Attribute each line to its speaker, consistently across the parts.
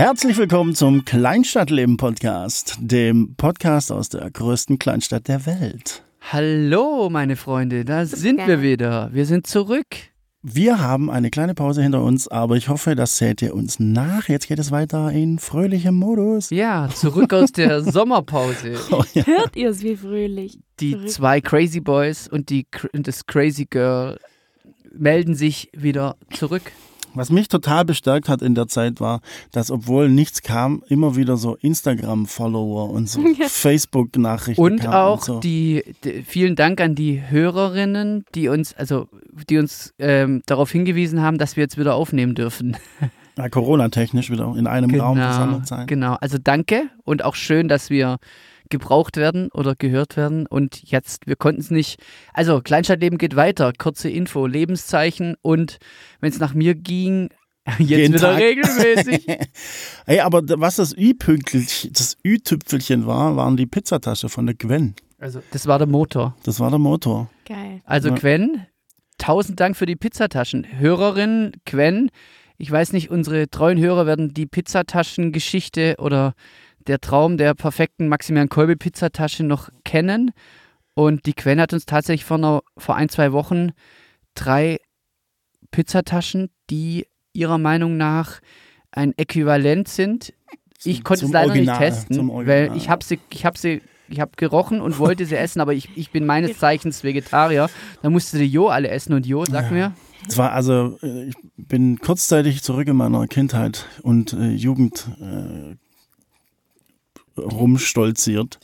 Speaker 1: Herzlich willkommen zum Kleinstadtleben Podcast, dem Podcast aus der größten Kleinstadt der Welt.
Speaker 2: Hallo, meine Freunde, da sind wir wieder. Wir sind zurück.
Speaker 1: Wir haben eine kleine Pause hinter uns, aber ich hoffe, das seht ihr uns nach. Jetzt geht es weiter in fröhlichem Modus.
Speaker 2: Ja, zurück aus der Sommerpause.
Speaker 1: Oh, ja.
Speaker 3: Hört ihr es, wie fröhlich?
Speaker 2: Die
Speaker 3: Verrückt.
Speaker 2: zwei Crazy Boys und die, und das Crazy Girl melden sich wieder zurück.
Speaker 1: Was mich total bestärkt hat in der Zeit war, dass obwohl nichts kam, immer wieder so Instagram-Follower und so Facebook-Nachrichten
Speaker 2: Und
Speaker 1: kamen
Speaker 2: auch
Speaker 1: und so.
Speaker 2: die, die, vielen Dank an die Hörerinnen, die uns, also die uns ähm, darauf hingewiesen haben, dass wir jetzt wieder aufnehmen dürfen.
Speaker 1: ja, Corona-technisch wieder in einem Raum versammelt sein.
Speaker 2: genau. Also danke und auch schön, dass wir gebraucht werden oder gehört werden. Und jetzt, wir konnten es nicht. Also, Kleinstadtleben geht weiter. Kurze Info, Lebenszeichen und wenn es nach mir ging, jetzt
Speaker 1: Jeden
Speaker 2: wieder
Speaker 1: Tag.
Speaker 2: regelmäßig.
Speaker 1: Ey, aber was das Ü-Pünkelchen, das Ü-Tüpfelchen war, waren die Pizzatasche von der Gwen.
Speaker 2: Also, das war der Motor.
Speaker 1: Das war der Motor.
Speaker 3: Geil.
Speaker 2: Also,
Speaker 1: Ja.
Speaker 2: Gwen, tausend Dank für die Pizzataschen. Hörerin Gwen, ich weiß nicht, unsere treuen Hörer werden die Pizzataschengeschichte oder der Traum der perfekten Maximilian Kolbe Pizzatasche noch kennen. Und die Gwen hat uns tatsächlich vor, einer, vor ein, zwei Wochen drei Pizzataschen, die ihrer Meinung nach ein Äquivalent sind. Ich
Speaker 1: Zum-
Speaker 2: konnte es leider
Speaker 1: Original,
Speaker 2: nicht testen, weil ich habe sie, ich habe sie, ich habe gerochen und wollte sie essen, aber ich, ich bin meines Zeichens Vegetarier. Da musste die Jo alle essen und Jo, sag mir,
Speaker 1: Es war also, äh, ich bin kurzzeitig zurück in meiner Kindheit und äh, Jugend äh, rumstolziert.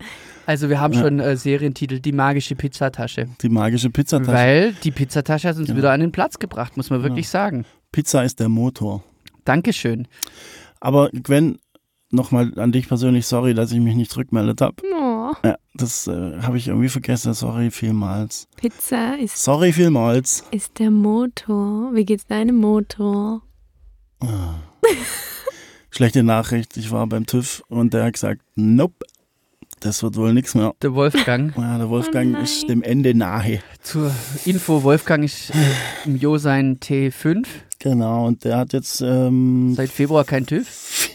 Speaker 2: also wir haben
Speaker 1: Ja.
Speaker 2: schon äh, Serientitel Die magische Pizzataschen.
Speaker 1: Die magische Pizzatasche.
Speaker 2: Weil die Pizzatasche hat uns
Speaker 1: Genau.
Speaker 2: wieder an den Platz gebracht, muss man wirklich sagen.
Speaker 1: Pizza ist der Motor.
Speaker 2: Dankeschön.
Speaker 1: Aber Gwen, nochmal an dich persönlich, sorry, dass ich mich nicht zurückmeldet habe.
Speaker 3: Oh,
Speaker 1: Ja, das äh, habe ich irgendwie vergessen. Sorry vielmals.
Speaker 3: Pizza ist,
Speaker 1: Sorry vielmals.
Speaker 3: ist der Motor. Wie geht's deinem Motor?
Speaker 1: Schlechte Nachricht, ich war beim TÜV und der hat gesagt, nope, das wird wohl nichts mehr.
Speaker 2: Der Wolfgang.
Speaker 1: Ja, der Wolfgang
Speaker 3: Oh
Speaker 1: ist dem Ende nahe.
Speaker 2: Zur Info, Wolfgang ist äh, im Jo sein T5.
Speaker 1: Genau, und der hat jetzt, ähm,
Speaker 2: Seit Februar kein TÜV.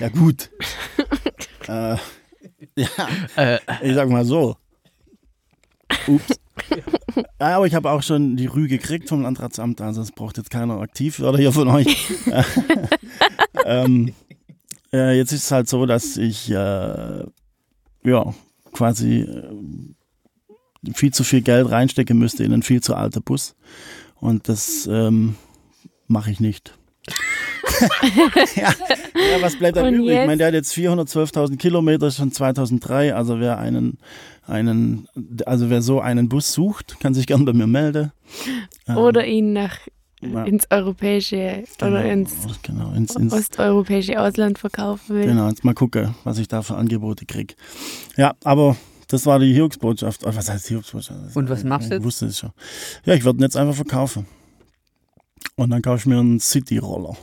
Speaker 1: ja gut. äh, ja,
Speaker 2: Äh,
Speaker 1: ich sag mal so. Ups. Ja, aber ich habe auch schon die Rü gekriegt vom Landratsamt, also es braucht jetzt keiner aktiv oder hier von euch. ähm, äh, jetzt ist es halt so, dass ich äh, ja quasi äh, viel zu viel Geld reinstecken müsste in einen viel zu alten Bus und das ähm, mache ich nicht. ja, ja, was bleibt dann übrig? Ich meine,
Speaker 3: jetzt?
Speaker 1: der hat jetzt 412.000 Kilometer, schon 2003. Also wer einen, einen, also wer so einen Bus sucht, kann sich gern bei mir melden. Ähm,
Speaker 3: Oder ihn nach
Speaker 1: ja,
Speaker 3: ins europäische oder
Speaker 1: genau,
Speaker 3: ins
Speaker 1: genau, ins, ins,
Speaker 3: osteuropäische Ausland verkaufen will.
Speaker 1: genau, jetzt mal gucken, was ich da für Angebote kriege. Ja, aber das war die Hiobsbotschaft. Oh, was heißt Hiobsbotschaft? Das-
Speaker 2: Und was machst du
Speaker 1: Ich
Speaker 2: jetzt?
Speaker 1: wusste es schon. Ja, ich werde ihn jetzt einfach verkaufen. Und dann kaufe ich mir einen City-Roller.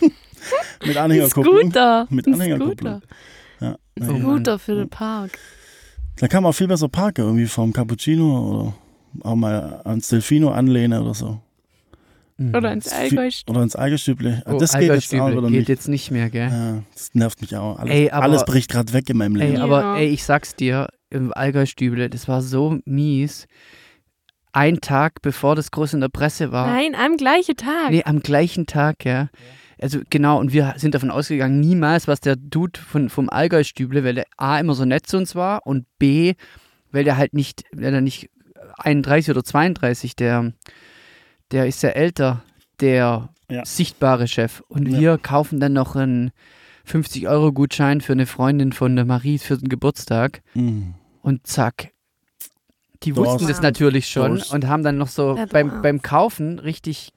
Speaker 1: Mit Anhängerkupplung.
Speaker 3: Scooter.
Speaker 1: Mit Anhängerkupplung. Ja,
Speaker 3: Ein
Speaker 1: ja.
Speaker 3: Scooter für den Park.
Speaker 1: Da kann man auch viel besser parken, irgendwie vom Cappuccino oder auch mal ans Delfino anlehnen oder so.
Speaker 3: Oder ins
Speaker 1: Das ist viel-
Speaker 3: Allgäu.
Speaker 1: Oder ins Allgestüble.
Speaker 2: oh,
Speaker 1: das geht jetzt auch
Speaker 2: Allgäu-Stüble
Speaker 1: wieder
Speaker 2: geht
Speaker 1: nicht.
Speaker 2: jetzt nicht mehr, gell?
Speaker 1: Ja, das nervt mich auch. Alles,
Speaker 2: Ey, aber-
Speaker 1: alles bricht gerade weg in meinem
Speaker 2: Ey,
Speaker 1: Leben.
Speaker 3: Ja.
Speaker 2: aber ey, ich sag's dir, im Allgäu-Stüble, das war so mies. Ein Tag bevor das groß in der Presse war.
Speaker 3: Nein, am gleichen Tag.
Speaker 2: Nee, am gleichen Tag, ja. Also genau, und wir sind davon ausgegangen, niemals, was der Dude von, vom Allgäu-Stüble, weil der A immer so nett zu uns war und B, weil der halt nicht, weil er nicht 31 oder 32, der, der ist ja älter, der
Speaker 1: Ja.
Speaker 2: sichtbare Chef. Und
Speaker 1: Ja.
Speaker 2: wir kaufen dann noch einen 50-Euro-Gutschein für eine Freundin von der Marie für den Geburtstag
Speaker 1: Mhm.
Speaker 2: und zack. Die
Speaker 1: Du
Speaker 2: wussten
Speaker 1: hast-
Speaker 2: das natürlich schon
Speaker 1: hast-
Speaker 2: und haben dann noch so
Speaker 3: Da
Speaker 2: beim, beim Kaufen richtig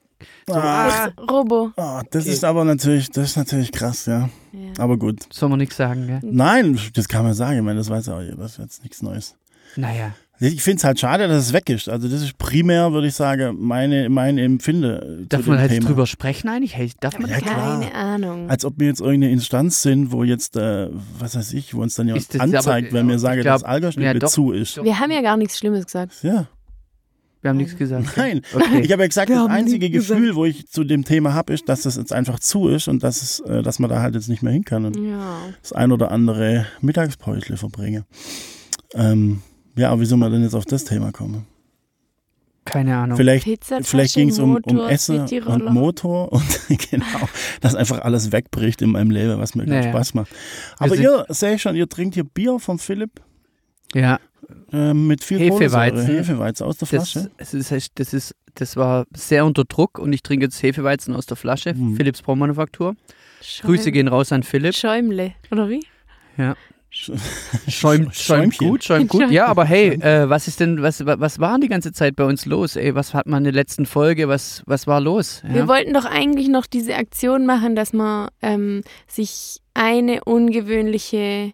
Speaker 1: Ah,
Speaker 3: Das Robo.
Speaker 1: ah, das
Speaker 2: Okay.
Speaker 1: ist aber natürlich, das ist natürlich krass, ja.
Speaker 3: Ja.
Speaker 1: Aber gut.
Speaker 2: Soll man nichts sagen, gell?
Speaker 1: Nein, das kann man sagen. Ich meine, das weiß ja auch jeder. Das ist jetzt nichts Neues.
Speaker 2: Naja.
Speaker 1: Ich finde es halt schade, dass es weg ist. Also das ist primär, würde ich sagen, meine, mein Empfinde.
Speaker 2: Darf
Speaker 1: zu
Speaker 2: man halt
Speaker 1: Thema.
Speaker 2: drüber sprechen eigentlich? Hey, darf man
Speaker 1: Ja, klar.
Speaker 3: Keine Ahnung.
Speaker 1: Als ob wir jetzt irgendeine Instanz sind, wo jetzt, äh, was weiß ich, wo uns dann jemand
Speaker 2: Ist
Speaker 1: anzeigt,
Speaker 2: aber-
Speaker 1: wenn wir sagen,
Speaker 2: glaub,
Speaker 1: dass Allgäu
Speaker 2: ja,
Speaker 1: zu ist.
Speaker 3: Wir haben ja gar nichts Schlimmes gesagt.
Speaker 1: Ja.
Speaker 2: Wir haben nichts gesagt.
Speaker 1: Nein,
Speaker 2: Okay.
Speaker 1: ich habe ja gesagt,
Speaker 3: Wir
Speaker 1: das einzige Gefühl, wo ich zu dem Thema habe, ist, dass das jetzt einfach zu ist und dass, es, äh, dass man da halt jetzt nicht mehr hin kann und
Speaker 3: Ja.
Speaker 1: das ein oder andere Mittagspäusle verbringe. Ähm, ja, aber wie soll man denn jetzt auf das Thema kommen?
Speaker 2: Keine Ahnung.
Speaker 1: Vielleicht, vielleicht ging es um, um
Speaker 3: Motor,
Speaker 1: Essen und. Motor und genau, dass einfach alles wegbricht in meinem Leben, was mir
Speaker 2: Naja.
Speaker 1: Spaß macht. Aber ihr, sehe ich schon, ihr trinkt hier Bier vom Philipp
Speaker 2: Ja,
Speaker 1: äh, mit viel
Speaker 2: Hefeweizen.
Speaker 1: Hefeweizen aus der
Speaker 2: das,
Speaker 1: Flasche.
Speaker 2: es ist, das, ist, das war sehr unter Druck und ich trinke jetzt Hefeweizen aus der Flasche.
Speaker 1: Mhm.
Speaker 2: Philips Braumanufaktur. Grüße gehen raus an Philipp.
Speaker 3: Schäumle, oder wie?
Speaker 2: Schäumt, schäumt gut, schäumt gut. Ja, aber hey, äh, was ist denn, was, wa- was war die ganze Zeit bei uns los? Ey, was hat man in der letzten Folge, was, was war los? Ja?
Speaker 3: Wir wollten doch eigentlich noch diese Aktion machen, dass man ähm, sich eine ungewöhnliche,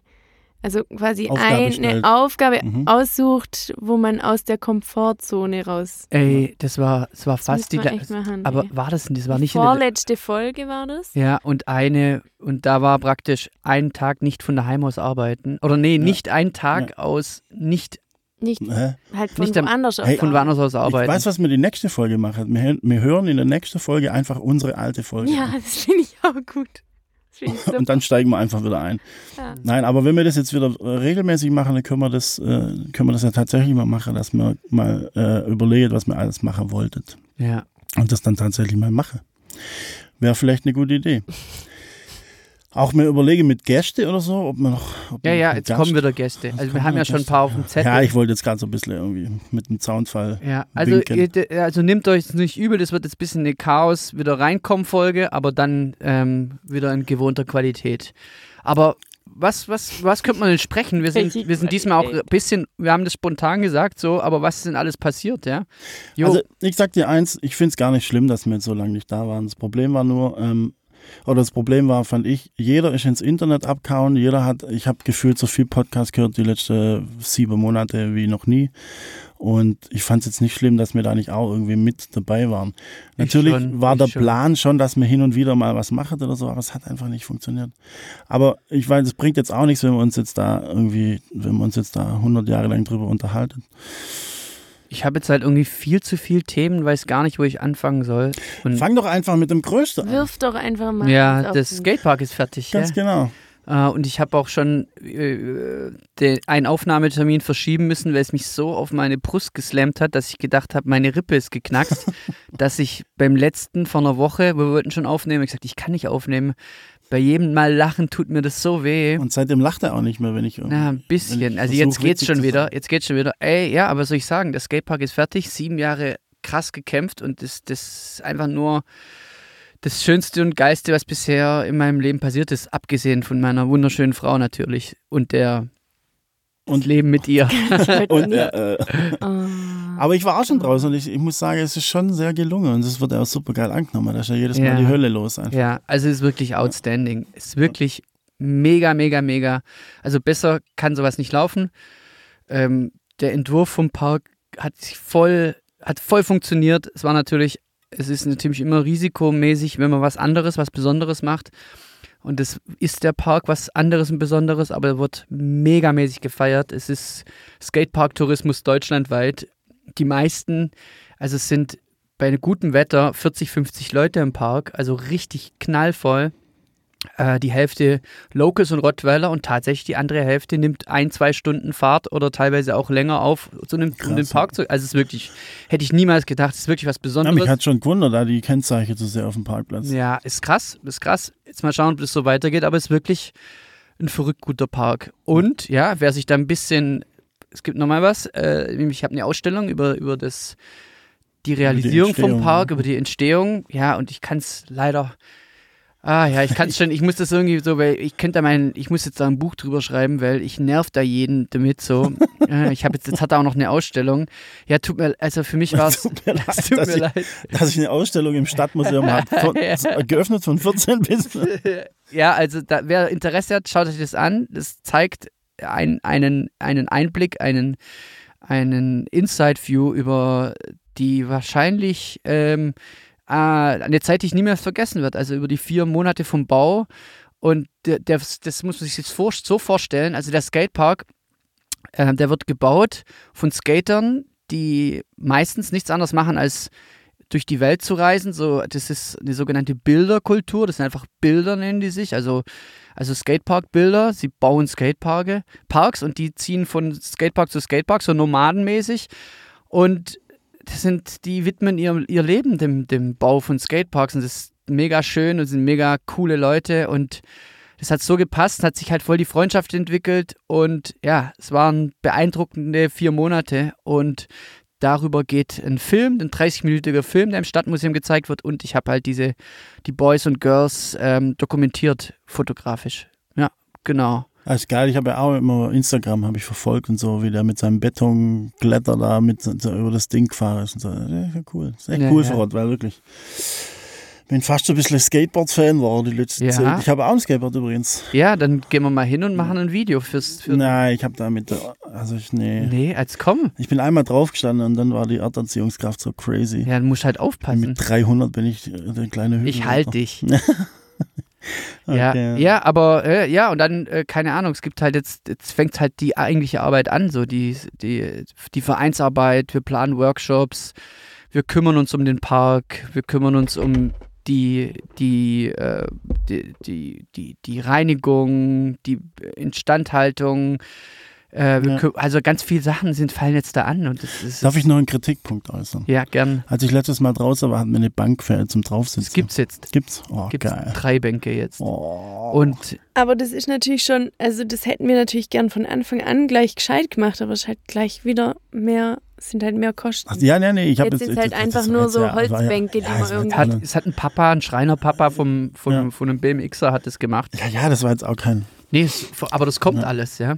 Speaker 3: also quasi
Speaker 1: Aufgabe
Speaker 3: eine
Speaker 1: stellt.
Speaker 3: Aufgabe
Speaker 1: Mhm.
Speaker 3: aussucht, wo man aus der Komfortzone raus.
Speaker 2: Ey, das war, das war
Speaker 3: Das
Speaker 2: fast die,
Speaker 3: machen,
Speaker 2: aber
Speaker 3: ey.
Speaker 2: war das, das war
Speaker 3: Die
Speaker 2: nicht in der,
Speaker 3: vorletzte Folge war das.
Speaker 2: Ja, und eine, und da war praktisch ein Tag nicht von daheim aus arbeiten. Oder nee, nicht ein Tag aus, nicht
Speaker 3: Nicht
Speaker 1: Hä?
Speaker 3: halt von
Speaker 2: Nicht am-
Speaker 3: woanders aus.
Speaker 1: Hey,
Speaker 2: von woanders aus
Speaker 1: Ich
Speaker 2: arbeiten.
Speaker 1: weiß, was wir die nächste Folge machen. Wir, wir hören in der nächsten Folge einfach unsere alte Folge.
Speaker 3: Ja,
Speaker 1: an.
Speaker 3: das finde ich auch gut.
Speaker 1: Und dann steigen wir einfach wieder ein.
Speaker 3: Ja.
Speaker 1: Nein, aber wenn wir das jetzt wieder äh, regelmäßig machen, dann können wir das, äh, können wir das ja tatsächlich mal machen, dass wir mal äh, überlegen, was wir alles machen wollten.
Speaker 2: ja.
Speaker 1: Und das dann tatsächlich mal machen. Wäre vielleicht eine gute Idee. Auch mir überlegen mit Gäste oder so, ob man noch. Ob
Speaker 2: ja, ja, jetzt
Speaker 1: Gast-
Speaker 2: kommen wieder Gäste. Also wir haben ja
Speaker 1: wieder
Speaker 2: schon ein
Speaker 1: Gäste.
Speaker 2: paar auf dem Zettel.
Speaker 1: Ja, ich wollte jetzt gerade so ein bisschen irgendwie mit dem Zaunfall.
Speaker 2: Ja, also, ihr, also nehmt euch es nicht übel, das wird jetzt ein bisschen eine Chaos wieder reinkommen Folge, aber dann ähm, wieder in gewohnter Qualität. Aber was, was, was könnte man denn sprechen? Wir sind, wir sind diesmal auch ein bisschen, wir haben das spontan gesagt, so, aber was ist denn alles passiert, ja? Jo,
Speaker 1: Also ich sag dir eins, ich finde es gar nicht schlimm, dass wir jetzt so lange nicht da waren. Das Problem war nur, ähm, oder das Problem war, fand ich, jeder ist ins Internet abgehauen, jeder hat, ich habe gefühlt so viel Podcast gehört die letzten sieben Monate wie noch nie. Und ich fand es jetzt nicht schlimm, dass wir da nicht auch irgendwie mit dabei waren. Natürlich
Speaker 2: schon,
Speaker 1: war der
Speaker 2: schon.
Speaker 1: Plan schon, dass wir hin und wieder mal was machen oder so, aber es hat einfach nicht funktioniert. Aber ich weiß, es bringt jetzt auch nichts, wenn wir uns jetzt da irgendwie, wenn wir uns jetzt da 100 Jahre lang drüber unterhalten.
Speaker 2: Ich habe jetzt halt irgendwie viel zu viel Themen, weiß gar nicht, wo ich anfangen soll. Und
Speaker 1: Fang doch einfach mit dem Größten an.
Speaker 3: Wirf doch einfach mal.
Speaker 2: ja, das Skatepark ist fertig, ja.
Speaker 1: Ganz genau.
Speaker 2: Äh, und ich habe auch schon äh, den, einen Aufnahmetermin verschieben müssen, weil es mich so auf meine Brust geslammt hat, dass ich gedacht habe, meine Rippe ist geknackst. dass ich beim letzten vor einer Woche, wo wir wollten schon aufnehmen, ich gesagt, ich kann nicht aufnehmen. Bei jedem Mal lachen tut mir das so weh.
Speaker 1: Und seitdem lacht er auch nicht mehr, wenn ich irgendwie.
Speaker 2: Na, ein bisschen. Also jetzt geht's schon wieder. Jetzt geht's schon wieder. Ey, ja, aber soll ich sagen? Der Skatepark ist fertig. Sieben Jahre krass gekämpft und das, das ist einfach nur das Schönste und Geilste, was bisher in meinem Leben passiert ist, abgesehen von meiner wunderschönen Frau natürlich und der und Leben mit ihr.
Speaker 1: Und, äh, äh,
Speaker 3: Oh.
Speaker 1: aber ich war auch schon draußen und ich, ich muss sagen, es ist schon sehr gelungen und es wird auch super geil angenommen. Da ist ja jedes Mal
Speaker 2: Ja.
Speaker 1: die Hölle los einfach.
Speaker 2: ja, also es ist wirklich outstanding. Es ist wirklich mega, mega, mega. Also besser kann sowas nicht laufen. Ähm, der Entwurf vom Park hat sich voll, hat voll funktioniert. Es war natürlich, es ist natürlich immer risikomäßig, wenn man was anderes, was Besonderes macht. Und es ist der Park was anderes und Besonderes, aber er wird megamäßig gefeiert. Es ist Skatepark-Tourismus deutschlandweit. Die meisten, also es sind bei gutem Wetter 40, 50 Leute im Park, also richtig knallvoll. Äh, die Hälfte Locals und Rottweiler und tatsächlich die andere Hälfte nimmt ein, zwei Stunden Fahrt oder teilweise auch länger auf, zu einem, um den Park zu. Also es ist wirklich, hätte ich niemals gedacht, es ist wirklich was
Speaker 1: Ja,
Speaker 2: Besonderes.
Speaker 1: mich hat schon gewundert, da die Kennzeichen zu sehr auf dem Parkplatz.
Speaker 2: Ja, ist krass, ist krass. Jetzt mal schauen, ob das so weitergeht, aber es ist wirklich ein verrückt guter Park. Und ja, wer sich da ein bisschen, es gibt nochmal was, äh, nämlich ich habe eine Ausstellung über, über das, die Realisierung vom
Speaker 1: Entstehung,
Speaker 2: Park,
Speaker 1: ja.
Speaker 2: über die Entstehung, ja, und ich kann es leider, ah ja, ich kann es schon, ich muss das irgendwie so, weil ich könnte da mein, ich muss jetzt da ein Buch drüber schreiben, weil ich nerv da jeden damit so. ich habe jetzt, jetzt hat er auch noch eine Ausstellung. Ja, tut mir, also für mich war es,
Speaker 1: Tut mir leid,
Speaker 2: tut
Speaker 1: dass
Speaker 2: mir
Speaker 1: ich-
Speaker 2: leid.
Speaker 1: Dass ich eine Ausstellung im Stadtmuseum habe. Geöffnet von 14 bis.
Speaker 2: Ja, also da, wer Interesse hat, schaut euch das an. Das zeigt ein, einen, einen Einblick, einen, einen Inside-View über die wahrscheinlich ähm, äh, eine Zeit, die ich nie mehr vergessen wird. Also über die vier Monate vom Bau. Und der, der, das muss man sich jetzt vor, so vorstellen. Also der Skatepark, äh, der wird gebaut von Skatern, die meistens nichts anderes machen als durch die Welt zu reisen. So, das ist eine sogenannte Bilderkultur. Das sind einfach Bilder, nennen die sich. Also, also Skatepark-Bilder. Sie bauen Skateparks Parks und die ziehen von Skatepark zu Skatepark, so nomadenmäßig. Und sind, die widmen ihr, ihr Leben dem, dem Bau von Skateparks und das ist mega schön und sind mega coole Leute und das hat so gepasst, hat sich halt voll die Freundschaft entwickelt und ja, es waren beeindruckende vier Monate und darüber geht ein Film, ein 30-minütiger Film, der im Stadtmuseum gezeigt wird und ich habe halt diese, die Boys und Girls ähm, dokumentiert fotografisch. Ja, genau.
Speaker 1: Das ist geil, ich habe ja auch immer Instagram habe ich verfolgt und so, wie der mit seinem Betonglätter da mit so über das Ding gefahren ist und so. Ja, cool. Das ist echt
Speaker 2: Ja,
Speaker 1: cool
Speaker 2: ja.
Speaker 1: vor Ort, weil wirklich. Bin fast so ein bisschen Skateboard-Fan geworden die letzte
Speaker 2: Ja.
Speaker 1: Zeit. Ich habe auch ein Skateboard übrigens.
Speaker 2: Ja, dann gehen wir mal hin und machen ein Video fürs. Für
Speaker 1: Nein, ich habe damit, also ich, nee.
Speaker 2: nee, als komm.
Speaker 1: Ich bin einmal draufgestanden und dann war die Erdanziehungskraft so crazy.
Speaker 2: Ja, dann musst du halt aufpassen.
Speaker 1: mit 300 bin ich äh, der kleine Hügel.
Speaker 2: Ich halte dich. Ja,
Speaker 1: Okay.
Speaker 2: ja, aber äh, ja, und dann, äh, keine Ahnung, es gibt halt jetzt, jetzt fängt halt die eigentliche Arbeit an, so die, die, die Vereinsarbeit, wir planen Workshops, wir kümmern uns um den Park, wir kümmern uns um die, die, äh, die, die, die, die Reinigung, die Instandhaltung, äh,
Speaker 1: Ja.
Speaker 2: also ganz viele Sachen sind, fallen jetzt da an und das ist,
Speaker 1: Darf ich noch einen Kritikpunkt äußern?
Speaker 2: ja, gern.
Speaker 1: Als ich letztes Mal draußen war, hatten wir eine Bank für, zum Draufsitzen.
Speaker 2: Das gibt's jetzt.
Speaker 1: Gibt's? Oh,
Speaker 2: Gibt's
Speaker 1: geil.
Speaker 2: drei Bänke jetzt.
Speaker 1: Oh.
Speaker 2: Und
Speaker 3: Aber das ist natürlich schon, also das hätten wir natürlich gern von Anfang an gleich gescheit gemacht, aber es ist halt gleich wieder mehr, es sind halt mehr Kosten.
Speaker 1: Ach, ja, nee, nee, ich habe
Speaker 3: Jetzt sind's halt einfach nur so Holzbänke, die man
Speaker 1: es war
Speaker 3: irgendwie-
Speaker 2: hat, es hat ein Papa, ein Schreinerpapa vom, vom,
Speaker 1: Ja.
Speaker 2: von einem BMXer hat das gemacht.
Speaker 1: Ja, ja, das war jetzt auch kein.
Speaker 2: Nee, es, aber das kommt
Speaker 1: Ja.
Speaker 2: alles, ja.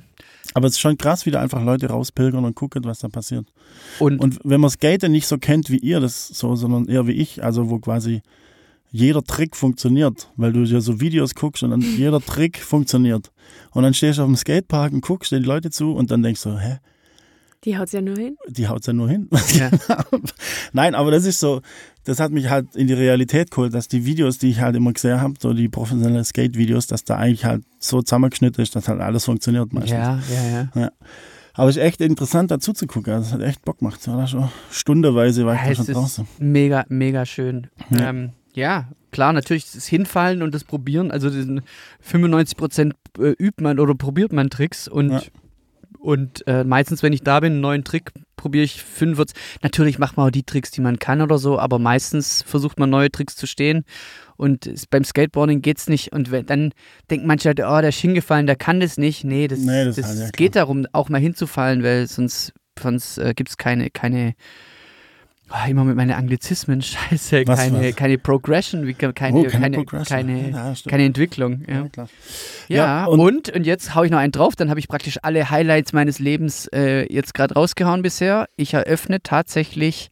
Speaker 1: Aber es ist schon krass, wie da einfach Leute rauspilgern und gucken, was da passiert.
Speaker 2: Und,
Speaker 1: Und wenn man Skaten nicht so kennt wie ihr, das so, sondern eher wie ich, also wo quasi jeder Trick funktioniert, weil du ja so Videos guckst und dann jeder Trick funktioniert. Und dann stehst du auf dem Skatepark und guckst dir die Leute zu und dann denkst du, hä,
Speaker 3: Die haut's ja nur hin.
Speaker 1: die haut's ja nur hin.
Speaker 2: Ja.
Speaker 1: Nein, aber das ist so, das hat mich halt in die Realität geholt, dass die Videos, die ich halt immer gesehen habe, so die professionellen Skate-Videos, dass da eigentlich halt so zusammengeschnitten ist, dass halt alles funktioniert meistens.
Speaker 2: ja, ja, ja.
Speaker 1: Aber es ist echt interessant dazu zu gucken. Also es hat echt Bock gemacht. War da schon stundenweise war ich
Speaker 2: Ja,
Speaker 1: da schon
Speaker 2: ist
Speaker 1: draußen.
Speaker 2: mega, mega schön.
Speaker 1: Ja.
Speaker 2: Ja. Ähm, ja, klar, natürlich das Hinfallen und das Probieren. Also diesen 95 Prozent äh, übt man oder probiert man Tricks und,
Speaker 1: Ja.
Speaker 2: Und äh, meistens, wenn ich da bin, einen neuen Trick, probiere ich 45. Natürlich macht man auch die Tricks, die man kann oder so, aber meistens versucht man neue Tricks zu stehen. Und es, beim Skateboarding geht's nicht. Und wenn, dann denkt manche halt, oh, der ist hingefallen, der kann das nicht. Nee, das,
Speaker 1: Nee, das
Speaker 2: das,
Speaker 1: halt, ja,
Speaker 2: geht darum, auch mal hinzufallen, weil sonst, sonst äh, gibt es keine, keine Ah, immer mit meinen Anglizismen, scheiße,
Speaker 1: Was,
Speaker 2: keine,
Speaker 1: was?
Speaker 2: keine Progression, keine,
Speaker 1: Oh,
Speaker 2: keine, keine,
Speaker 1: Progression.
Speaker 2: keine,
Speaker 1: ja, stimmt.
Speaker 2: Entwicklung. Ja,
Speaker 1: Ja, klar.
Speaker 2: ja,
Speaker 1: Ja,
Speaker 2: und,
Speaker 1: und-
Speaker 2: und, jetzt hau ich noch einen drauf, dann habe ich praktisch alle Highlights meines Lebens äh, jetzt gerade rausgehauen bisher. Ich eröffne tatsächlich,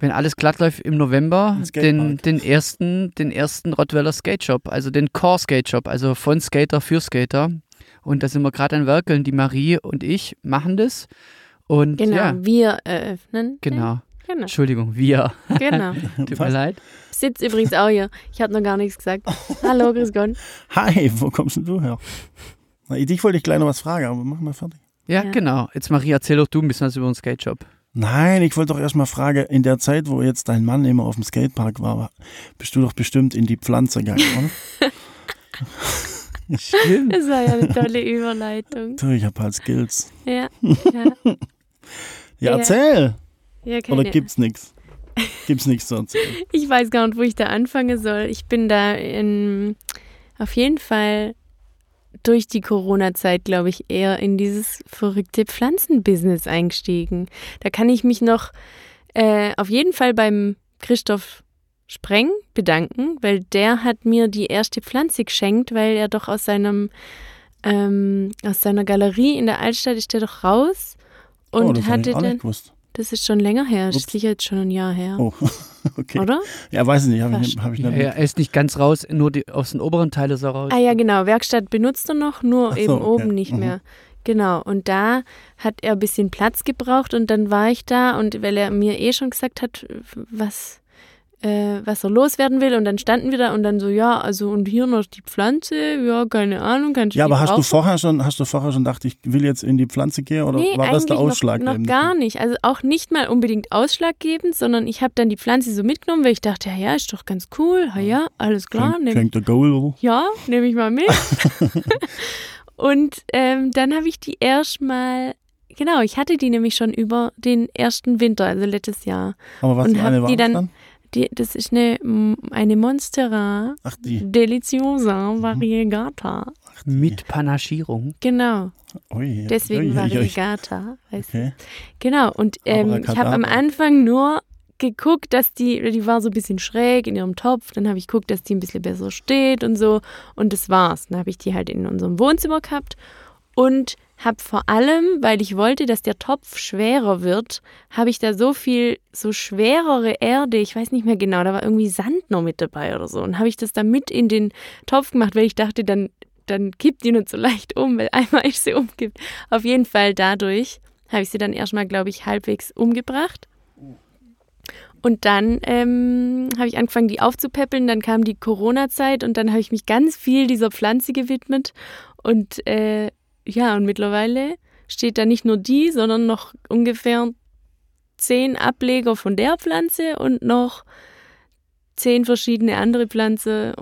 Speaker 2: wenn alles glatt läuft, im November den, den ersten, den ersten Rottweiler Skate Shop, also den Core Skate Shop, also von Skater für Skater. Und da sind wir gerade an Werkeln. Die Marie und ich machen das. Und
Speaker 3: Genau,
Speaker 2: ja,
Speaker 3: wir eröffnen.
Speaker 2: genau.
Speaker 3: Genau,
Speaker 2: Entschuldigung, wir.
Speaker 3: genau.
Speaker 2: Tut mir leid.
Speaker 3: Ich sitze übrigens auch hier. Ich habe noch gar nichts gesagt. Hallo, grüß Gott.
Speaker 1: Hi, wo kommst denn du her? Na, dich wollte ich gleich noch was fragen, aber mach mal fertig.
Speaker 2: Ja,
Speaker 3: Ja.
Speaker 2: genau. Jetzt Marie, erzähl doch du ein bisschen was über den Skate Shop.
Speaker 1: Nein, ich wollte doch erst mal fragen, in der Zeit, wo jetzt dein Mann immer auf dem Skatepark war, bist du doch bestimmt in die Pflanze gegangen, oder?
Speaker 2: Stimmt.
Speaker 3: Das war ja eine tolle Überleitung.
Speaker 1: du, ich hab halt Skills.
Speaker 3: Ja, ja.
Speaker 1: Ja,
Speaker 3: Ja.
Speaker 1: erzähl!
Speaker 3: Ja keine,
Speaker 1: Oder gibt's nix? Gibt's nichts zu erzählen?
Speaker 3: Ich weiß gar nicht, wo ich da anfangen soll. Ich bin da in, auf jeden Fall durch die Corona-Zeit, glaube ich, eher in dieses verrückte Pflanzenbusiness eingestiegen. Da kann ich mich noch äh, auf jeden Fall beim Christoph Spreng bedanken, weil der hat mir die erste Pflanze geschenkt, weil er doch aus seinem ähm, aus seiner Galerie in der Altstadt ist der doch raus und
Speaker 1: oh, das hab
Speaker 3: hatte
Speaker 1: ich auch
Speaker 3: dann. Das ist schon länger her, das ist sicher jetzt schon ein Jahr her,
Speaker 1: Oh, okay.
Speaker 3: oder?
Speaker 1: Ja, weiß ich nicht, habe ich, hab ich
Speaker 2: Ja, er ist nicht ganz raus, nur die, aus den oberen Teilen ist er raus.
Speaker 3: Ah ja, genau. Werkstatt benutzt er noch, nur
Speaker 1: so,
Speaker 3: eben
Speaker 1: okay.
Speaker 3: oben nicht
Speaker 1: Mhm.
Speaker 3: mehr. Genau. Und da hat er ein bisschen Platz gebraucht und dann war ich da und weil er mir eh schon gesagt hat, was äh, was er loswerden will. Und dann standen wir da und dann so, ja, also und hier noch die Pflanze, ja, keine Ahnung, kannst du
Speaker 1: Ja,
Speaker 3: die
Speaker 1: aber hast du vorher schon, hast du vorher schon gedacht, ich will jetzt in die Pflanze gehen oder
Speaker 3: Nee,
Speaker 1: war das der Ausschlag?
Speaker 3: Noch, noch gar nicht. Also auch nicht mal unbedingt ausschlaggebend, sondern ich habe dann die Pflanze so mitgenommen, weil ich dachte, ja, ja, ist doch ganz cool. Ja, ja, alles klar.
Speaker 1: Schenkt der Goal,
Speaker 3: ja, nehme ich mal mit. Und ähm, dann habe ich die erstmal, genau, ich hatte die nämlich schon über den ersten Winter, also letztes Jahr.
Speaker 1: Aber was
Speaker 3: Und hab
Speaker 1: eine war
Speaker 3: die dann-
Speaker 1: dann?
Speaker 3: Die, das ist eine, eine Monstera
Speaker 1: Ach, die.
Speaker 3: Deliciosa Variegata.
Speaker 2: Mit Panaschierung.
Speaker 3: Genau,
Speaker 1: Ui,
Speaker 3: deswegen
Speaker 1: ui, ui, ui.
Speaker 3: Variegata.
Speaker 1: Okay.
Speaker 3: Genau, und ähm, ich habe am. Anfang nur geguckt, dass die, die war so ein bisschen schräg in ihrem Topf, dann habe ich geguckt, dass die ein bisschen besser steht und so und das war's. Dann habe ich die halt in unserem Wohnzimmer gehabt und habe vor allem, weil ich wollte, dass der Topf schwerer wird, habe ich da so viel, so schwerere Erde, ich weiß nicht mehr genau, da war irgendwie Sand noch mit dabei oder so und habe ich das da mit in den Topf gemacht, weil ich dachte, dann, dann kippt die nicht so leicht um, weil einmal ich sie umkippt. Auf jeden Fall dadurch habe ich sie dann erstmal, glaube ich, halbwegs umgebracht. Und dann ähm, habe ich angefangen, die aufzupäppeln. Dann kam die Corona-Zeit und dann habe ich mich ganz viel dieser Pflanze gewidmet. Und äh, ja, und mittlerweile steht da nicht nur die, sondern noch ungefähr zehn Ableger von der Pflanze und noch zehn verschiedene andere Pflanzen.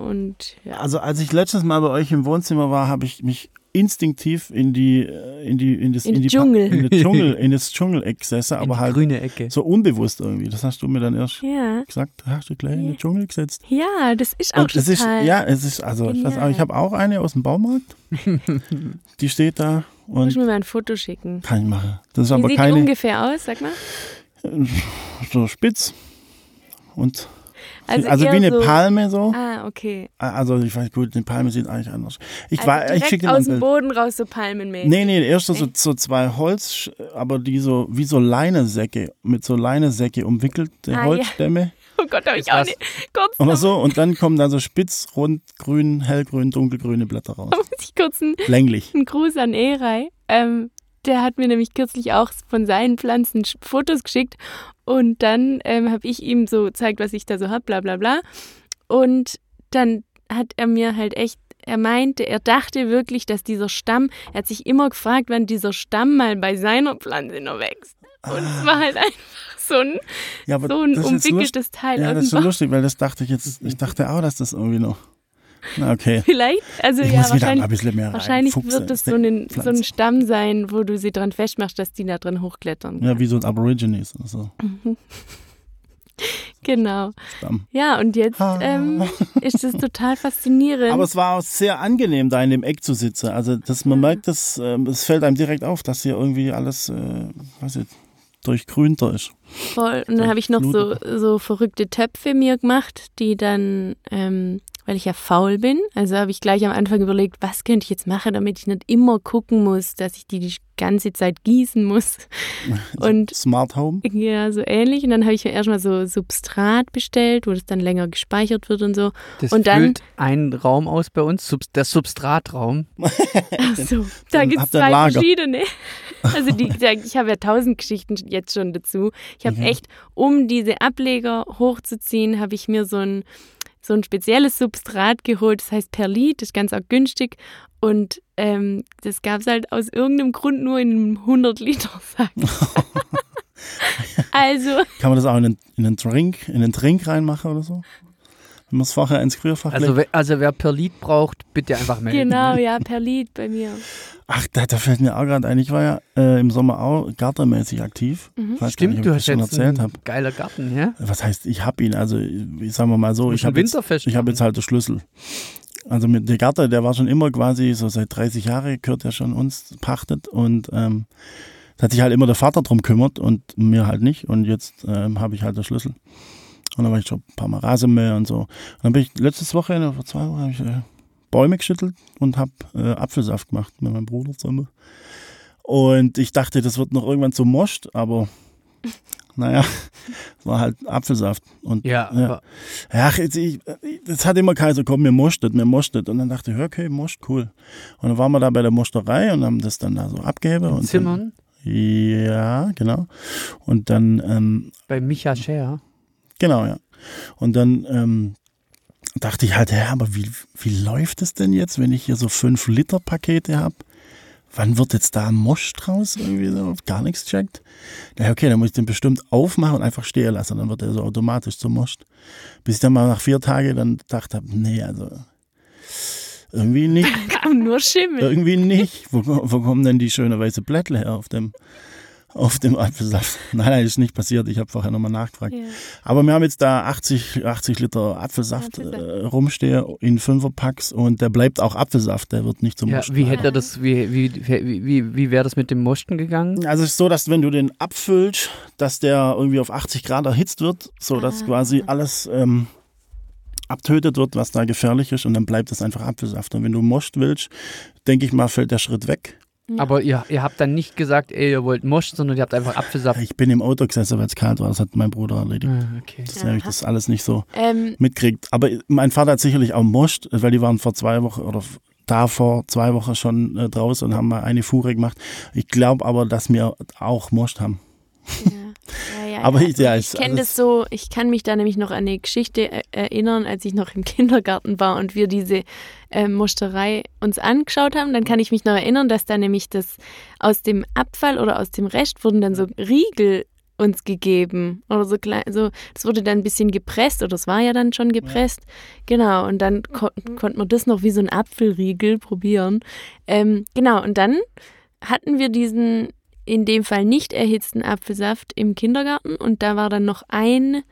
Speaker 3: Ja,
Speaker 1: Also als ich letztes Mal bei euch im Wohnzimmer war, habe ich mich instinktiv in die äh, in die in das
Speaker 3: In
Speaker 1: in
Speaker 3: die Dschungel.
Speaker 1: in den Dschungel in das Dschungeleck gesessen, aber halt
Speaker 2: grüne Ecke.
Speaker 1: so unbewusst irgendwie. Das hast du mir dann erst
Speaker 3: ja,
Speaker 1: gesagt, hast du gleich in den Dschungel gesetzt.
Speaker 3: ja, das ist auch
Speaker 1: Und ist
Speaker 3: total.
Speaker 1: ja, es ist also ich, weiß, ich habe auch eine aus dem Baumarkt. die steht da
Speaker 3: Muss ich
Speaker 1: und
Speaker 3: mir mal ein Foto schicken.
Speaker 1: kann ich machen. Das ist
Speaker 3: Wie
Speaker 1: aber
Speaker 3: sieht die
Speaker 1: keine
Speaker 3: ungefähr aus, sag mal?
Speaker 1: so spitz und
Speaker 3: Also,
Speaker 1: also, wie eine
Speaker 3: so,
Speaker 1: Palme so.
Speaker 3: Ah, okay.
Speaker 1: Also ich weiß gut, eine Palme sieht eigentlich anders. Ich
Speaker 3: Also
Speaker 1: war ich schicke dir mal ein
Speaker 3: aus dem
Speaker 1: Bild.
Speaker 3: Boden raus, so palmenmäßig.
Speaker 1: Nee, nee, erst so, so zwei Holz, aber die so wie so Leinesäcke, mit so Leinesäcke umwickelte
Speaker 3: Ah, ja.
Speaker 1: Holzstämme
Speaker 3: Oh Gott, habe ich auch nicht. Kurz,
Speaker 1: oder
Speaker 3: da
Speaker 1: so und dann kommen da so spitz, rund, grün, hellgrün, dunkelgrüne Blätter raus.
Speaker 3: muss ich kurz einen,
Speaker 1: Länglich.
Speaker 3: einen Gruß an Erei. Ähm, der hat mir nämlich kürzlich auch von seinen Pflanzen Fotos geschickt und dann ähm, habe ich ihm so gezeigt, was ich da so habe, bla bla bla. Und dann hat er mir halt echt, er meinte, er dachte wirklich, dass dieser Stamm, er hat sich immer gefragt, wann dieser Stamm mal bei seiner Pflanze noch wächst. Und es war halt einfach so ein,
Speaker 1: Ja,
Speaker 3: so ein umwickeltes Teil.
Speaker 1: Ja, das ist so lustig, weil das dachte ich jetzt, ich dachte auch, dass das irgendwie noch. Okay.
Speaker 3: Vielleicht, also
Speaker 1: Ich
Speaker 3: ja, wahrscheinlich, wahrscheinlich wird es so ein, so ein. Stamm sein, wo du sie dran festmachst, dass die da drin hochklettern.
Speaker 1: Ja, wie so ein Aborigines oder so.
Speaker 3: Genau.
Speaker 1: Stamm.
Speaker 3: Ja, und jetzt ähm, ist es total faszinierend.
Speaker 1: Aber es war auch sehr angenehm, da in dem Eck zu sitzen. Also, dass man merkt, ähm, es fällt einem direkt auf, dass hier irgendwie alles, äh, weiß ich, durchgrünter ist.
Speaker 3: Voll. Und dann habe ich noch so, so verrückte Töpfe mir gemacht, die dann, ähm, weil ich ja faul bin, also habe ich gleich am Anfang überlegt, was könnte ich jetzt machen, damit ich nicht immer gucken muss, dass ich die die ganze Zeit gießen muss. Und
Speaker 1: Smart Home.
Speaker 3: ja, so ähnlich. Und dann habe ich mir erstmal so Substrat bestellt, wo das dann länger gespeichert wird und so.
Speaker 2: Das
Speaker 3: Und dann-
Speaker 2: füllt einen Raum aus bei uns, der Substratraum.
Speaker 3: Ach so, da gibt es zwei
Speaker 1: Lager.
Speaker 3: verschiedene. Also die, die- ich habe ja tausend Geschichten jetzt schon dazu. Ich habe
Speaker 1: Mhm.
Speaker 3: echt, um diese Ableger hochzuziehen, habe ich mir so ein, so ein spezielles Substrat geholt, das heißt Perlit, das ist ganz auch günstig. Und ähm, das gab es halt aus irgendeinem Grund nur in einem 100-Liter-Sack. also,
Speaker 1: Kann man das auch in einen, in einen Drink, in einen Drink reinmachen oder so? Wenn man es vorher ins Gefrierfach
Speaker 2: Also, also wer Perlit braucht, bitte einfach melden.
Speaker 3: genau, ja, Perlit bei mir.
Speaker 1: Ach, da, da fällt mir auch gerade ein. Ich war ja äh, im Sommer auch gartenmäßig aktiv.
Speaker 3: Mhm.
Speaker 1: Weiß gar
Speaker 2: Stimmt,
Speaker 1: nicht,
Speaker 2: du
Speaker 1: ob
Speaker 2: hast
Speaker 1: schon
Speaker 2: jetzt
Speaker 1: erzählt
Speaker 2: einen
Speaker 1: habe.
Speaker 2: geiler Garten, ja?
Speaker 1: Was heißt, ich habe ihn? Also, ich sagen wir mal so,
Speaker 2: Muss
Speaker 1: ich habe jetzt, ich hab jetzt halt den Schlüssel. Also mit der Garten, der war schon immer quasi so seit 30 Jahren, gehört ja schon uns, pachtet und ähm, da hat sich halt immer der Vater drum kümmert und mir halt nicht und jetzt ähm, habe ich halt den Schlüssel. Und dann war ich schon ein paar Mal Rasenmäher und so. Und dann bin ich letztes Wochenende, vor zwei Wochen, habe ich äh, Bäume geschüttelt und habe äh, Apfelsaft gemacht mit meinem Bruder zusammen. Und ich dachte, das wird noch irgendwann zu Most, aber naja, es war halt Apfelsaft. Und
Speaker 2: Ja,
Speaker 1: Ja. ach, jetzt, ich, das hat immer keiner so, komm, mir moschtet, mir moschtet. Und dann dachte ich, okay, moscht, cool. Und dann waren wir da bei der Mosterei und haben das dann da so abgegeben. Und
Speaker 2: Zimmern
Speaker 1: Dann, ja, genau. Und dann, ähm,
Speaker 2: bei Micha Scher.
Speaker 1: Genau, ja. Und dann ähm, dachte ich halt, ja, aber wie, wie läuft es denn jetzt, wenn ich hier so 5 Liter Pakete habe? Wann wird jetzt da Mosch draus? Irgendwie so, gar nichts checkt. Ja, okay, dann muss ich den bestimmt aufmachen und einfach stehen lassen. Dann wird er so automatisch zum Mosch. Bis ich dann mal nach vier Tagen dann dachte, nee, also irgendwie nicht.
Speaker 3: Kam nur Schimmel.
Speaker 1: Irgendwie nicht. Wo, wo kommen denn die schöne weiße Blättle her auf dem, auf dem Apfelsaft? Nein, nein, ist nicht passiert. Ich habe vorher nochmal nachgefragt.
Speaker 3: Ja.
Speaker 1: Aber wir haben jetzt da 80, 80 Liter Apfelsaft
Speaker 3: Apfelsaft.
Speaker 1: äh, rumstehen in Fünferpacks und der bleibt auch Apfelsaft, der wird nicht zum
Speaker 2: Ja,
Speaker 1: Mosten.
Speaker 2: wie hätte das, wie, wie, wie, wie, wie wäre das mit dem Mosten gegangen?
Speaker 1: Also es ist so, dass wenn du den abfüllst, dass der irgendwie auf 80 Grad erhitzt wird, so dass
Speaker 3: Ah.
Speaker 1: quasi alles ähm, abtötet wird, was da gefährlich ist und dann bleibt es einfach Apfelsaft. Und wenn du Most willst, denke ich mal, fällt der Schritt weg.
Speaker 3: Ja.
Speaker 2: Aber ihr, ihr habt dann nicht gesagt, ey, ihr wollt Most, sondern ihr habt einfach Apfelsaft.
Speaker 1: Ich bin im Auto gesessen, weil es kalt war. Das hat mein Bruder erledigt.
Speaker 2: Ah, okay.
Speaker 1: Deswegen habe ich das alles nicht so
Speaker 3: Ähm,
Speaker 1: mitkriegt. Aber mein Vater hat sicherlich auch Most, weil die waren vor zwei Wochen oder da vor zwei Wochen schon äh, draußen und haben mal eine Fuhre gemacht. Ich glaube aber, dass wir auch Most haben.
Speaker 3: ja. Ja, ja,
Speaker 1: Aber
Speaker 3: ja.
Speaker 1: ich- ja,
Speaker 3: ich kenne
Speaker 1: alles-
Speaker 3: das so, ich kann mich da nämlich noch an eine Geschichte er- erinnern, als ich noch im Kindergarten war und wir diese äh, Musterei uns angeschaut haben. Dann kann ich mich noch erinnern, dass da nämlich das aus dem Abfall oder aus dem Rest wurden dann so Riegel uns gegeben oder so klein, so das wurde dann ein bisschen gepresst oder es war ja dann schon gepresst, genau und dann kon konnte man das noch wie so ein Apfelriegel probieren, ähm, genau und dann hatten wir diesen in dem Fall nicht erhitzten Apfelsaft im Kindergarten. Und da war dann noch ein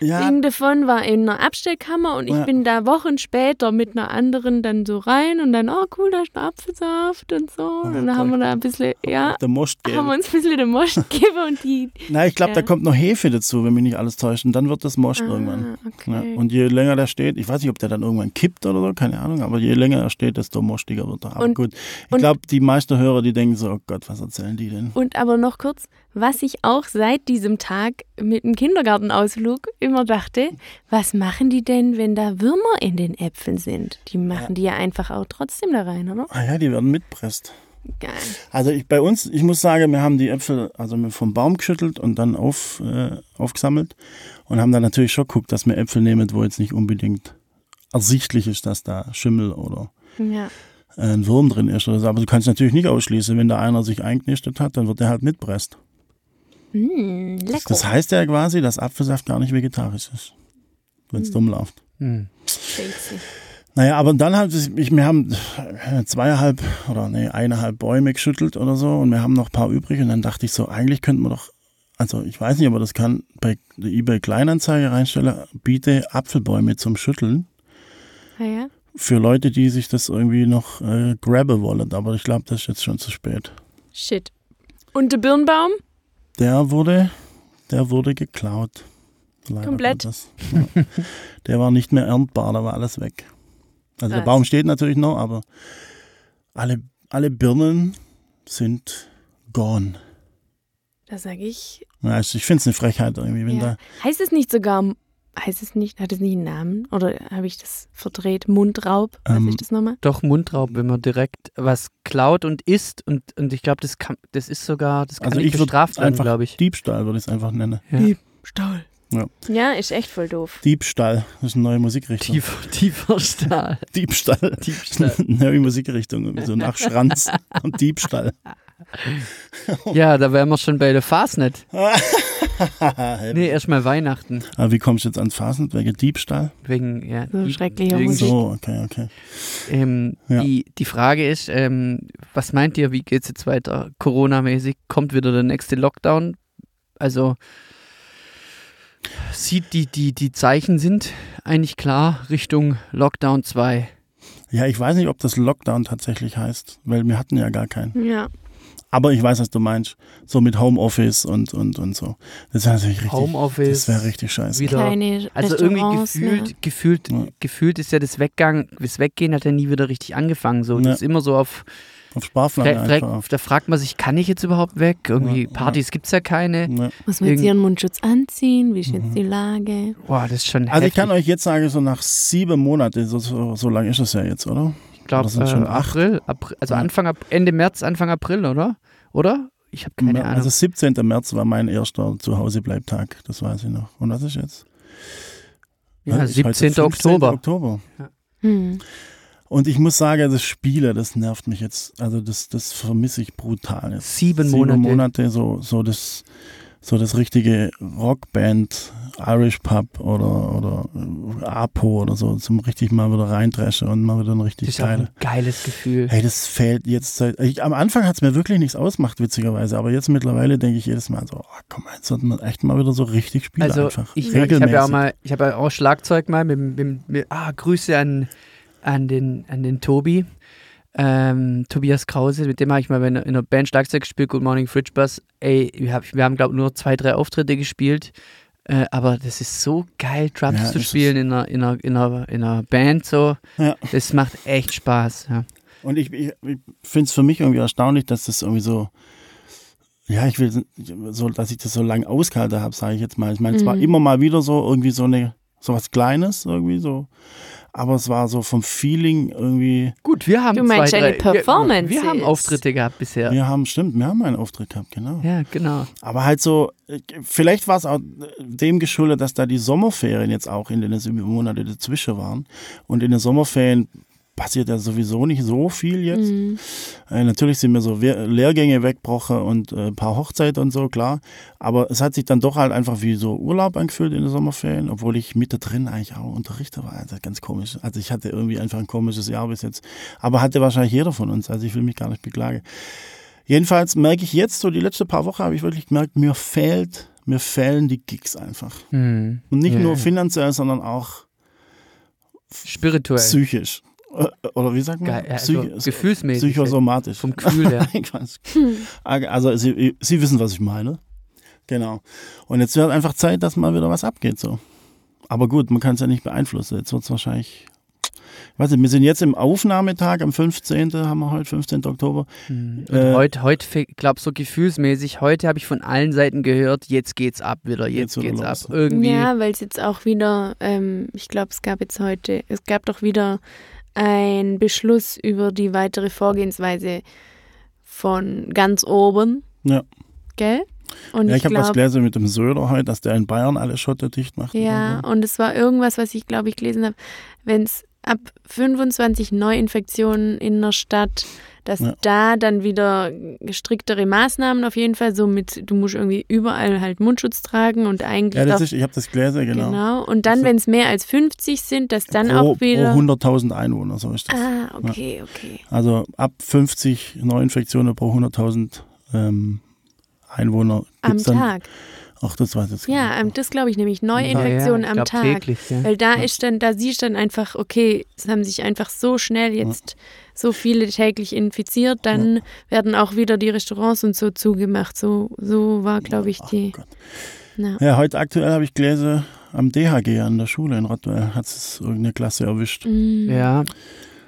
Speaker 1: Ja,
Speaker 3: Ding davon, war in einer Abstellkammer und ich
Speaker 1: Ja.
Speaker 3: bin da Wochen später mit einer anderen dann so rein und dann, oh cool, da ist ein Apfelsaft und so. und dann haben wir da ein bisschen, ja,
Speaker 1: der Most
Speaker 3: haben wir uns ein bisschen den Most gegeben und die.
Speaker 1: Nein, ich glaube, da
Speaker 3: Ja.
Speaker 1: kommt noch Hefe dazu, wenn mich nicht alles täuscht. Und dann wird das Most irgendwann.
Speaker 3: Ah,
Speaker 1: Ja,
Speaker 3: okay.
Speaker 1: und je länger der steht, ich weiß nicht, ob der dann irgendwann kippt oder so, keine Ahnung, aber je länger er steht, desto mostiger wird er. Aber
Speaker 3: Und-
Speaker 1: gut, ich glaube, die meisten Hörer, die denken so, oh Gott, was erzählen die denn?
Speaker 3: Und aber noch kurz, was ich auch seit diesem Tag mit dem Kindergartenausflug immer dachte, was machen die denn, wenn da Würmer in den Äpfeln sind? Die machen die ja einfach auch trotzdem da rein, oder?
Speaker 1: Ah ja, die werden mitpresst.
Speaker 3: Geil.
Speaker 1: Also ich, bei uns, ich muss sagen, wir haben die Äpfel also vom Baum geschüttelt und dann auf, äh, aufgesammelt und haben dann natürlich schon geguckt, dass wir Äpfel nehmen, wo jetzt nicht unbedingt ersichtlich ist, dass da Schimmel oder
Speaker 3: Ja.
Speaker 1: äh, ein Wurm drin ist oder so. Aber du kannst natürlich nicht ausschließen, wenn da einer sich einknistet hat, dann wird der halt mitpresst.
Speaker 3: Mm,
Speaker 1: Das,
Speaker 3: lecker.
Speaker 1: das heißt ja quasi, dass Apfelsaft gar nicht vegetarisch ist, wenn es dumm läuft.
Speaker 2: Hm.
Speaker 3: Fancy.
Speaker 1: Naja, aber dann halt, ich, wir haben zweieinhalb oder nee, eineinhalb Bäume geschüttelt oder so und wir haben noch ein paar übrig und dann dachte ich so, eigentlich könnten wir doch, also ich weiß nicht, aber das kann bei der eBay Kleinanzeige reinstellen, biete Apfelbäume zum Schütteln
Speaker 3: Ah ja.
Speaker 1: für Leute, die sich das irgendwie noch äh, grabben wollen, aber ich glaube, das ist jetzt schon zu spät.
Speaker 3: Shit. Und der Birnbaum?
Speaker 1: Der wurde, der wurde geklaut. Leider
Speaker 3: Komplett?
Speaker 1: Ja. Der war nicht mehr erntbar, da war alles weg. Also der
Speaker 3: Krass.
Speaker 1: Baum steht natürlich noch, aber alle, alle Birnen sind gone.
Speaker 3: Da sage ich.
Speaker 1: Ja, also ich finde es eine Frechheit irgendwie, wenn
Speaker 3: Ja. Heißt es nicht sogar, heißt es nicht, hat es nicht einen Namen? Oder habe ich das verdreht? Mundraub? Was
Speaker 1: Ähm,
Speaker 3: ist das nochmal?
Speaker 2: Doch Mundraub, wenn man direkt was klaut und isst und, und ich glaube, das kann, das ist sogar, das
Speaker 1: da,
Speaker 2: kann
Speaker 1: also
Speaker 2: nicht
Speaker 1: ich würde
Speaker 2: bestraft werden,
Speaker 1: einfach
Speaker 2: glaube ich.
Speaker 1: Diebstahl würde ich es einfach nennen.
Speaker 2: Ja.
Speaker 3: Stahl.
Speaker 1: Ja.
Speaker 3: Ja, ist echt voll doof.
Speaker 1: Diebstahl, das ist eine neue Musikrichtung.
Speaker 2: Tiefer, tiefer Stahl.
Speaker 1: Diebstahl.
Speaker 2: Diebstahl.
Speaker 1: neue Musikrichtung, so nach Schranz und Diebstahl.
Speaker 2: Ja, da wären wir schon bei der Fastnet. Nee, erstmal Weihnachten.
Speaker 1: Aber wie kommst du jetzt ans Fasnet? Wegen Diebstahl?
Speaker 2: Wegen, ja,
Speaker 3: So schrecklicher
Speaker 2: wegen-
Speaker 3: Musik.
Speaker 1: So, okay, okay.
Speaker 2: Ähm,
Speaker 1: Ja.
Speaker 2: die, die Frage ist, ähm, was meint ihr, wie geht's jetzt weiter? Corona-mäßig kommt wieder der nächste Lockdown? Also sieht die, die, die Zeichen sind eigentlich klar Richtung Lockdown 2.
Speaker 1: Ja, ich weiß nicht, ob das Lockdown tatsächlich heißt, weil wir hatten ja gar keinen.
Speaker 3: Ja.
Speaker 1: Aber ich weiß, was du meinst. So mit Homeoffice und, und, und so. Das wäre natürlich richtig.
Speaker 2: Homeoffice.
Speaker 1: Das wäre richtig scheiße.
Speaker 2: Wieder.
Speaker 3: Keine
Speaker 2: Also irgendwie gefühlt,
Speaker 3: mehr.
Speaker 2: gefühlt,
Speaker 1: Ja.
Speaker 2: gefühlt ist ja das Weggang, das Weggehen hat ja nie wieder richtig angefangen. So,
Speaker 1: Ja.
Speaker 2: das ist immer so auf,
Speaker 1: Auf Sparflamme einfach.
Speaker 2: da fragt man sich, kann ich jetzt überhaupt weg? Irgendwie
Speaker 1: Ja,
Speaker 2: Partys gibt's ja keine.
Speaker 1: Ja.
Speaker 3: Muss man jetzt ihren Mundschutz anziehen? Wie ist
Speaker 1: Mhm.
Speaker 3: jetzt die Lage?
Speaker 2: Boah, das ist schon
Speaker 1: Also ich kann
Speaker 2: heftig.
Speaker 1: euch jetzt sagen, so nach sieben Monaten, so, so, so lange ist es ja jetzt, oder?
Speaker 2: Ich glaube,
Speaker 1: das sind schon
Speaker 2: äh. April, April, also
Speaker 1: Ja.
Speaker 2: Anfang, Ende März, Anfang April, oder? Oder? Ich habe keine Ahnung.
Speaker 1: also 17. März war mein erster Zuhausebleibtag, das weiß ich noch. Und was ist jetzt?
Speaker 2: Ja,
Speaker 1: heute?
Speaker 2: 17.
Speaker 1: 15.
Speaker 2: Oktober.
Speaker 1: Oktober.
Speaker 3: Hm.
Speaker 1: Und ich muss sagen, das Spiele, das nervt mich jetzt. Also das, das vermisse ich brutal. Jetzt.
Speaker 2: Sieben Monate.
Speaker 1: Sieben Monate, so, so das, so das richtige Rockband, Irish Pub oder, oder äh, Apo oder so, zum richtig mal wieder reindresche und mal wieder ein
Speaker 2: Das
Speaker 1: richtig
Speaker 2: ist auch
Speaker 1: geile.
Speaker 2: ein geiles Gefühl.
Speaker 1: Hey, das fällt jetzt seit. Ich, am Anfang hat es mir wirklich nichts ausgemacht, witzigerweise. Aber jetzt mittlerweile denke ich jedes Mal so, oh, komm, jetzt sollten wir echt mal wieder so richtig spielen
Speaker 2: Also
Speaker 1: einfach.
Speaker 2: ich, ich habe ja auch mal, ich habe ja auch Schlagzeug mal mit, mit, mit ah, Grüße an, an, den, an den Tobi. Ähm, Tobias Krause, mit dem habe ich mal in einer- in einer Band Schlagzeug gespielt, Good Morning Fridge Bus. Ey, wir, hab, wir haben, glaube ich, nur zwei, drei Auftritte gespielt. Äh, aber das ist so geil, Drums
Speaker 1: Ja,
Speaker 2: zu spielen in einer, in, einer, in, einer, in einer Band. So.
Speaker 1: Ja.
Speaker 2: Das macht echt Spaß. Ja.
Speaker 1: Und ich, ich, ich finde es für mich irgendwie erstaunlich, dass das irgendwie so, ja, ich will so, dass ich das so lange ausgehalten habe, sage ich jetzt mal. Ich meine, es war
Speaker 3: Mhm.
Speaker 1: immer mal wieder so irgendwie so eine, so was Kleines irgendwie so. Aber es war so vom Feeling irgendwie,
Speaker 2: Gut, wir haben
Speaker 3: Du meinst
Speaker 2: zwei,
Speaker 3: eine
Speaker 2: drei,
Speaker 3: Performance
Speaker 2: Wir, wir haben Auftritte gehabt bisher. Ja,
Speaker 1: wir haben, stimmt, wir haben einen Auftritt gehabt, genau.
Speaker 2: genau.
Speaker 1: Aber halt so, äh, vielleicht war es auch dem geschuldet, dass da die Sommerferien jetzt auch in den sieben Monate dazwischen waren. Und in den Sommerferien passiert ja sowieso nicht so viel jetzt.
Speaker 3: Mhm.
Speaker 1: Äh, natürlich sind mir so We Lehrgänge weggebrochen und äh, ein paar Hochzeiten und so, klar. Aber es hat sich dann doch halt einfach wie so Urlaub angefühlt in den Sommerferien, obwohl ich mit da drin eigentlich auch unterrichte war. Also ganz komisch. Also ich hatte irgendwie einfach ein komisches Jahr bis jetzt. Aber hatte wahrscheinlich jeder von uns. Also ich will mich gar nicht beklagen. Jedenfalls merke ich jetzt, so die letzten paar Wochen habe ich wirklich gemerkt, mir fehlt, mir fehlen die Gigs einfach.
Speaker 2: Hm.
Speaker 1: Und nicht
Speaker 2: Ja.
Speaker 1: nur finanziell, sondern auch
Speaker 2: Spirituell.
Speaker 1: psychisch. Äh, Oder wie sagt man?
Speaker 2: Geil, also
Speaker 1: Psych-
Speaker 2: gefühlsmäßig.
Speaker 1: Psychosomatisch.
Speaker 2: Vom Gefühl her.
Speaker 1: Ich weiß. Also Sie, Sie wissen, was ich meine. Genau. Und jetzt wird einfach Zeit, dass mal wieder was abgeht so. Aber gut, man kann es ja nicht beeinflussen. Jetzt wird es wahrscheinlich. Ich weiß nicht, wir sind jetzt im Aufnahmetag, am 15. haben wir heute, 15. Oktober.
Speaker 2: Hm. Und
Speaker 1: Äh,
Speaker 2: heute, heute glaube so gefühlsmäßig, heute habe ich von allen Seiten gehört, jetzt geht's ab wieder, jetzt
Speaker 1: Geht's wieder
Speaker 2: geht's
Speaker 1: los.
Speaker 2: ab. Irgendwie.
Speaker 3: Ja, weil es jetzt auch wieder, ähm, ich glaube, es gab jetzt heute, es gab doch wieder einen Beschluss über die weitere Vorgehensweise von ganz oben.
Speaker 1: Ja.
Speaker 3: Gell? Und
Speaker 1: Ja,
Speaker 3: ich
Speaker 1: ich habe was
Speaker 3: glaube,
Speaker 1: gelesen mit dem Söder heute, dass der in Bayern alle Schotter dicht macht.
Speaker 3: ja, und es war irgendwas, was ich glaube ich gelesen habe, wenn es ab 25 Neuinfektionen in einer Stadt, dass
Speaker 1: Ja.
Speaker 3: da dann wieder striktere Maßnahmen auf jeden Fall, so mit, du musst irgendwie überall halt Mundschutz tragen und eigentlich
Speaker 1: Ja, das ist, ich habe das gelesen, genau.
Speaker 3: Genau. Und dann, wenn es mehr als 50 sind, dass dann
Speaker 1: pro,
Speaker 3: auch wieder.
Speaker 1: Pro 100.000 Einwohner, so ist das.
Speaker 3: ah, okay, okay.
Speaker 1: Also ab 50 Neuinfektionen pro 100.000 ähm, Einwohner
Speaker 3: Am
Speaker 1: dann.
Speaker 3: Tag.
Speaker 1: Ach, das weiß ich jetzt
Speaker 3: Ja,
Speaker 1: nicht.
Speaker 3: das glaube ich nämlich.
Speaker 2: Ja,
Speaker 3: Neuinfektionen
Speaker 2: ja, ich
Speaker 3: am
Speaker 2: glaub
Speaker 3: Tag.
Speaker 2: Täglich, ja.
Speaker 3: Weil da ist dann, da siehst du dann einfach, okay, es haben sich einfach so schnell jetzt so viele täglich infiziert, dann werden auch wieder die Restaurants und so zugemacht. So, so war, glaube ich, die.
Speaker 1: Gott.
Speaker 3: Ja.
Speaker 1: Ja, heute aktuell habe ich gelesen, am DHG an der Schule in Rottweil hat es irgendeine Klasse erwischt.
Speaker 3: Mm.
Speaker 2: Ja.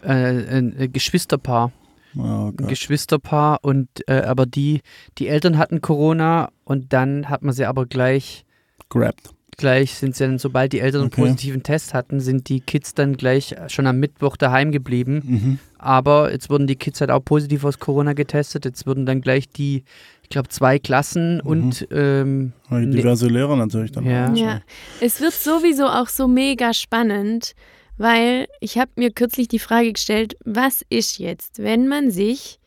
Speaker 2: Äh, ein Geschwisterpaar.
Speaker 1: Oh.
Speaker 2: Geschwisterpaar und äh, aber die, die Eltern hatten Corona und dann hat man sie aber gleich,
Speaker 1: Grabbed.
Speaker 2: gleich sind sie dann, sobald die Eltern einen
Speaker 1: Okay.
Speaker 2: positiven Test hatten, sind die Kids dann gleich schon am Mittwoch daheim geblieben.
Speaker 1: Mhm.
Speaker 2: Aber jetzt wurden die Kids halt auch positiv aus Corona getestet. Jetzt wurden dann gleich die, ich glaube, zwei Klassen und ähm, Nee.
Speaker 1: Diverse Lehrer natürlich dann.
Speaker 2: Ja.
Speaker 1: auch,
Speaker 3: Ja, es wird sowieso auch so mega spannend, weil ich habe mir kürzlich die Frage gestellt, was ist jetzt, wenn man sich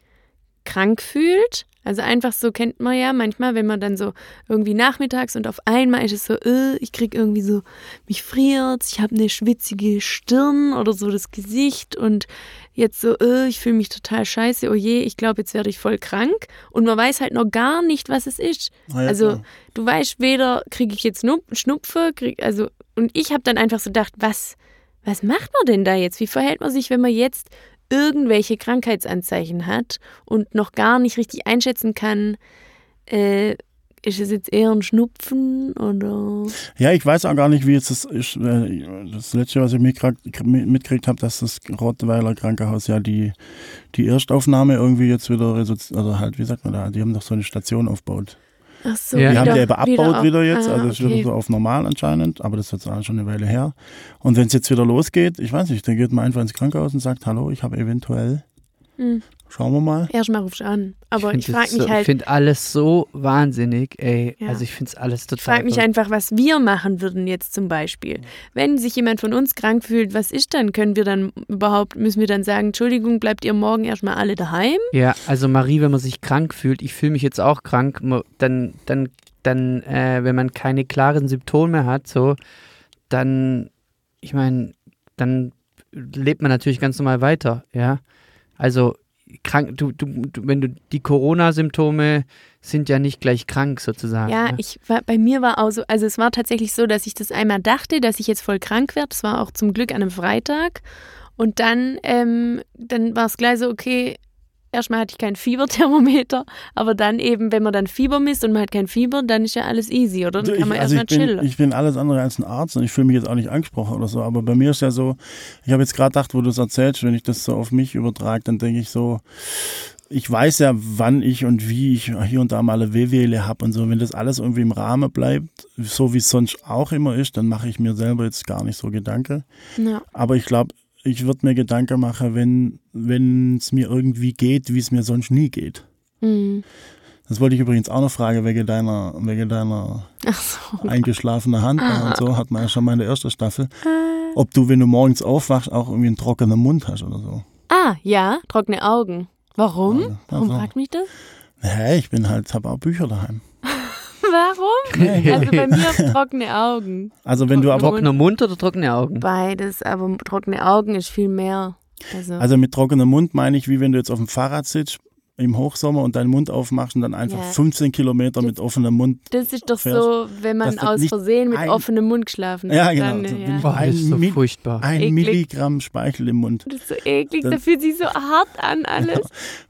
Speaker 3: krank fühlt? Also einfach so kennt man ja manchmal, wenn man dann so irgendwie nachmittags und auf einmal ist es so, äh, ich krieg irgendwie so, mich friert, ich habe eine schwitzige Stirn oder so das Gesicht und jetzt so, äh, ich fühle mich total scheiße, oh je, ich glaube, jetzt werde ich voll krank und man weiß halt noch gar nicht, was es ist.
Speaker 1: Ah, ja,
Speaker 3: Also du weißt weder, kriege ich jetzt Schnup Schnupfe, krieg, also und ich habe dann einfach so gedacht, was, was macht man denn da jetzt? Wie verhält man sich, wenn man jetzt irgendwelche Krankheitsanzeichen hat und noch gar nicht richtig einschätzen kann, äh, ist es jetzt eher ein Schnupfen oder?
Speaker 1: ja, ich weiß auch gar nicht, wie jetzt das ist. Das letzte, was ich mitgekriegt habe, dass das Rottweiler Krankenhaus ja die, die Erstaufnahme irgendwie jetzt wieder oder halt, wie sagt man da, die haben doch so eine Station aufgebaut.
Speaker 3: Ach so,
Speaker 2: Ja.
Speaker 1: Die haben die
Speaker 3: wieder,
Speaker 1: eben abgebaut wieder,
Speaker 3: auf-
Speaker 1: jetzt,
Speaker 3: ah,
Speaker 1: also es ist wieder
Speaker 3: okay.
Speaker 1: so auf normal anscheinend, aber das ist jetzt auch schon eine Weile her. Und wenn es jetzt wieder losgeht, ich weiß nicht, dann geht man einfach ins Krankenhaus und sagt, hallo, ich habe eventuell
Speaker 3: Hm.
Speaker 1: Schauen wir mal.
Speaker 3: Erstmal rufst du an. Aber ich,
Speaker 2: find
Speaker 3: frage mich
Speaker 2: so,
Speaker 3: halt,
Speaker 2: Ich finde alles so wahnsinnig, ey.
Speaker 3: Ja.
Speaker 2: Also ich finde es alles total.
Speaker 3: ich frage mich einfach, was wir machen würden jetzt zum Beispiel. Wenn sich jemand von uns krank fühlt, was ist dann? Können wir dann überhaupt, müssen wir dann sagen, Entschuldigung, bleibt ihr morgen erstmal alle daheim?
Speaker 2: Ja, also Marie, wenn man sich krank fühlt, ich fühle mich jetzt auch krank, dann, dann, dann, äh, wenn man keine klaren Symptome hat, so, dann, ich meine, dann lebt man natürlich ganz normal weiter, ja. Also krank, du, du, du wenn du die Corona-Symptome sind ja nicht gleich krank sozusagen.
Speaker 3: Ja,
Speaker 2: ne?
Speaker 3: ich war, bei mir war auch so, also es war tatsächlich so, dass ich das einmal dachte, dass ich jetzt voll krank werde. Das war auch zum Glück an einem Freitag. Und dann, ähm, dann war es gleich so, okay, erstmal hatte ich kein Fieberthermometer, aber dann eben, wenn man dann Fieber misst und man hat kein Fieber, dann ist ja alles easy, oder? Dann kann man
Speaker 1: also
Speaker 3: erstmal
Speaker 1: bin,
Speaker 3: chillen.
Speaker 1: ich bin alles andere als ein Arzt und ich fühle mich jetzt auch nicht angesprochen oder so. Aber bei mir ist ja so, ich habe jetzt gerade gedacht, wo du es erzählst, wenn ich das so auf mich übertrage, dann denke ich so, ich weiß ja, wann ich und wie ich hier und da mal eine Wehwehle habe und so. Wenn das alles irgendwie im Rahmen bleibt, so wie es sonst auch immer ist, dann mache ich mir selber jetzt gar nicht so Gedanken.
Speaker 3: ja.
Speaker 1: Aber ich glaube, ich würde mir Gedanken machen, wenn wenn es mir irgendwie geht, wie es mir sonst nie geht.
Speaker 3: Mhm.
Speaker 1: Das wollte ich übrigens auch noch fragen, wegen deiner, wegen deiner
Speaker 3: so.
Speaker 1: eingeschlafene Hand
Speaker 3: Ah.
Speaker 1: und so, hat man ja schon mal in der ersten Staffel. Ob du, wenn du morgens aufwachst, auch irgendwie einen trockenen Mund hast oder so.
Speaker 3: Ah, ja, trockene Augen. Warum?
Speaker 1: Also,
Speaker 3: Warum fragt mich das?
Speaker 1: Hä, ich bin halt, habe auch Bücher daheim.
Speaker 3: Warum? Also bei mir trockene Augen.
Speaker 1: Also wenn du aber,
Speaker 2: Trockener Mund oder trockene Augen?
Speaker 3: Beides, aber trockene Augen ist viel mehr. Also,
Speaker 1: also mit trockenem Mund meine ich, wie wenn du jetzt auf dem Fahrrad sitzt im Hochsommer und deinen Mund aufmachst und dann einfach
Speaker 3: Ja.
Speaker 1: 15 Kilometer mit offenem Mund.
Speaker 3: das ist doch
Speaker 1: fährst,
Speaker 3: so, wenn man
Speaker 1: das
Speaker 3: aus Versehen mit
Speaker 1: ein-
Speaker 3: offenem Mund geschlafen hat.
Speaker 1: Ja, genau.
Speaker 3: Dann,
Speaker 1: So
Speaker 3: ja.
Speaker 2: Boah, das ist so
Speaker 1: Ein Mi-
Speaker 2: furchtbar.
Speaker 1: Ein
Speaker 3: Eklig.
Speaker 1: Milligramm Speichel im Mund.
Speaker 3: Das ist so eklig,
Speaker 1: Dann-
Speaker 3: da fühlt sich so hart an alles.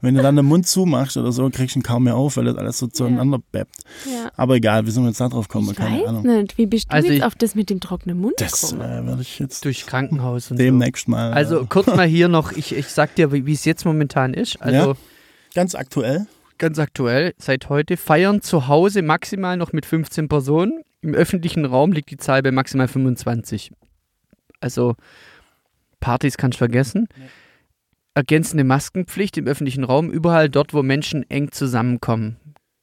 Speaker 1: Wenn du dann den Mund zumachst oder so, kriegst du ihn kaum mehr auf, weil das alles so zueinander beppt.
Speaker 3: Ja.
Speaker 1: Aber egal, wie sind wir jetzt da drauf gekommen?
Speaker 3: Ich
Speaker 1: Keine
Speaker 3: weiß
Speaker 1: Ahnung.
Speaker 3: nicht, wie bist du
Speaker 2: Also
Speaker 3: jetzt
Speaker 2: ich-
Speaker 3: auf das mit dem trockenen Mund
Speaker 1: Das
Speaker 3: gekommen?
Speaker 1: äh, werde ich jetzt
Speaker 2: Durch Krankenhaus und so.
Speaker 1: demnächst mal.
Speaker 2: Also
Speaker 1: äh,
Speaker 2: kurz mal hier noch, ich, ich sag dir, wie wie es jetzt momentan ist. Also
Speaker 1: Ja. Ganz aktuell.
Speaker 2: ganz aktuell, seit heute, feiern zu Hause maximal noch mit 15 Personen. Im öffentlichen Raum liegt die Zahl bei maximal 25. Also Partys kannst du vergessen. Ergänzende Maskenpflicht im öffentlichen Raum, überall dort, wo Menschen eng zusammenkommen.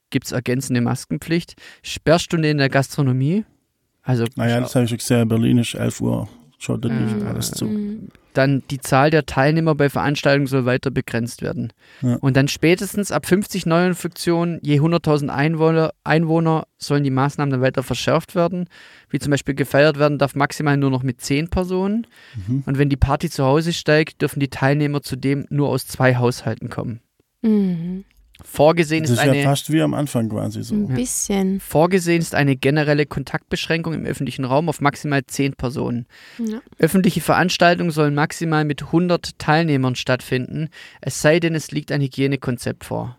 Speaker 2: Gibt es ergänzende Maskenpflicht. Sperrstunde in der Gastronomie. Also
Speaker 1: Naja, das habe ich schon gesehen. Berlin ist 11 Uhr. Schaut das nicht
Speaker 2: Äh,
Speaker 1: alles zu.
Speaker 2: Dann die Zahl der Teilnehmer bei Veranstaltungen soll weiter begrenzt werden.
Speaker 1: Ja.
Speaker 2: Und dann spätestens ab 50 Neuinfektionen je 100.000 Einwohner, Einwohner sollen die Maßnahmen dann weiter verschärft werden. Wie zum Beispiel gefeiert werden darf maximal nur noch mit 10 Personen.
Speaker 1: Mhm.
Speaker 2: Und wenn die Party zu Hause steigt, dürfen die Teilnehmer zudem nur aus zwei Haushalten kommen.
Speaker 3: Mhm.
Speaker 2: Vorgesehen
Speaker 1: Das
Speaker 2: ist
Speaker 1: ist ja
Speaker 2: eine
Speaker 1: fast wie am Anfang quasi so.
Speaker 3: Ein bisschen.
Speaker 2: Vorgesehen ist eine generelle Kontaktbeschränkung im öffentlichen Raum auf maximal 10 Personen.
Speaker 3: Ja.
Speaker 2: Öffentliche Veranstaltungen sollen maximal mit 100 Teilnehmern stattfinden, es sei denn, es liegt ein Hygienekonzept vor.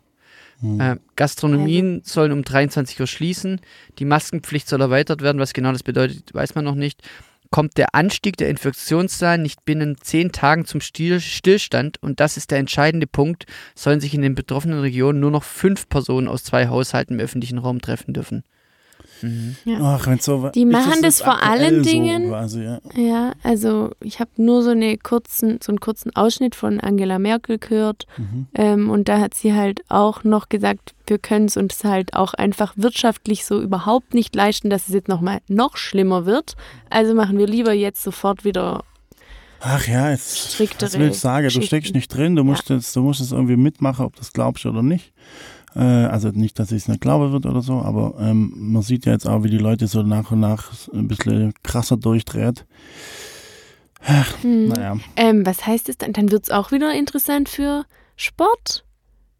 Speaker 1: Hm.
Speaker 2: Äh, Gastronomien sollen um 23 Uhr schließen, die Maskenpflicht soll erweitert werden, was genau das bedeutet, weiß man noch nicht. Kommt der Anstieg der Infektionszahlen nicht binnen 10 Tagen zum Still Stillstand, und das ist der entscheidende Punkt, sollen sich in den betroffenen Regionen nur noch fünf Personen aus zwei Haushalten im öffentlichen Raum treffen dürfen. Mhm.
Speaker 1: Ach, wenn so
Speaker 3: Die machen
Speaker 1: es
Speaker 3: das
Speaker 1: jetzt
Speaker 3: vor allen Dingen-
Speaker 1: So quasi, ja.
Speaker 3: Ja, also ich habe nur so, eine kurzen, so einen kurzen Ausschnitt von Angela Merkel gehört.
Speaker 1: Mhm.
Speaker 3: Ähm, und da hat sie halt auch noch gesagt, wir können es uns halt auch einfach wirtschaftlich so überhaupt nicht leisten, dass es jetzt nochmal noch schlimmer wird. Also machen wir lieber jetzt sofort wieder.
Speaker 1: Ach ja, jetzt, was will ich sagen? Du steckst nicht drin, du musst, jetzt, du musst es irgendwie mitmachen, ob du das glaubst oder nicht. Äh, also nicht, dass ich es nicht glaube wird oder so, aber ähm, man sieht ja jetzt auch, wie die Leute so nach und nach ein bisschen krasser durchdreht.
Speaker 3: Hm.
Speaker 1: Naja,
Speaker 3: Ähm, was heißt es dann? Dann wird es auch wieder interessant für Sport.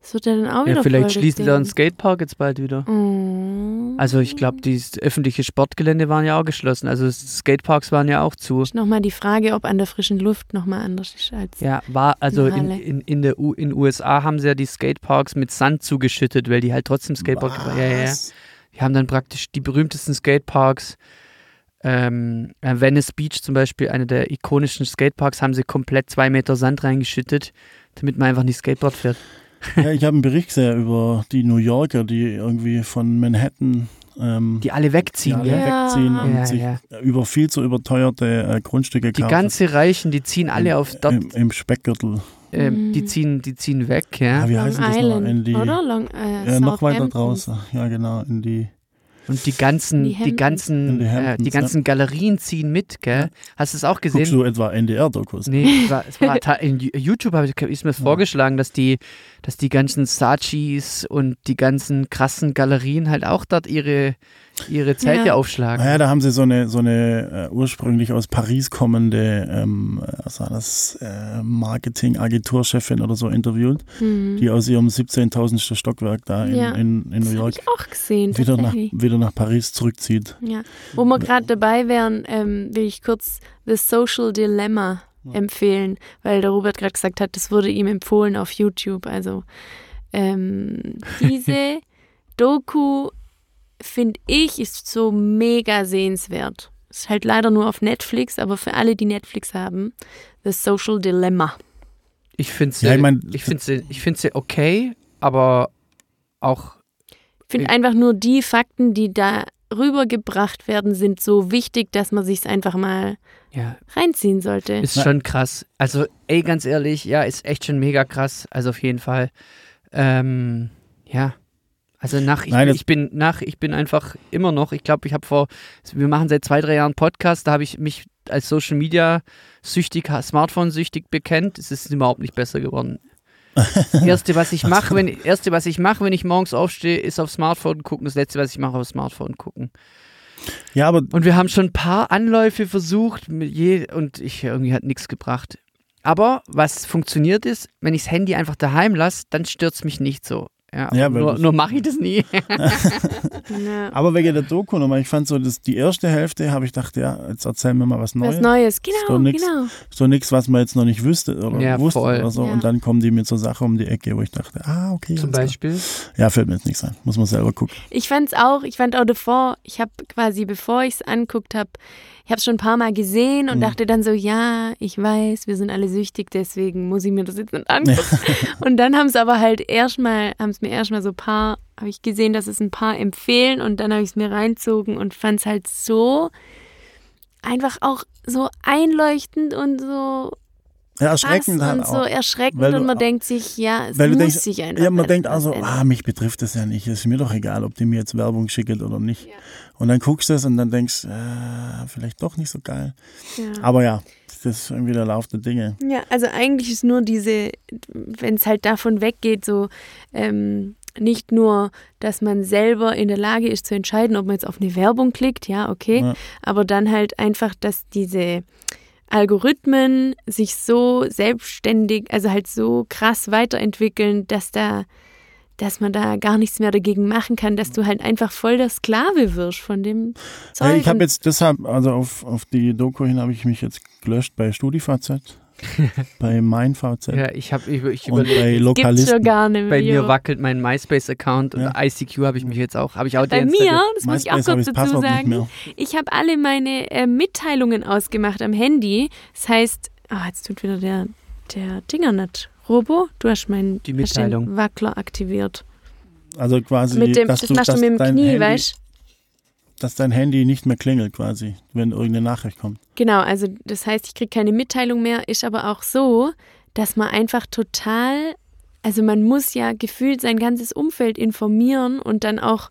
Speaker 3: Das wird ja dann auch wieder
Speaker 2: Ja, vielleicht
Speaker 3: das
Speaker 2: wir
Speaker 3: Ding.
Speaker 2: einen Skatepark jetzt bald wieder.
Speaker 3: Oh.
Speaker 2: Also ich glaube, die öffentliche Sportgelände waren ja auch geschlossen. Also Skateparks waren ja auch zu.
Speaker 3: Nochmal die Frage, ob an der frischen Luft nochmal anders ist als.
Speaker 2: Ja, war, also
Speaker 3: In
Speaker 2: in, in, in der U, in USA haben sie ja die Skateparks mit Sand zugeschüttet, weil die halt trotzdem Skatepark ja, ja, ja.
Speaker 1: Was?
Speaker 2: Die haben dann praktisch die berühmtesten Skateparks. Ähm, äh, Venice Beach zum Beispiel, einer der ikonischen Skateparks, haben sie komplett zwei Meter Sand reingeschüttet, damit man einfach nicht Skateboard fährt.
Speaker 1: Ja, ich habe einen Bericht gesehen über die New Yorker, die irgendwie von Manhattan ähm,
Speaker 2: Die alle wegziehen,
Speaker 1: die alle?
Speaker 3: Ja.
Speaker 1: wegziehen und
Speaker 2: Ja,
Speaker 1: sich
Speaker 2: ja.
Speaker 1: über viel zu überteuerte äh, Grundstücke
Speaker 2: Die
Speaker 1: kaufen.
Speaker 2: ganze Reichen, die ziehen alle auf dort.
Speaker 1: Im, im Speckgürtel
Speaker 2: ähm, die
Speaker 3: Mhm.
Speaker 2: ziehen, die ziehen weg, ja.
Speaker 1: Ah, wie
Speaker 3: Long
Speaker 1: heißt das noch? In die,
Speaker 3: oder? Long, äh,
Speaker 1: ja, noch weiter draußen. Ja, genau, in die.
Speaker 2: Und die ganzen,
Speaker 3: Die
Speaker 2: die, ganzen, äh, die ganzen Galerien ziehen mit, gell? Hast du es auch
Speaker 1: Guckst
Speaker 2: gesehen?
Speaker 1: du etwa NDR-Dokus?
Speaker 2: Nee, es war, es war in YouTube habe ich, ist mir das
Speaker 1: Ja.
Speaker 2: vorgeschlagen, dass die, dass die ganzen Sachis und die ganzen krassen Galerien halt auch dort ihre, ihre Zelte
Speaker 3: Ja.
Speaker 2: aufschlagen.
Speaker 1: Naja, da haben sie so eine, so eine äh, ursprünglich aus Paris kommende, ähm, was war das, äh, Marketing-Agenturchefin oder so interviewt,
Speaker 3: Mhm.
Speaker 1: die aus ihrem 17.000. Stockwerk da in,
Speaker 3: Ja.
Speaker 1: in, in New York
Speaker 3: gesehen,
Speaker 1: wieder nach, wieder nach Paris zurückzieht.
Speaker 3: Ja. Wo wir gerade dabei wären, ähm, will ich kurz The Social Dilemma
Speaker 1: Ja.
Speaker 3: empfehlen, weil der Robert gerade gesagt hat, das wurde ihm empfohlen auf YouTube. Also ähm, diese Doku, finde ich, ist so mega sehenswert. Ist halt leider nur auf Netflix, aber für alle, die Netflix haben, The Social Dilemma.
Speaker 2: Ich finde sie,
Speaker 1: Ja, ich mein-
Speaker 2: ich find sie, ich find sie okay, aber auch
Speaker 3: Ich finde einfach nur die Fakten, die da rübergebracht werden, sind so wichtig, dass man sich einfach mal
Speaker 2: ja,
Speaker 3: reinziehen sollte.
Speaker 2: ist schon krass. Also, ey, ganz ehrlich, ja, ist echt schon mega krass. Also auf jeden Fall. Ähm, ja. Also nach, ich,
Speaker 1: Nein, das-
Speaker 2: ich bin nach, ich bin einfach immer noch, ich glaube, ich habe vor, wir machen seit zwei, drei Jahren Podcast, da habe ich mich als Social Media süchtig, Smartphone süchtig bekennt. Es ist überhaupt nicht besser geworden. erste, was ich mache, wenn erste, was ich mache, wenn ich morgens aufstehe, ist auf Smartphone gucken. Das letzte, was ich mache, auf Smartphone gucken.
Speaker 1: Ja, aber
Speaker 2: Und wir haben schon ein paar Anläufe versucht je, und ich irgendwie hat nichts gebracht. Aber was funktioniert ist, wenn ich das Handy einfach daheim lasse, dann stört es mich nicht so. Ja,
Speaker 1: Ja,
Speaker 2: nur,
Speaker 1: das-
Speaker 2: nur mache ich das nie.
Speaker 1: Aber wegen der Doku nochmal, ich fand so, dass die erste Hälfte habe ich gedacht, ja, jetzt erzählen wir mal was Neues.
Speaker 3: Was Neues, genau,
Speaker 1: nix.
Speaker 3: genau.
Speaker 1: So nichts, was man jetzt noch nicht wüsste oder
Speaker 2: Ja,
Speaker 1: wusste
Speaker 2: voll.
Speaker 1: oder so.
Speaker 3: Ja.
Speaker 1: Und dann kommen die mit so Sachen um die Ecke, wo ich dachte, ah, okay.
Speaker 2: Zum
Speaker 1: alles klar.
Speaker 2: Beispiel.
Speaker 1: Ja, fällt mir jetzt nichts ein. Muss man selber gucken.
Speaker 3: Ich fand's auch, ich fand auch davor, ich habe quasi, bevor ich es anguckt habe, ich habe es schon ein paar Mal gesehen und
Speaker 1: Mhm.
Speaker 3: dachte dann so, ja, ich weiß, wir sind alle süchtig, deswegen muss ich mir das jetzt nicht angucken. und dann haben es aber halt erstmal, haben es mir erstmal so ein paar, habe ich gesehen, dass es ein paar empfehlen und dann habe ich es mir reinzogen und fand es halt so einfach auch so einleuchtend und so
Speaker 1: Ja, erschreckend halt
Speaker 3: und so
Speaker 1: auch.
Speaker 3: erschreckend
Speaker 1: Weil
Speaker 3: und man denkt sich, ja, es
Speaker 1: Weil
Speaker 3: muss
Speaker 1: denkst,
Speaker 3: sich einfach
Speaker 1: Ja, man denkt also, ah, mich betrifft das ja nicht. Es ist mir doch egal, ob die mir jetzt Werbung schicken oder nicht.
Speaker 3: Ja.
Speaker 1: Und dann guckst du es und dann denkst, äh, vielleicht doch nicht so geil.
Speaker 3: Ja.
Speaker 1: Aber ja, das ist irgendwie der Lauf der Dinge.
Speaker 3: Ja, also eigentlich ist nur diese, wenn es halt davon weggeht, so ähm, nicht nur, dass man selber in der Lage ist zu entscheiden, ob man jetzt auf eine Werbung klickt, ja, okay,
Speaker 1: Ja.
Speaker 3: aber dann halt einfach, dass diese Algorithmen sich so selbstständig, also halt so krass weiterentwickeln, dass da dass man da gar nichts mehr dagegen machen kann, dass du halt einfach voll der Sklave wirst von dem Zeug.
Speaker 1: Ja, ich habe jetzt deshalb, also auf, auf die Doku hin habe ich mich jetzt gelöscht bei StudiVZ, bei MeinVZ
Speaker 2: Ja, ich habe ich, ich
Speaker 1: und bei
Speaker 3: gibt's gar nicht mehr.
Speaker 2: Bei mir wackelt mein MySpace-Account und
Speaker 1: Ja.
Speaker 2: ICQ habe ich mich jetzt auch, habe ich auch
Speaker 3: Bei mir, das muss ich auch kurz dazu sagen. Ich habe alle meine äh, Mitteilungen ausgemacht am Handy. Das heißt, ah, jetzt tut wieder der, der Dinger nicht. Robo, du hast meinen. Wackler aktiviert.
Speaker 1: Also quasi,
Speaker 3: mit dem,
Speaker 1: dass
Speaker 3: das
Speaker 1: du,
Speaker 3: machst du mit dem Knie,
Speaker 1: Handy,
Speaker 3: weißt
Speaker 1: dass dein Handy nicht mehr klingelt quasi, wenn irgendeine Nachricht kommt.
Speaker 3: Genau, also das heißt, ich kriege keine Mitteilung mehr, ist aber auch so, dass man einfach total, also man muss ja gefühlt sein ganzes Umfeld informieren und dann auch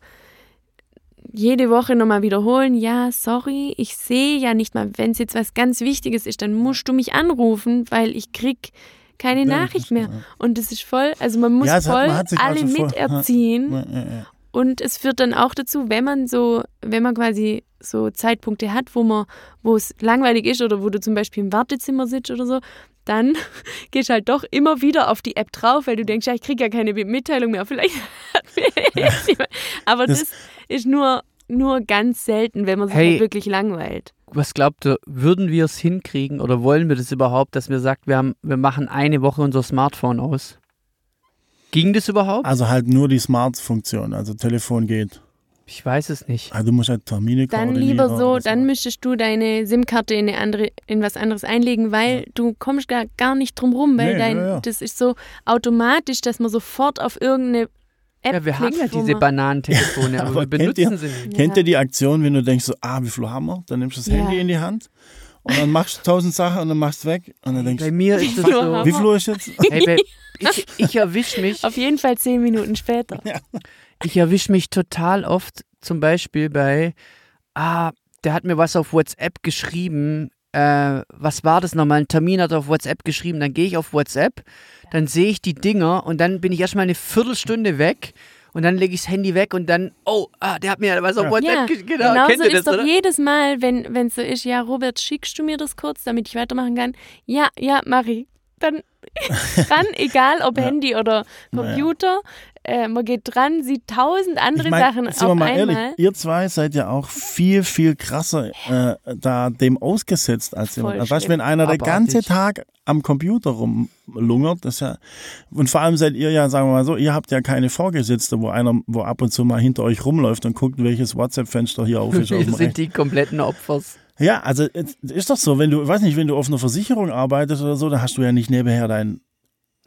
Speaker 3: jede Woche nochmal wiederholen, ja, sorry, ich sehe ja nicht mal, wenn es jetzt was ganz Wichtiges ist, dann musst du mich anrufen, weil ich krieg keine Nachricht mehr. Und das ist voll, also man muss
Speaker 1: Ja, es hat-
Speaker 3: voll
Speaker 1: man hat sich
Speaker 3: alle
Speaker 1: also voll-
Speaker 3: miterziehen.
Speaker 1: Ja, ja.
Speaker 3: Und es führt dann auch dazu, wenn man so, wenn man quasi so Zeitpunkte hat, wo man, wo es langweilig ist oder wo du zum Beispiel im Wartezimmer sitzt oder so, dann gehst halt doch immer wieder auf die App drauf, weil du denkst, ja, ich kriege ja keine Mitteilung mehr. Vielleicht hat mir jetzt jemand. Aber das,
Speaker 1: Das-
Speaker 3: ist nur, nur ganz selten, wenn man sich
Speaker 2: Hey.
Speaker 3: halt wirklich langweilt.
Speaker 2: Was glaubt ihr, würden wir es hinkriegen oder wollen wir das überhaupt, dass wir sagt, wir, haben, wir machen eine Woche unser Smartphone aus? Ging das überhaupt?
Speaker 1: Also halt nur die Smart-Funktion, also Telefon geht.
Speaker 2: Ich weiß es nicht.
Speaker 1: Also du musst halt Termine
Speaker 3: Dann lieber so, dann müsstest du deine SIM-Karte in, eine andere, in was anderes einlegen, weil du kommst gar, gar nicht drum rum, weil
Speaker 1: Nee,
Speaker 3: dein,
Speaker 1: ja, ja.
Speaker 3: das ist so automatisch, dass man sofort auf irgendeine App
Speaker 2: Ja, wir haben
Speaker 3: klickt,
Speaker 2: ja diese Bananentelefone, aber,
Speaker 1: aber
Speaker 2: wir
Speaker 1: kennt ihr-
Speaker 2: benutzen sie nicht.
Speaker 1: Kennt
Speaker 3: Ja.
Speaker 1: ihr die Aktion, wenn du denkst so, ah, wie viel haben wir? Dann nimmst du das
Speaker 3: Ja.
Speaker 1: Handy in die Hand Und dann machst du tausend Sachen und dann machst du weg. Und dann denkst
Speaker 2: Bei
Speaker 1: du,
Speaker 2: mir ist es
Speaker 3: Ja.
Speaker 2: so.
Speaker 1: wie viel Uhr ist jetzt?
Speaker 2: Hey, bei, ich ich erwische mich,
Speaker 3: Auf jeden Fall zehn Minuten später.
Speaker 2: ich erwische mich total oft, zum Beispiel bei, ah, der hat mir was auf WhatsApp geschrieben. Äh, was war das nochmal? Ein Termin hat er auf WhatsApp geschrieben. Dann gehe ich auf WhatsApp, dann sehe ich die Dinger und dann bin ich erstmal eine Viertelstunde weg und dann lege ich das Handy weg und dann, oh, ah, der hat mir was auf
Speaker 1: Ja.
Speaker 2: WhatsApp
Speaker 3: Ja,
Speaker 2: geschrieben. Genau,
Speaker 3: genau so ist
Speaker 2: das,
Speaker 3: doch
Speaker 2: oder?
Speaker 3: jedes Mal, wenn es so ist, ja, Robert, schickst du mir das kurz, damit ich weitermachen kann? Ja, ja, ich. Dann dran, egal ob
Speaker 1: Ja.
Speaker 3: Handy oder
Speaker 1: Naja.
Speaker 3: Computer. Äh, man geht dran, sieht tausend andere
Speaker 1: Ich mein,
Speaker 3: Sachen
Speaker 1: sind wir
Speaker 3: auf
Speaker 1: mal
Speaker 3: einmal.
Speaker 1: ehrlich, ihr zwei seid ja auch viel, viel krasser äh, da dem ausgesetzt als
Speaker 3: Voll
Speaker 1: jemand. Also, weißt, wenn einer den
Speaker 2: Abartig.
Speaker 1: ganze Tag am Computer rumlungert, das ist ja, und vor allem seid ihr ja, sagen wir mal so, ihr habt ja keine Vorgesetzte, wo einer, wo ab und zu mal hinter euch rumläuft und guckt, welches WhatsApp-Fenster hier auf ist.
Speaker 2: Wir sind die kompletten Opfers.
Speaker 1: Ja, also es ist doch so, wenn du, weiß nicht, wenn du auf einer Versicherung arbeitest oder so, dann hast du ja nicht nebenher dein.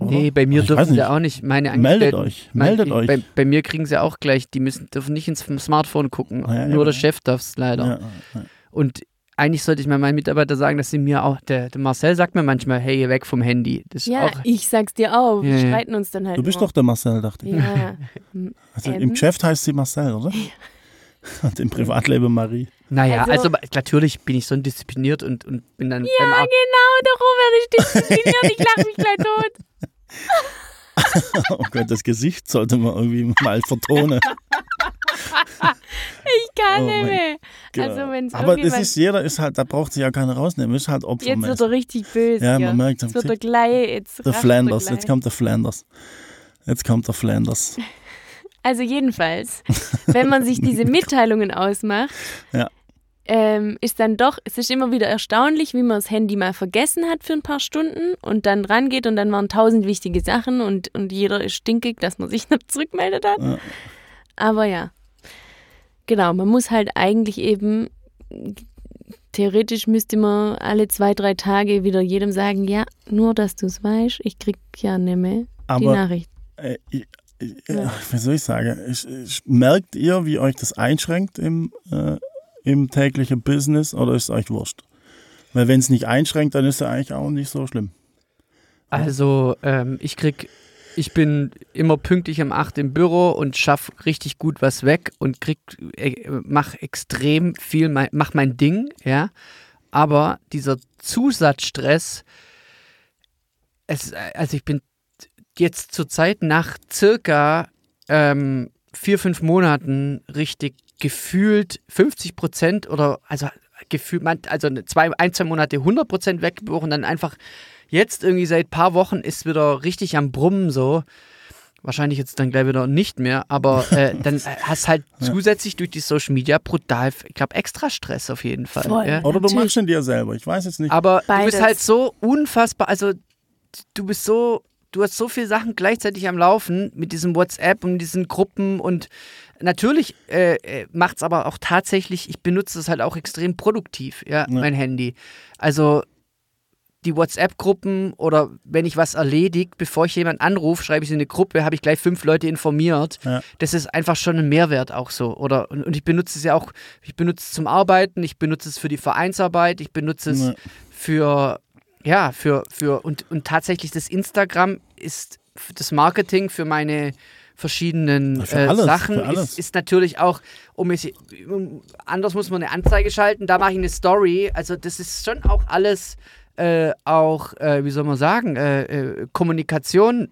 Speaker 1: oder?
Speaker 2: Nee, bei mir
Speaker 1: Ich weiß
Speaker 2: dürfen sie auch nicht. Meine
Speaker 1: Meldet
Speaker 2: Angestellten,
Speaker 1: euch,
Speaker 2: mein-
Speaker 1: meldet
Speaker 2: ich,
Speaker 1: euch.
Speaker 2: Bei, bei mir kriegen sie auch gleich, die müssen, dürfen nicht ins Smartphone gucken.
Speaker 1: Ja,
Speaker 2: Nur
Speaker 1: ja,
Speaker 2: der
Speaker 1: ja.
Speaker 2: Chef darf es leider.
Speaker 1: Ja, ja.
Speaker 2: Und eigentlich sollte ich mal meinen Mitarbeiter sagen, dass sie mir auch, der, der Marcel sagt mir manchmal, hey, geh weg vom Handy. Das ist
Speaker 3: Ja,
Speaker 2: auch,
Speaker 3: ich sag's dir auch. Wir
Speaker 2: Ja, ja.
Speaker 3: streiten uns dann halt.
Speaker 1: Du bist
Speaker 3: nur.
Speaker 1: doch der Marcel, dachte ich.
Speaker 3: Ja.
Speaker 1: Also
Speaker 3: Ähm.
Speaker 1: im Geschäft heißt sie Marcel, oder? Und im Privatleben Marie.
Speaker 2: naja, also,
Speaker 3: Also-
Speaker 2: natürlich bin ich so diszipliniert und, und bin dann
Speaker 3: Ja,
Speaker 2: Ar-
Speaker 3: genau, der Robert ist diszipliniert. Ich lache mich gleich tot.
Speaker 1: Oh Gott, das Gesicht sollte man irgendwie mal vertonen.
Speaker 3: Ich kann
Speaker 1: Oh
Speaker 3: nicht mehr.
Speaker 1: Gott.
Speaker 3: Also, wenn's
Speaker 1: Aber das ist jeder, ist halt, da braucht sich ja keiner rausnehmen, ist halt
Speaker 3: Jetzt wird er richtig böse.
Speaker 1: Ja,
Speaker 3: hier.
Speaker 1: man merkt,
Speaker 3: Jetzt wird er gleich. Jetzt
Speaker 1: Der
Speaker 3: er
Speaker 1: Flanders,
Speaker 3: gleich.
Speaker 1: jetzt kommt der Flanders. Jetzt kommt der Flanders.
Speaker 3: Also jedenfalls, wenn man sich diese Mitteilungen ausmacht,
Speaker 1: Ja.
Speaker 3: ähm, ist dann doch, es ist immer wieder erstaunlich, wie man das Handy mal vergessen hat für ein paar Stunden und dann rangeht und dann waren tausend wichtige Sachen und, und jeder ist stinkig, dass man sich nicht zurückmeldet hat.
Speaker 1: Ja.
Speaker 3: Aber ja, genau, man muss halt eigentlich eben, theoretisch müsste man alle zwei, drei Tage wieder jedem sagen, ja, nur dass du es weißt, ich krieg ja nicht mehr die Nachricht.
Speaker 1: äh,
Speaker 3: Ja.
Speaker 1: wie soll ich sagen, ich, ich, merkt ihr, wie euch das einschränkt im, äh, im täglichen Business oder ist es euch wurscht? Weil wenn es nicht einschränkt, dann ist es eigentlich auch nicht so schlimm.
Speaker 2: Also, ähm, ich krieg, ich bin immer pünktlich um 8 im Büro und schaff richtig gut was weg und krieg, äh, mach extrem viel, mein, mach mein Ding, ja. Aber dieser Zusatzstress, es, also ich bin jetzt zur Zeit nach circa ähm, vier, fünf Monaten richtig gefühlt 50 Prozent oder also gefühlt, also zwei, ein, zwei Monate 100 Prozent weggebrochen, dann einfach jetzt irgendwie seit paar Wochen ist wieder richtig am Brummen so. Wahrscheinlich jetzt dann gleich wieder nicht mehr, aber äh, dann hast halt zusätzlich durch die Social Media brutal, ich glaube, extra Stress auf jeden Fall.
Speaker 3: Voll.
Speaker 2: Ja?
Speaker 1: Oder du
Speaker 3: Natürlich.
Speaker 1: machst ihn dir selber. Ich weiß jetzt nicht.
Speaker 2: Aber du
Speaker 3: Beides.
Speaker 2: bist halt so unfassbar, also du bist so, du hast so viele Sachen gleichzeitig am Laufen mit diesem WhatsApp und diesen Gruppen und natürlich äh, äh, macht es aber auch tatsächlich, ich benutze es halt auch extrem produktiv, ja, mein Handy. Also die WhatsApp-Gruppen oder wenn ich was erledigt, bevor ich jemanden anrufe, schreibe ich in eine Gruppe, habe ich gleich fünf Leute informiert.
Speaker 1: Ja.
Speaker 2: Das ist einfach schon ein Mehrwert auch so. Oder und, und ich benutze es ja auch, ich benutze es zum Arbeiten, ich benutze es für die Vereinsarbeit, ich benutze es
Speaker 1: Ja.
Speaker 2: für ja, für, für und, und tatsächlich das Instagram ist das Marketing für meine verschiedenen äh,
Speaker 1: alles,
Speaker 2: Sachen. Ist, ist natürlich auch, um es um, anders muss man eine Anzeige schalten, da mache ich eine Story. Also das ist schon auch alles äh, auch, äh, wie soll man sagen, äh, äh, Kommunikation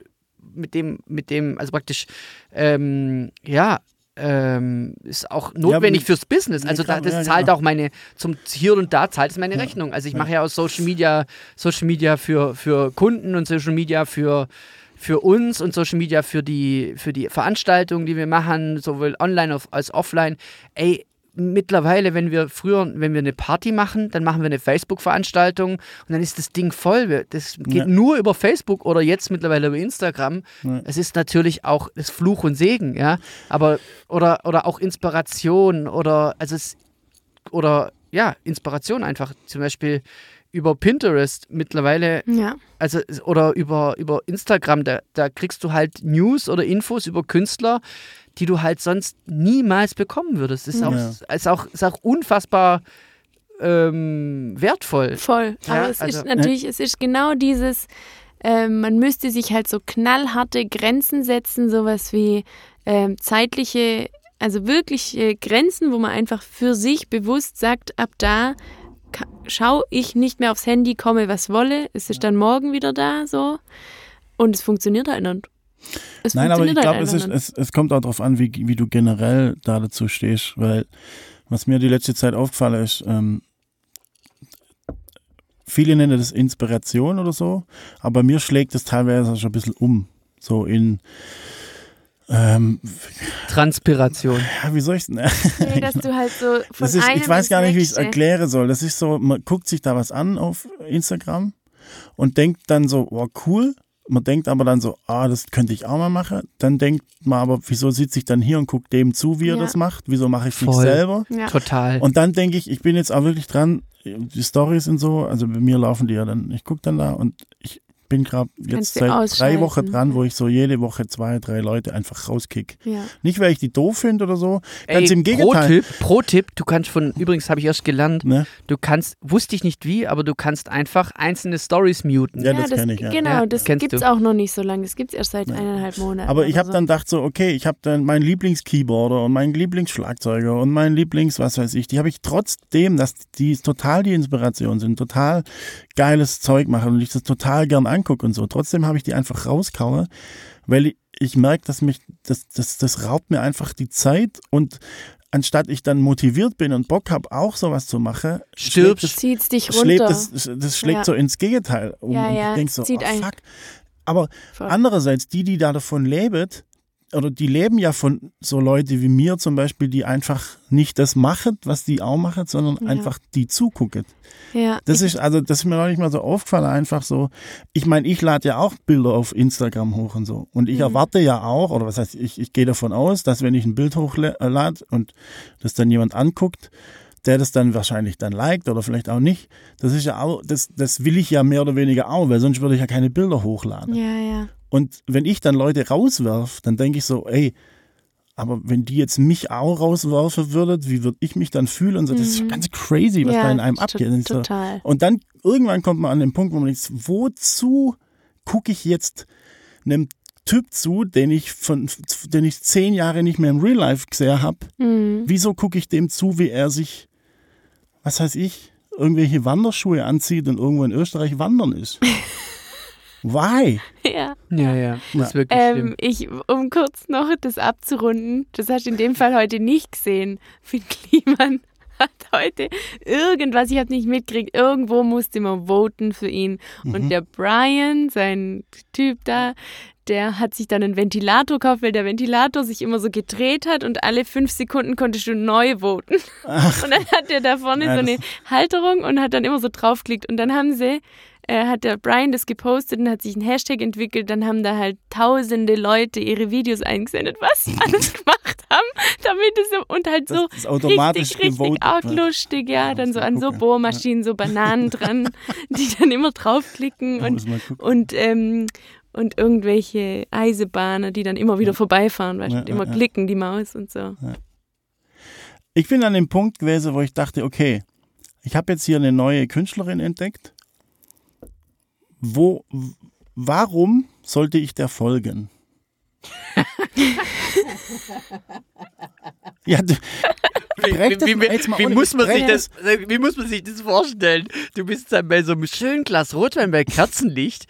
Speaker 2: mit dem, mit dem, also praktisch, ähm, ja, ähm, ist auch notwendig
Speaker 1: mit-
Speaker 2: fürs Business. Also da, das
Speaker 1: ja,
Speaker 2: zahlt
Speaker 1: genau.
Speaker 2: auch meine, zum hier und da zahlt es meine Rechnung. Also ich mache ja auch Social Media, Social Media für, für Kunden und Social Media für für uns und Social Media für die, für die Veranstaltungen, die wir machen, sowohl online als offline. Ey, mittlerweile, wenn wir früher, wenn wir eine Party machen, dann machen wir eine Facebook-Veranstaltung und dann ist das Ding voll. Das geht
Speaker 1: Ja.
Speaker 2: nur über Facebook oder jetzt mittlerweile über Instagram.
Speaker 1: Ja.
Speaker 2: Es ist natürlich auch das Fluch und Segen, ja. Aber, oder, oder auch Inspiration oder, also es, oder ja, Inspiration einfach. Zum Beispiel über Pinterest mittlerweile
Speaker 3: Ja.
Speaker 2: also oder über, über Instagram, da, da kriegst du halt News oder Infos über Künstler, die du halt sonst niemals bekommen würdest. Ist auch,
Speaker 1: Ja.
Speaker 2: ist auch, ist auch unfassbar ähm, wertvoll.
Speaker 3: Voll.
Speaker 2: Ja,
Speaker 3: Aber es
Speaker 2: also-
Speaker 3: ist natürlich, es ist genau dieses, ähm, man müsste sich halt so knallharte Grenzen setzen, sowas wie ähm, zeitliche, also wirkliche Grenzen, wo man einfach für sich bewusst sagt, ab da ka- schau ich nicht mehr aufs Handy, komme was wolle, es ist dann morgen wieder da, so. Und es funktioniert halt nicht. Es
Speaker 1: Nein, aber ich
Speaker 3: funktioniert
Speaker 1: glaube,
Speaker 3: halt
Speaker 1: es, ist- es, es kommt auch darauf an, wie, wie du generell da dazu stehst, weil was mir die letzte Zeit aufgefallen ist, ähm, viele nennen das Inspiration oder so, aber mir schlägt es teilweise schon ein bisschen um. So in, ähm,
Speaker 2: Transpiration.
Speaker 1: ja, wie soll ich es
Speaker 3: Nee, dass du halt so von
Speaker 1: Das ist,
Speaker 3: einem
Speaker 1: ich weiß gar nicht, wie ich es erklären soll. Das ist so, man guckt sich da was an auf Instagram und denkt dann so, oh cool. Man denkt aber dann so, ah, das könnte ich auch mal machen. Dann denkt man aber, wieso sitze ich dann hier und gucke dem zu, wie er
Speaker 3: Ja.
Speaker 1: das macht? Wieso mache ich es nicht selber?
Speaker 3: Ja.
Speaker 2: Total.
Speaker 1: Und dann denke ich, ich bin jetzt auch wirklich dran, die Stories und so, also bei mir laufen die ja dann, ich gucke dann da und ich bin gerade jetzt seit drei. Wochen dran, wo ich so jede Woche zwei, drei Leute einfach rauskick.
Speaker 3: Ja.
Speaker 1: Nicht, weil ich die doof finde oder so, ganz
Speaker 2: Ey,
Speaker 1: im Gegenteil.
Speaker 2: Pro-Tipp, Pro-Tipp, du kannst von, übrigens habe ich erst gelernt,
Speaker 1: Ne?
Speaker 2: du kannst, wusste ich nicht wie, aber du kannst einfach einzene Stories muten.
Speaker 1: Ja, das kenn ich, ja.
Speaker 3: Genau,
Speaker 2: Ja,
Speaker 3: das
Speaker 2: kennst
Speaker 3: gibt es auch noch nicht so lange. Das gibt es erst seit eineinhalb Monaten.
Speaker 1: Aber ich habe
Speaker 3: so.
Speaker 1: dann gedacht so, okay, ich habe dann meinen Lieblingskeyboarder und meinen Lieblingsschlagzeuger und meinen Lieblings, was weiß ich, die habe ich trotzdem, dass die total die Inspiration sind, total geiles Zeug machen und ich das total gern angucke und so. Trotzdem habe ich die einfach rauskaue, weil ich, ich merke, dass mich, das, das, das raubt mir einfach die Zeit und anstatt ich dann motiviert bin und Bock habe, auch sowas zu machen,
Speaker 2: Stirbst.
Speaker 1: schlägt
Speaker 3: Zieht's dich
Speaker 1: das, schlägt,
Speaker 3: runter.
Speaker 1: das, das schlägt
Speaker 3: Ja.
Speaker 1: so ins Gegenteil um
Speaker 3: Ja,
Speaker 1: und
Speaker 3: ja,
Speaker 1: ich denke so,
Speaker 3: zieht
Speaker 1: oh,
Speaker 3: ein.
Speaker 1: fuck. Aber
Speaker 3: Voll.
Speaker 1: Andererseits, die, die da davon leben, oder die leben ja von so Leute wie mir zum Beispiel, die einfach nicht das machen, was die auch machen, sondern
Speaker 3: Ja.
Speaker 1: einfach die zugucken.
Speaker 3: ja,
Speaker 1: Das ist, also, das ist mir noch nicht mal so aufgefallen, einfach so. Ich meine, ich lade ja auch Bilder auf Instagram hoch und so. Und ich
Speaker 3: Mhm.
Speaker 1: erwarte ja auch, oder was heißt, ich, ich gehe davon aus, dass wenn ich ein Bild hochlade und das dann jemand anguckt, der das dann wahrscheinlich dann liked oder vielleicht auch nicht. Das ist ja auch, das, das will ich ja mehr oder weniger auch, weil sonst würde ich ja keine Bilder hochladen.
Speaker 3: ja, ja.
Speaker 1: Und wenn ich dann Leute rauswerf, dann denke ich so, ey, aber wenn die jetzt mich auch rauswerfen würdet, wie würde ich mich dann fühlen? Und so, das ist
Speaker 3: Mhm.
Speaker 1: ganz crazy, was
Speaker 3: ja,
Speaker 1: da in einem abgeht.
Speaker 3: Total.
Speaker 1: und dann irgendwann kommt man an den Punkt, wo man denkt, wozu gucke ich jetzt einem Typ zu, den ich von, den ich zehn Jahre nicht mehr im Real Life gesehen habe?
Speaker 3: Mhm.
Speaker 1: Wieso gucke ich dem zu, wie er sich, was weiß ich, irgendwelche Wanderschuhe anzieht und irgendwo in Österreich wandern ist? Why?
Speaker 3: Ja.
Speaker 2: Ja, ja, das ist wirklich
Speaker 3: Ähm,
Speaker 2: schlimm.
Speaker 3: ich, um kurz noch das abzurunden, das hast du in dem Fall heute nicht gesehen. Finn Kliman hat heute irgendwas, ich habe nicht mitgekriegt, irgendwo musste man voten für ihn. Und der Brian, sein Typ da, der hat sich dann einen Ventilator gekauft, weil der Ventilator sich immer so gedreht hat und alle fünf Sekunden konntest du neu voten. Und dann hat er da vorne
Speaker 1: Ja,
Speaker 3: so eine Halterung und hat dann immer so draufgeklickt. Und dann haben sie, äh, hat der Brian das gepostet und hat sich ein Hashtag entwickelt. Dann haben da halt tausende Leute ihre Videos eingesendet, was sie alles gemacht haben, damit es so, und halt so
Speaker 1: Das ist automatisch
Speaker 3: richtig, richtig
Speaker 1: wird.
Speaker 3: lustig, ja.
Speaker 1: Ja,
Speaker 3: dann so an so
Speaker 1: gucken.
Speaker 3: Bohrmaschinen, so Bananen dran, die dann immer draufklicken und und, ähm, und irgendwelche Eisebahner, die dann immer wieder vorbeifahren, weißt du,
Speaker 1: Ja,
Speaker 3: immer
Speaker 1: ja, ja.
Speaker 3: klicken, die Maus und so.
Speaker 1: Ich bin an dem Punkt gewesen, wo ich dachte, okay, ich habe jetzt hier eine neue Künstlerin entdeckt. Wo, warum sollte ich der folgen? ja, du,
Speaker 2: wie,
Speaker 1: mal
Speaker 2: wie,
Speaker 1: ohne-
Speaker 2: muss man sich das, wie muss man sich das vorstellen? Du bist dann bei so einem schönen Glas Rotwein bei Kerzenlicht,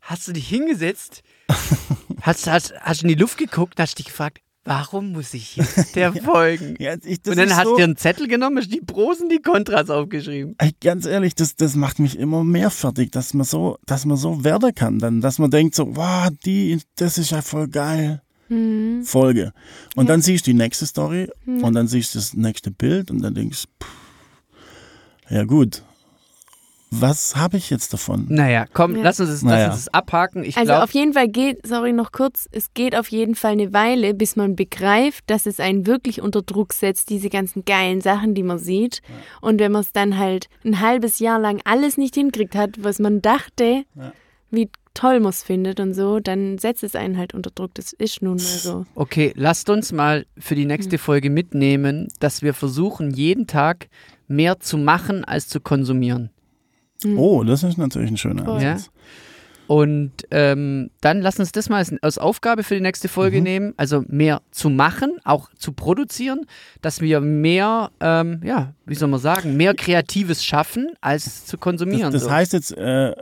Speaker 2: hast du dich hingesetzt, hast, hast, hast in die Luft geguckt, hast dich gefragt, warum muss ich jetzt der folgen?
Speaker 1: Ja, ich, das
Speaker 2: Und dann
Speaker 1: ist
Speaker 2: hast du
Speaker 1: so,
Speaker 2: dir einen Zettel genommen, hast die Pros und die Kontras aufgeschrieben.
Speaker 1: Ganz ehrlich, das, das macht mich immer mehr fertig, dass man so, dass man so werden kann, dann, dass man denkt so, wow, die, das ist ja voll geil.
Speaker 3: Mhm.
Speaker 1: Folge. Und
Speaker 3: Ja.
Speaker 1: dann siehst du die nächste Story
Speaker 3: Mhm.
Speaker 1: und dann siehst du das nächste Bild und dann denkst du, pff, ja gut, was habe ich jetzt davon?
Speaker 2: Naja, komm,
Speaker 3: Ja.
Speaker 2: lass uns das,
Speaker 1: Naja.
Speaker 2: lass uns das abhaken. Ich
Speaker 3: Also
Speaker 2: glaube,
Speaker 3: auf jeden Fall geht, sorry noch kurz, es geht auf jeden Fall eine Weile, bis man begreift, dass es einen wirklich unter Druck setzt, diese ganzen geilen Sachen, die man sieht. Und wenn man es dann halt ein halbes Jahr lang alles nicht hinkriegt hat, was man dachte,
Speaker 1: Ja.
Speaker 3: wie toll man es findet und so, dann setzt es einen halt unter Druck. Das ist nun mal so.
Speaker 2: Okay, lasst uns mal für die nächste
Speaker 3: Hm.
Speaker 2: Folge mitnehmen, dass wir versuchen, jeden Tag mehr zu machen als zu konsumieren.
Speaker 1: Oh, das ist natürlich ein schöner. Ansatz.
Speaker 2: Und ähm, dann lass uns das mal als, als Aufgabe für die nächste Folge
Speaker 1: Mhm.
Speaker 2: nehmen. Also mehr zu machen, auch zu produzieren, dass wir mehr, ähm, ja, wie soll man sagen, mehr Kreatives schaffen, als zu konsumieren.
Speaker 1: Das, das
Speaker 2: so.
Speaker 1: heißt jetzt, äh,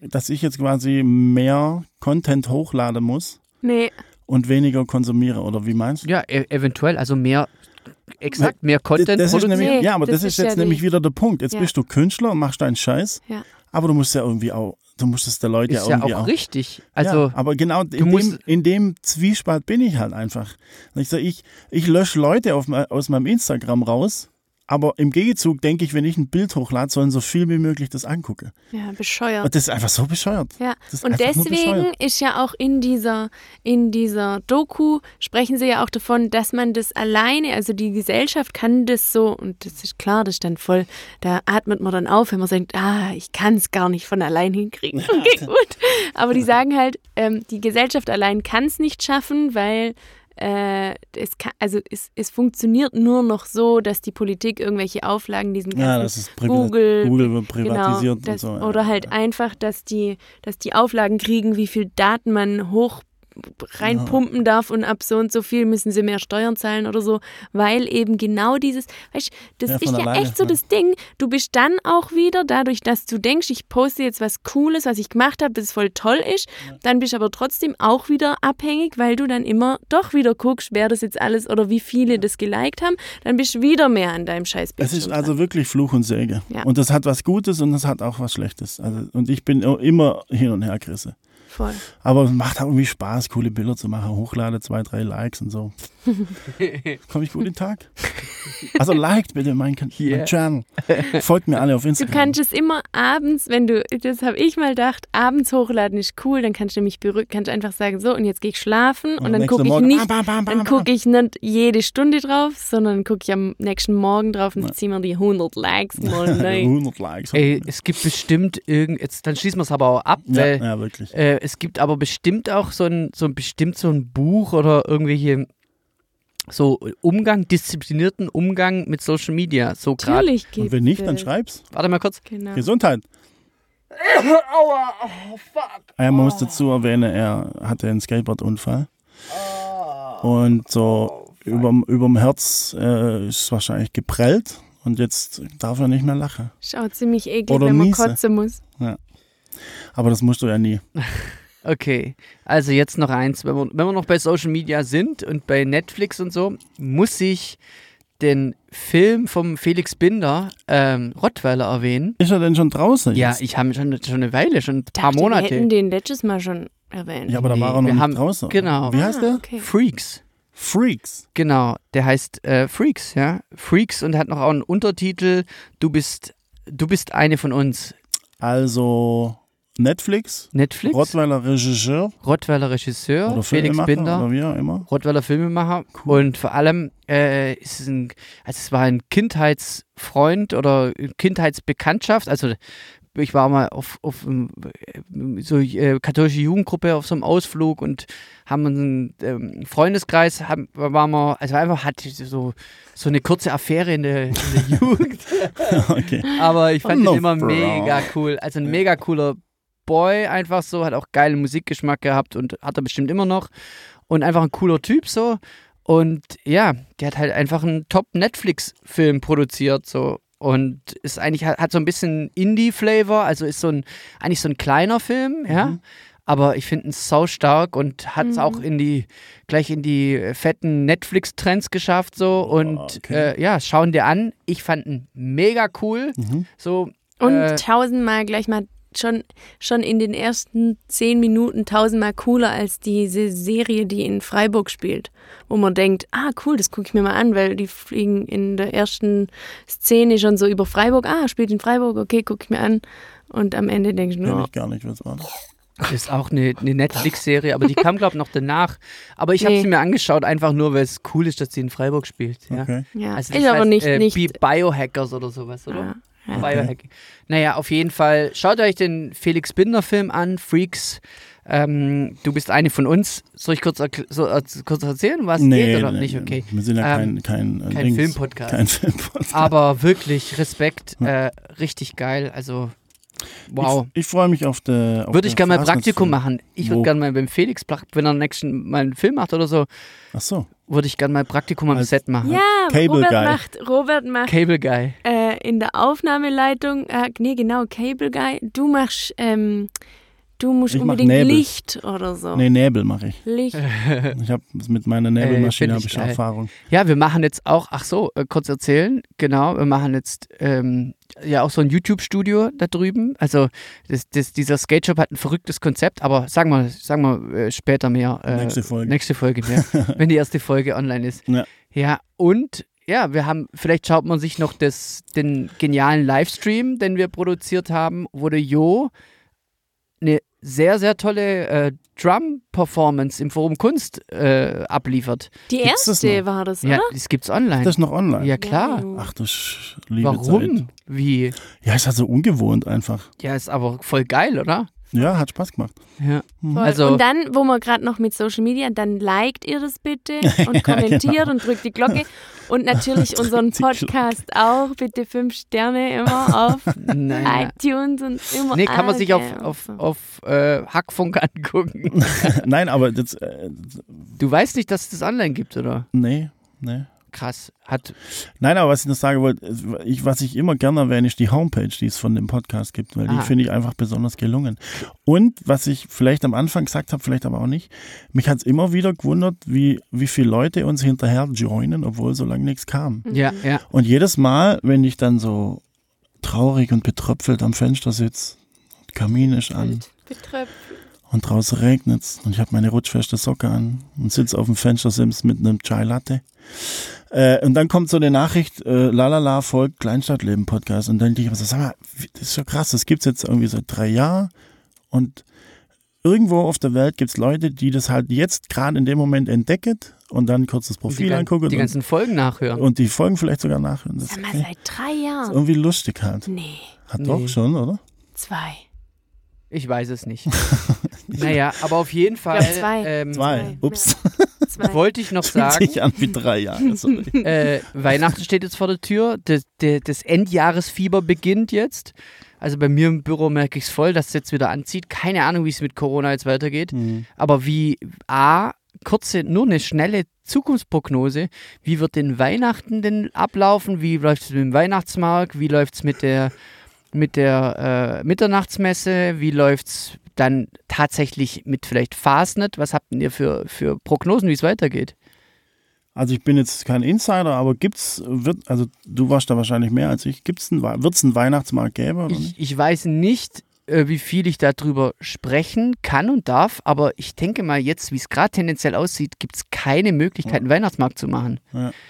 Speaker 1: dass ich jetzt quasi mehr Content hochladen muss
Speaker 3: Nee,
Speaker 1: und weniger konsumiere, oder wie meinst du?
Speaker 2: ja, e eventuell, also mehr, exakt, mehr Content
Speaker 1: das ist
Speaker 2: produzieren.
Speaker 1: nämlich,
Speaker 3: Nee,
Speaker 1: ja, aber das,
Speaker 3: das
Speaker 1: ist
Speaker 3: ist
Speaker 1: jetzt
Speaker 3: ja
Speaker 1: nämlich wieder der Punkt. Jetzt
Speaker 3: Ja.
Speaker 1: bist du Künstler und machst deinen Scheiß,
Speaker 3: Ja.
Speaker 1: aber du musst ja irgendwie auch, du musst es der Leute
Speaker 2: ist
Speaker 1: ja
Speaker 2: ja
Speaker 1: irgendwie
Speaker 2: auch
Speaker 1: auch.
Speaker 2: richtig. Also,
Speaker 1: ja, aber genau in dem, in dem Zwiespalt bin ich halt einfach. Ich sag, ich, ich lösche Leute auf, aus meinem Instagram raus, aber im Gegenzug denke ich, wenn ich ein Bild hochlade, sollen so viel wie möglich das angucken.
Speaker 3: ja, bescheuert.
Speaker 1: Und das ist einfach so bescheuert.
Speaker 3: Ja, und deswegen ist ja auch in dieser, in dieser Doku, sprechen sie ja auch davon, dass man das alleine, also die Gesellschaft kann das so, und das ist klar, das ist dann voll, da atmet man dann auf, wenn man sagt, ah, ich kann es gar nicht von allein hinkriegen. Okay, gut. Aber die sagen halt, ähm, die Gesellschaft allein kann es nicht schaffen, weil äh, es, kann, also es, es funktioniert nur noch so, dass die Politik irgendwelche Auflagen diesen ganzen
Speaker 1: Ja, das ist
Speaker 3: Google,
Speaker 1: Google wird privatisiert
Speaker 3: genau, das,
Speaker 1: und so.
Speaker 3: Oder
Speaker 1: ja.
Speaker 3: halt einfach, dass die, dass die Auflagen kriegen, wie viel Daten man hoch reinpumpen darf und ab so und so viel müssen sie mehr Steuern zahlen oder so, weil eben genau dieses, weißt du, das
Speaker 1: Ja,
Speaker 3: ist ja
Speaker 1: alleine,
Speaker 3: echt so
Speaker 1: ja.
Speaker 3: das Ding, du bist dann auch wieder, dadurch, dass du denkst, ich poste jetzt was Cooles, was ich gemacht habe, das voll toll ist, dann bist du aber trotzdem auch wieder abhängig, weil du dann immer doch wieder guckst, wer das jetzt alles oder wie viele das geliked haben, dann bist du wieder mehr an deinem scheiß
Speaker 1: Es ist also
Speaker 3: dran.
Speaker 1: wirklich Fluch und Säge.
Speaker 3: Ja.
Speaker 1: Und das hat was Gutes und das hat auch was Schlechtes. Also, und ich bin immer hin und her gerissen.
Speaker 3: Voll.
Speaker 1: Aber es macht auch irgendwie Spaß, coole Bilder zu machen. Hochlade, zwei, drei Likes und so. Komme ich gut in den Tag? Also liked bitte meinen mein
Speaker 2: Yeah.
Speaker 1: Channel. Folgt mir alle auf
Speaker 3: Du
Speaker 1: Instagram.
Speaker 3: kannst es immer abends, wenn du, das habe ich mal gedacht, abends hochladen ist cool, dann kannst du nämlich beruhigt, kannst einfach sagen, so und jetzt gehe ich schlafen und, dann
Speaker 1: nächsten
Speaker 3: gucke ich
Speaker 1: Morgen,
Speaker 3: nicht,
Speaker 1: bam, bam, bam,
Speaker 3: dann gucke ich nicht jede Stunde drauf, sondern gucke ich am nächsten Morgen drauf und
Speaker 1: Ja.
Speaker 3: ziehe mir die 100 Likes mal neu.
Speaker 1: 100 Likes.
Speaker 2: Ey, es gibt bestimmt irgend, jetzt, dann schließen wir es aber auch ab,
Speaker 1: ja,
Speaker 2: weil
Speaker 1: ja, wirklich.
Speaker 2: Äh, es gibt aber bestimmt auch so ein, so ein bestimmt so ein Buch oder irgendwelche so Umgang, disziplinierten Umgang mit Social Media. So gerade.
Speaker 3: Natürlich gibt
Speaker 1: Und wenn nicht, dann schreib's.
Speaker 2: Warte mal kurz.
Speaker 3: Genau.
Speaker 1: Gesundheit.
Speaker 2: Aua, oh, fuck.
Speaker 1: Ah Ja, man muss dazu erwähnen, er hatte einen Skateboardunfall. Und so überm, überm Herz äh, ist es wahrscheinlich geprellt. Und jetzt darf er nicht mehr lachen.
Speaker 3: Schaut ziemlich eklig,
Speaker 1: Oder
Speaker 3: wenn man
Speaker 1: niese.
Speaker 3: kotzen muss.
Speaker 1: Aber das musst du ja nie.
Speaker 2: Okay, also jetzt noch eins. Wenn wir, wenn wir noch bei Social Media sind und bei Netflix und so, muss ich den Film vom Felix Binder, ähm, Rottweiler, erwähnen.
Speaker 1: Ist er denn schon draußen?
Speaker 2: Ja,
Speaker 1: jetzt?
Speaker 2: ich habe schon, schon eine Weile, schon ein paar
Speaker 3: Dachte,
Speaker 2: Monate.
Speaker 3: Wir hätten den letztes Mal schon erwähnt.
Speaker 1: ja, aber da
Speaker 2: Nee,
Speaker 1: war er noch
Speaker 2: wir
Speaker 1: nicht
Speaker 2: haben-
Speaker 1: draußen.
Speaker 2: genau.
Speaker 1: Wie heißt
Speaker 3: Ah,
Speaker 1: der?
Speaker 3: Okay.
Speaker 2: Freaks.
Speaker 1: Freaks.
Speaker 2: Genau, der heißt äh, Freaks, ja. Freaks und hat noch auch einen Untertitel. Du bist, du bist eine von uns.
Speaker 1: Also Netflix,
Speaker 2: Netflix,
Speaker 1: Rottweiler Regisseur
Speaker 2: Rottweiler Regisseur,
Speaker 1: oder
Speaker 2: Felix Binder,
Speaker 1: oder wie auch immer.
Speaker 2: Rottweiler Filmemacher. Und vor allem äh, ist es ein, also es war ein Kindheitsfreund oder Kindheitsbekanntschaft. Also ich war mal auf, auf ähm, so äh, katholische Jugendgruppe auf so einem Ausflug und haben einen ähm, Freundeskreis, haben, waren wir, also einfach hatte ich so, so eine kurze Affäre in der, in der Jugend.
Speaker 1: okay.
Speaker 2: Aber ich fand ihn immer mega cool. Also ein mega cooler Boy, einfach so, hat auch geilen Musikgeschmack gehabt und hat er bestimmt immer noch. Und einfach ein cooler Typ so. Und ja, der hat halt einfach einen Top-Netflix-Film produziert so. Und ist eigentlich, hat, hat so ein bisschen Indie-Flavor, also ist so ein, eigentlich so ein kleiner Film, ja.
Speaker 1: Mhm.
Speaker 2: Aber ich finde ihn sau stark und hat es
Speaker 3: Mhm.
Speaker 2: auch in die, gleich in die fetten Netflix-Trends geschafft so. Und
Speaker 1: okay.
Speaker 2: äh, ja, schauen dir an. Ich fand ihn mega cool.
Speaker 1: Mhm.
Speaker 2: So,
Speaker 3: Und
Speaker 2: äh,
Speaker 3: tausendmal gleich mal schon, schon in den ersten zehn Minuten tausendmal cooler als diese Serie, die in Freiburg spielt. Wo man denkt, ah cool, das gucke ich mir mal an, weil die fliegen in der ersten Szene schon so über Freiburg. Ah, spielt in Freiburg, okay, gucke ich mir an. Und am Ende denke ich nur,
Speaker 1: ich gar nicht, was war das?
Speaker 2: Das ist auch eine, eine Netflix-Serie, aber die kam, glaube ich, noch danach. Aber ich habe
Speaker 3: Nee.
Speaker 2: sie mir angeschaut, einfach nur, weil es cool ist, dass sie in Freiburg spielt. Ja.
Speaker 1: Okay.
Speaker 3: ja,
Speaker 2: Also
Speaker 3: ist aber
Speaker 2: heißt,
Speaker 3: nicht,
Speaker 2: äh,
Speaker 3: nicht
Speaker 2: Bi- Biohackers oder sowas, oder?
Speaker 3: Ah, Ja.
Speaker 2: Biohacking. Naja, auf jeden Fall, schaut euch den Felix Binder-Film an, Freaks. Ähm, du bist eine von uns. Soll ich kurz, so, äh, kurz erzählen, was es geht oder nicht? Okay.
Speaker 1: Wir sind ja
Speaker 2: Ähm,
Speaker 1: kein, kein, äh,
Speaker 2: kein. Filmpodcast.
Speaker 1: Kein Filmpodcast.
Speaker 2: Aber wirklich Respekt, äh, richtig geil. Also, wow.
Speaker 1: Ich, ich freue mich auf der. auf
Speaker 2: Würde ich gerne mal Praktikum machen. Ich würde gerne mal beim Felix, wenn er nächsten mal einen Film macht oder so,
Speaker 1: Ach so.
Speaker 2: würde ich gerne mal Praktikum am Set machen.
Speaker 3: Ja,
Speaker 1: Cable
Speaker 3: Robert
Speaker 1: Guy.
Speaker 3: macht, Robert macht
Speaker 2: Cable Guy.
Speaker 3: äh, in der Aufnahmeleitung, äh, nee, genau, Cable Guy. Du machst, ähm, du musst
Speaker 1: Ich
Speaker 3: unbedingt
Speaker 1: Nebel.
Speaker 3: Licht oder so.
Speaker 1: Nee, Nebel mache ich.
Speaker 3: Licht.
Speaker 1: Ich habe mit meiner Nebelmaschine habe
Speaker 2: ich.
Speaker 1: Erfahrung.
Speaker 2: Ja, wir machen jetzt auch, ach so, äh, kurz erzählen, genau, wir machen jetzt ähm, ja auch so ein YouTube-Studio da drüben. Also das, das, dieser Skate Shop hat ein verrücktes Konzept, aber sagen wir, sagen wir äh, später mehr. Äh,
Speaker 1: Nächste Folge.
Speaker 2: Nächste Folge mehr, wenn die erste Folge online ist.
Speaker 1: Ja.
Speaker 2: Ja, und ja, wir haben, vielleicht schaut man sich noch das, den genialen Livestream, den wir produziert haben, wo der Jo eine sehr, sehr tolle äh, Drum-Performance im Forum Kunst äh, abliefert.
Speaker 3: Die
Speaker 1: Gibt's das
Speaker 3: erste
Speaker 1: noch?
Speaker 3: war das,
Speaker 2: Ja,
Speaker 3: oder?
Speaker 2: das gibt's online.
Speaker 1: Das ist noch online.
Speaker 2: ja, klar.
Speaker 3: Wow.
Speaker 1: Ach, das ist liebe
Speaker 2: Warum?
Speaker 1: Zeit.
Speaker 2: Wie?
Speaker 1: Ja, ist halt so ungewohnt einfach.
Speaker 2: Ja, ist aber voll geil, oder?
Speaker 1: Ja, hat Spaß gemacht.
Speaker 2: Ja.
Speaker 3: Voll.
Speaker 2: Also-
Speaker 3: und dann, wo wir gerade noch mit Social Media, dann liked ihr das bitte und kommentiert und drückt die Glocke. Und natürlich unseren Podcast auch. Bitte fünf Sterne immer auf
Speaker 2: Naja.
Speaker 3: iTunes und immer.
Speaker 2: Nee, kann man sich auf, auf, auf äh, Hackfunk angucken.
Speaker 1: Nein, aber das, äh,
Speaker 2: Du weißt nicht, dass es das online gibt, oder?
Speaker 1: nee, nee.
Speaker 2: Krass. Hat,
Speaker 1: Nein, aber was ich noch sagen wollte, ich, was ich immer gerne erwähne, ist die Homepage, die es von dem Podcast gibt, weil die
Speaker 2: Ah.
Speaker 1: finde ich einfach besonders gelungen. Und was ich vielleicht am Anfang gesagt habe, vielleicht aber auch nicht, mich hat es immer wieder gewundert, wie, wie viele Leute uns hinterher joinen, obwohl so lange nichts kam.
Speaker 2: ja, ja.
Speaker 1: Und jedes Mal, wenn ich dann so traurig und betröpfelt am Fenster sitze, Kamin ist an
Speaker 3: Betröpft.
Speaker 1: und draußen regnet es und ich habe meine rutschfeste Socke an und sitze auf dem Fenstersims mit einem Chai Latte. Äh, und dann kommt so eine Nachricht, äh, lalala, folgt Kleinstadtleben Podcast. Und dann denke ich mir so, sag mal, das ist ja krass, das gibt's jetzt irgendwie seit drei Jahren. Und irgendwo auf der Welt gibt's Leute, die das halt jetzt gerade in dem Moment entdecken und dann kurz das
Speaker 2: Die,
Speaker 1: Profil
Speaker 2: gan-
Speaker 1: angucken
Speaker 2: die
Speaker 1: und,
Speaker 2: ganzen Folgen nachhören.
Speaker 1: und die Folgen vielleicht sogar nachhören. Das
Speaker 3: Sag
Speaker 1: ist
Speaker 3: mal, seit drei
Speaker 1: ist
Speaker 3: Jahren.
Speaker 1: irgendwie lustig halt.
Speaker 3: Nee,
Speaker 1: Hat
Speaker 2: Nee.
Speaker 1: doch schon, oder?
Speaker 3: zwei.
Speaker 2: Ich weiß es nicht. naja, aber auf jeden Fall
Speaker 3: glaub, zwei.
Speaker 2: ähm,
Speaker 1: Zwei. Ups.
Speaker 3: Zwei.
Speaker 2: wollte ich noch
Speaker 1: Fühlt
Speaker 2: sagen,
Speaker 1: sich an wie drei Jahre. Sorry.
Speaker 2: äh, Weihnachten steht jetzt vor der Tür, das, das, Endjahresfieber beginnt jetzt. Also bei mir im Büro merke ich es voll, dass es jetzt wieder anzieht. Keine Ahnung, wie es mit Corona jetzt weitergeht.
Speaker 1: Hm.
Speaker 2: Aber wie A, kurze, nur eine schnelle Zukunftsprognose, wie wird denn Weihnachten denn ablaufen? Wie läuft es mit dem Weihnachtsmarkt? Wie läuft es mit der, mit der äh, Mitternachtsmesse? Wie läuft es dann tatsächlich mit vielleicht Fastnet? Was habt ihr für, für Prognosen, wie es weitergeht?
Speaker 1: Also ich bin jetzt kein Insider, aber gibt's, wird, also du warst da wahrscheinlich mehr als ich, gibt's ein, wird es einen Weihnachtsmarkt geben?
Speaker 2: Ich, ich weiß nicht, äh, wie viel ich darüber sprechen kann und darf, aber ich denke mal jetzt, wie es gerade tendenziell aussieht, gibt es keine Möglichkeit, einen Weihnachtsmarkt zu machen.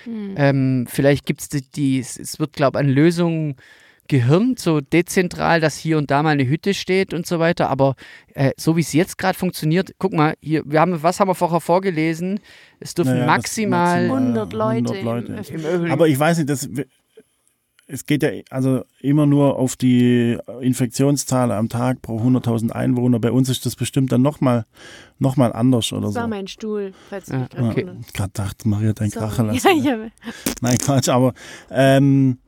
Speaker 3: Hm.
Speaker 2: Ähm, vielleicht gibt es die, die, es- es wird, glaube ich, an Lösungen gehirnt, so dezentral, dass hier und da mal eine Hütte steht und so weiter. Aber äh, so wie es jetzt gerade funktioniert, guck mal, hier, wir haben, was haben wir vorher vorgelesen? Es dürfen
Speaker 1: Naja,
Speaker 2: maximal,
Speaker 1: maximal
Speaker 3: 100 Leute
Speaker 1: 100
Speaker 3: im
Speaker 1: Leute.
Speaker 2: im Öffentlichen-
Speaker 1: Aber ich weiß nicht, das, es geht ja also immer nur auf die Infektionszahl am Tag pro 100.000 Einwohner. Bei uns ist das bestimmt dann nochmal noch mal anders oder
Speaker 3: Das war
Speaker 1: so.
Speaker 3: mein Stuhl, falls du dich gerade
Speaker 2: okay.
Speaker 1: gerade dachte, Maria
Speaker 3: Sorry.
Speaker 1: Kracher lassen.
Speaker 3: Ja, habe.
Speaker 1: Nein, Quatsch, aber ähm,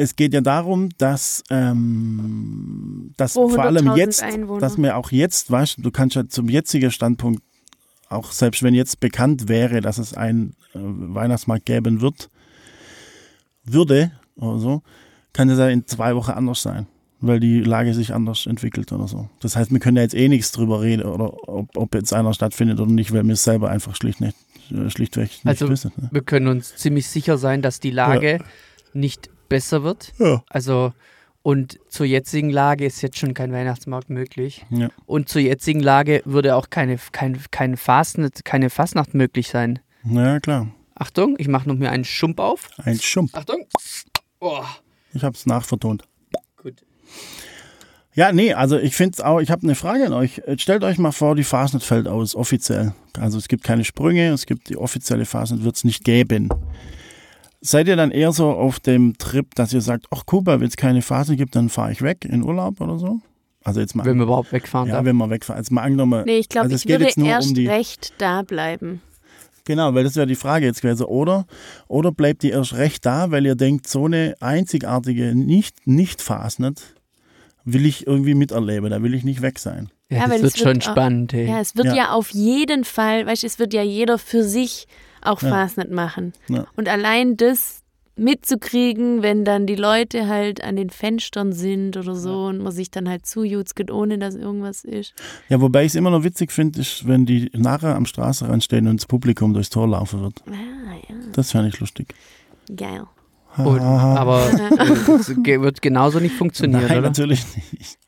Speaker 1: es geht ja darum, dass, ähm, dass
Speaker 3: Pro
Speaker 1: vor allem
Speaker 3: 100.000
Speaker 1: jetzt,
Speaker 3: Einwohner.
Speaker 1: dass mir auch jetzt, weißt du, du kannst ja zum jetzigen Standpunkt, auch selbst wenn jetzt bekannt wäre, dass es einen äh, Weihnachtsmarkt geben wird, würde oder so, kann es ja in zwei Wochen anders sein, weil die Lage sich anders entwickelt oder so. Das heißt, wir können ja jetzt eh nichts drüber reden oder ob, ob jetzt einer stattfindet oder nicht, weil wir es selber einfach schlicht nicht, äh, schlichtweg nicht
Speaker 2: Also-
Speaker 1: wissen. Ne?
Speaker 2: wir können uns ziemlich sicher sein, dass die Lage nicht besser wird.
Speaker 1: Ja.
Speaker 2: Also, und zur jetzigen Lage ist jetzt schon kein Weihnachtsmarkt möglich.
Speaker 1: Ja.
Speaker 2: Und zur jetzigen Lage würde auch keine, kein, kein Fastnet, keine Fastnacht möglich sein.
Speaker 1: Ja, klar.
Speaker 2: Achtung, ich mache noch mir einen Schump auf.
Speaker 1: Ein Schump.
Speaker 2: Achtung. Oh,
Speaker 1: Ich habe es nachvertont.
Speaker 2: gut.
Speaker 1: Ja, nee, also ich finde auch, ich habe eine Frage an euch. Stellt euch mal vor, die Fastnet fällt aus, offiziell. Also es gibt keine Sprünge, es gibt die offizielle Fastnet, wird es nicht geben. Seid ihr dann eher so auf dem Trip, dass ihr sagt, ach Kuba, wenn es keine Phase gibt, dann fahre ich weg in Urlaub oder so? Also jetzt mal,
Speaker 2: Wenn wir überhaupt wegfahren
Speaker 1: ja,
Speaker 2: darf.
Speaker 1: wenn wir wegfahren. Jetzt mal angenommen,
Speaker 3: Nee, ich glaube,
Speaker 1: Also es
Speaker 3: ich
Speaker 1: geht
Speaker 3: würde
Speaker 1: jetzt nur um
Speaker 3: erst
Speaker 1: die-
Speaker 3: recht da bleiben.
Speaker 1: genau, weil das wäre die Frage jetzt gewesen. Oder, oder bleibt ihr erst recht da, weil ihr denkt, so eine einzigartige nicht, nicht Fastnet will ich irgendwie miterleben, da will ich nicht weg sein.
Speaker 2: Ja,
Speaker 3: Ja,
Speaker 2: das
Speaker 3: weil
Speaker 2: wird
Speaker 3: es
Speaker 2: schon
Speaker 3: wird auch-
Speaker 2: spannend, ey.
Speaker 3: Ja, es wird
Speaker 1: Ja.
Speaker 3: ja, auf jeden Fall, weißt du, es wird ja jeder für sich auch
Speaker 1: Ja.
Speaker 3: Fastnet machen.
Speaker 1: Ja.
Speaker 3: Und allein das mitzukriegen, wenn dann die Leute halt an den Fenstern sind oder so und man sich dann halt zujutzelt, ohne dass irgendwas ist.
Speaker 1: Ja, wobei ich es immer noch witzig finde, ist, wenn die nachher am Straßenrand stehen und das Publikum durchs Tor laufen wird.
Speaker 3: Ah, ja,
Speaker 1: Das fände ich lustig.
Speaker 3: geil.
Speaker 2: Und, aber äh, wird genauso nicht funktionieren,
Speaker 1: Nein,
Speaker 2: oder?
Speaker 1: natürlich nicht.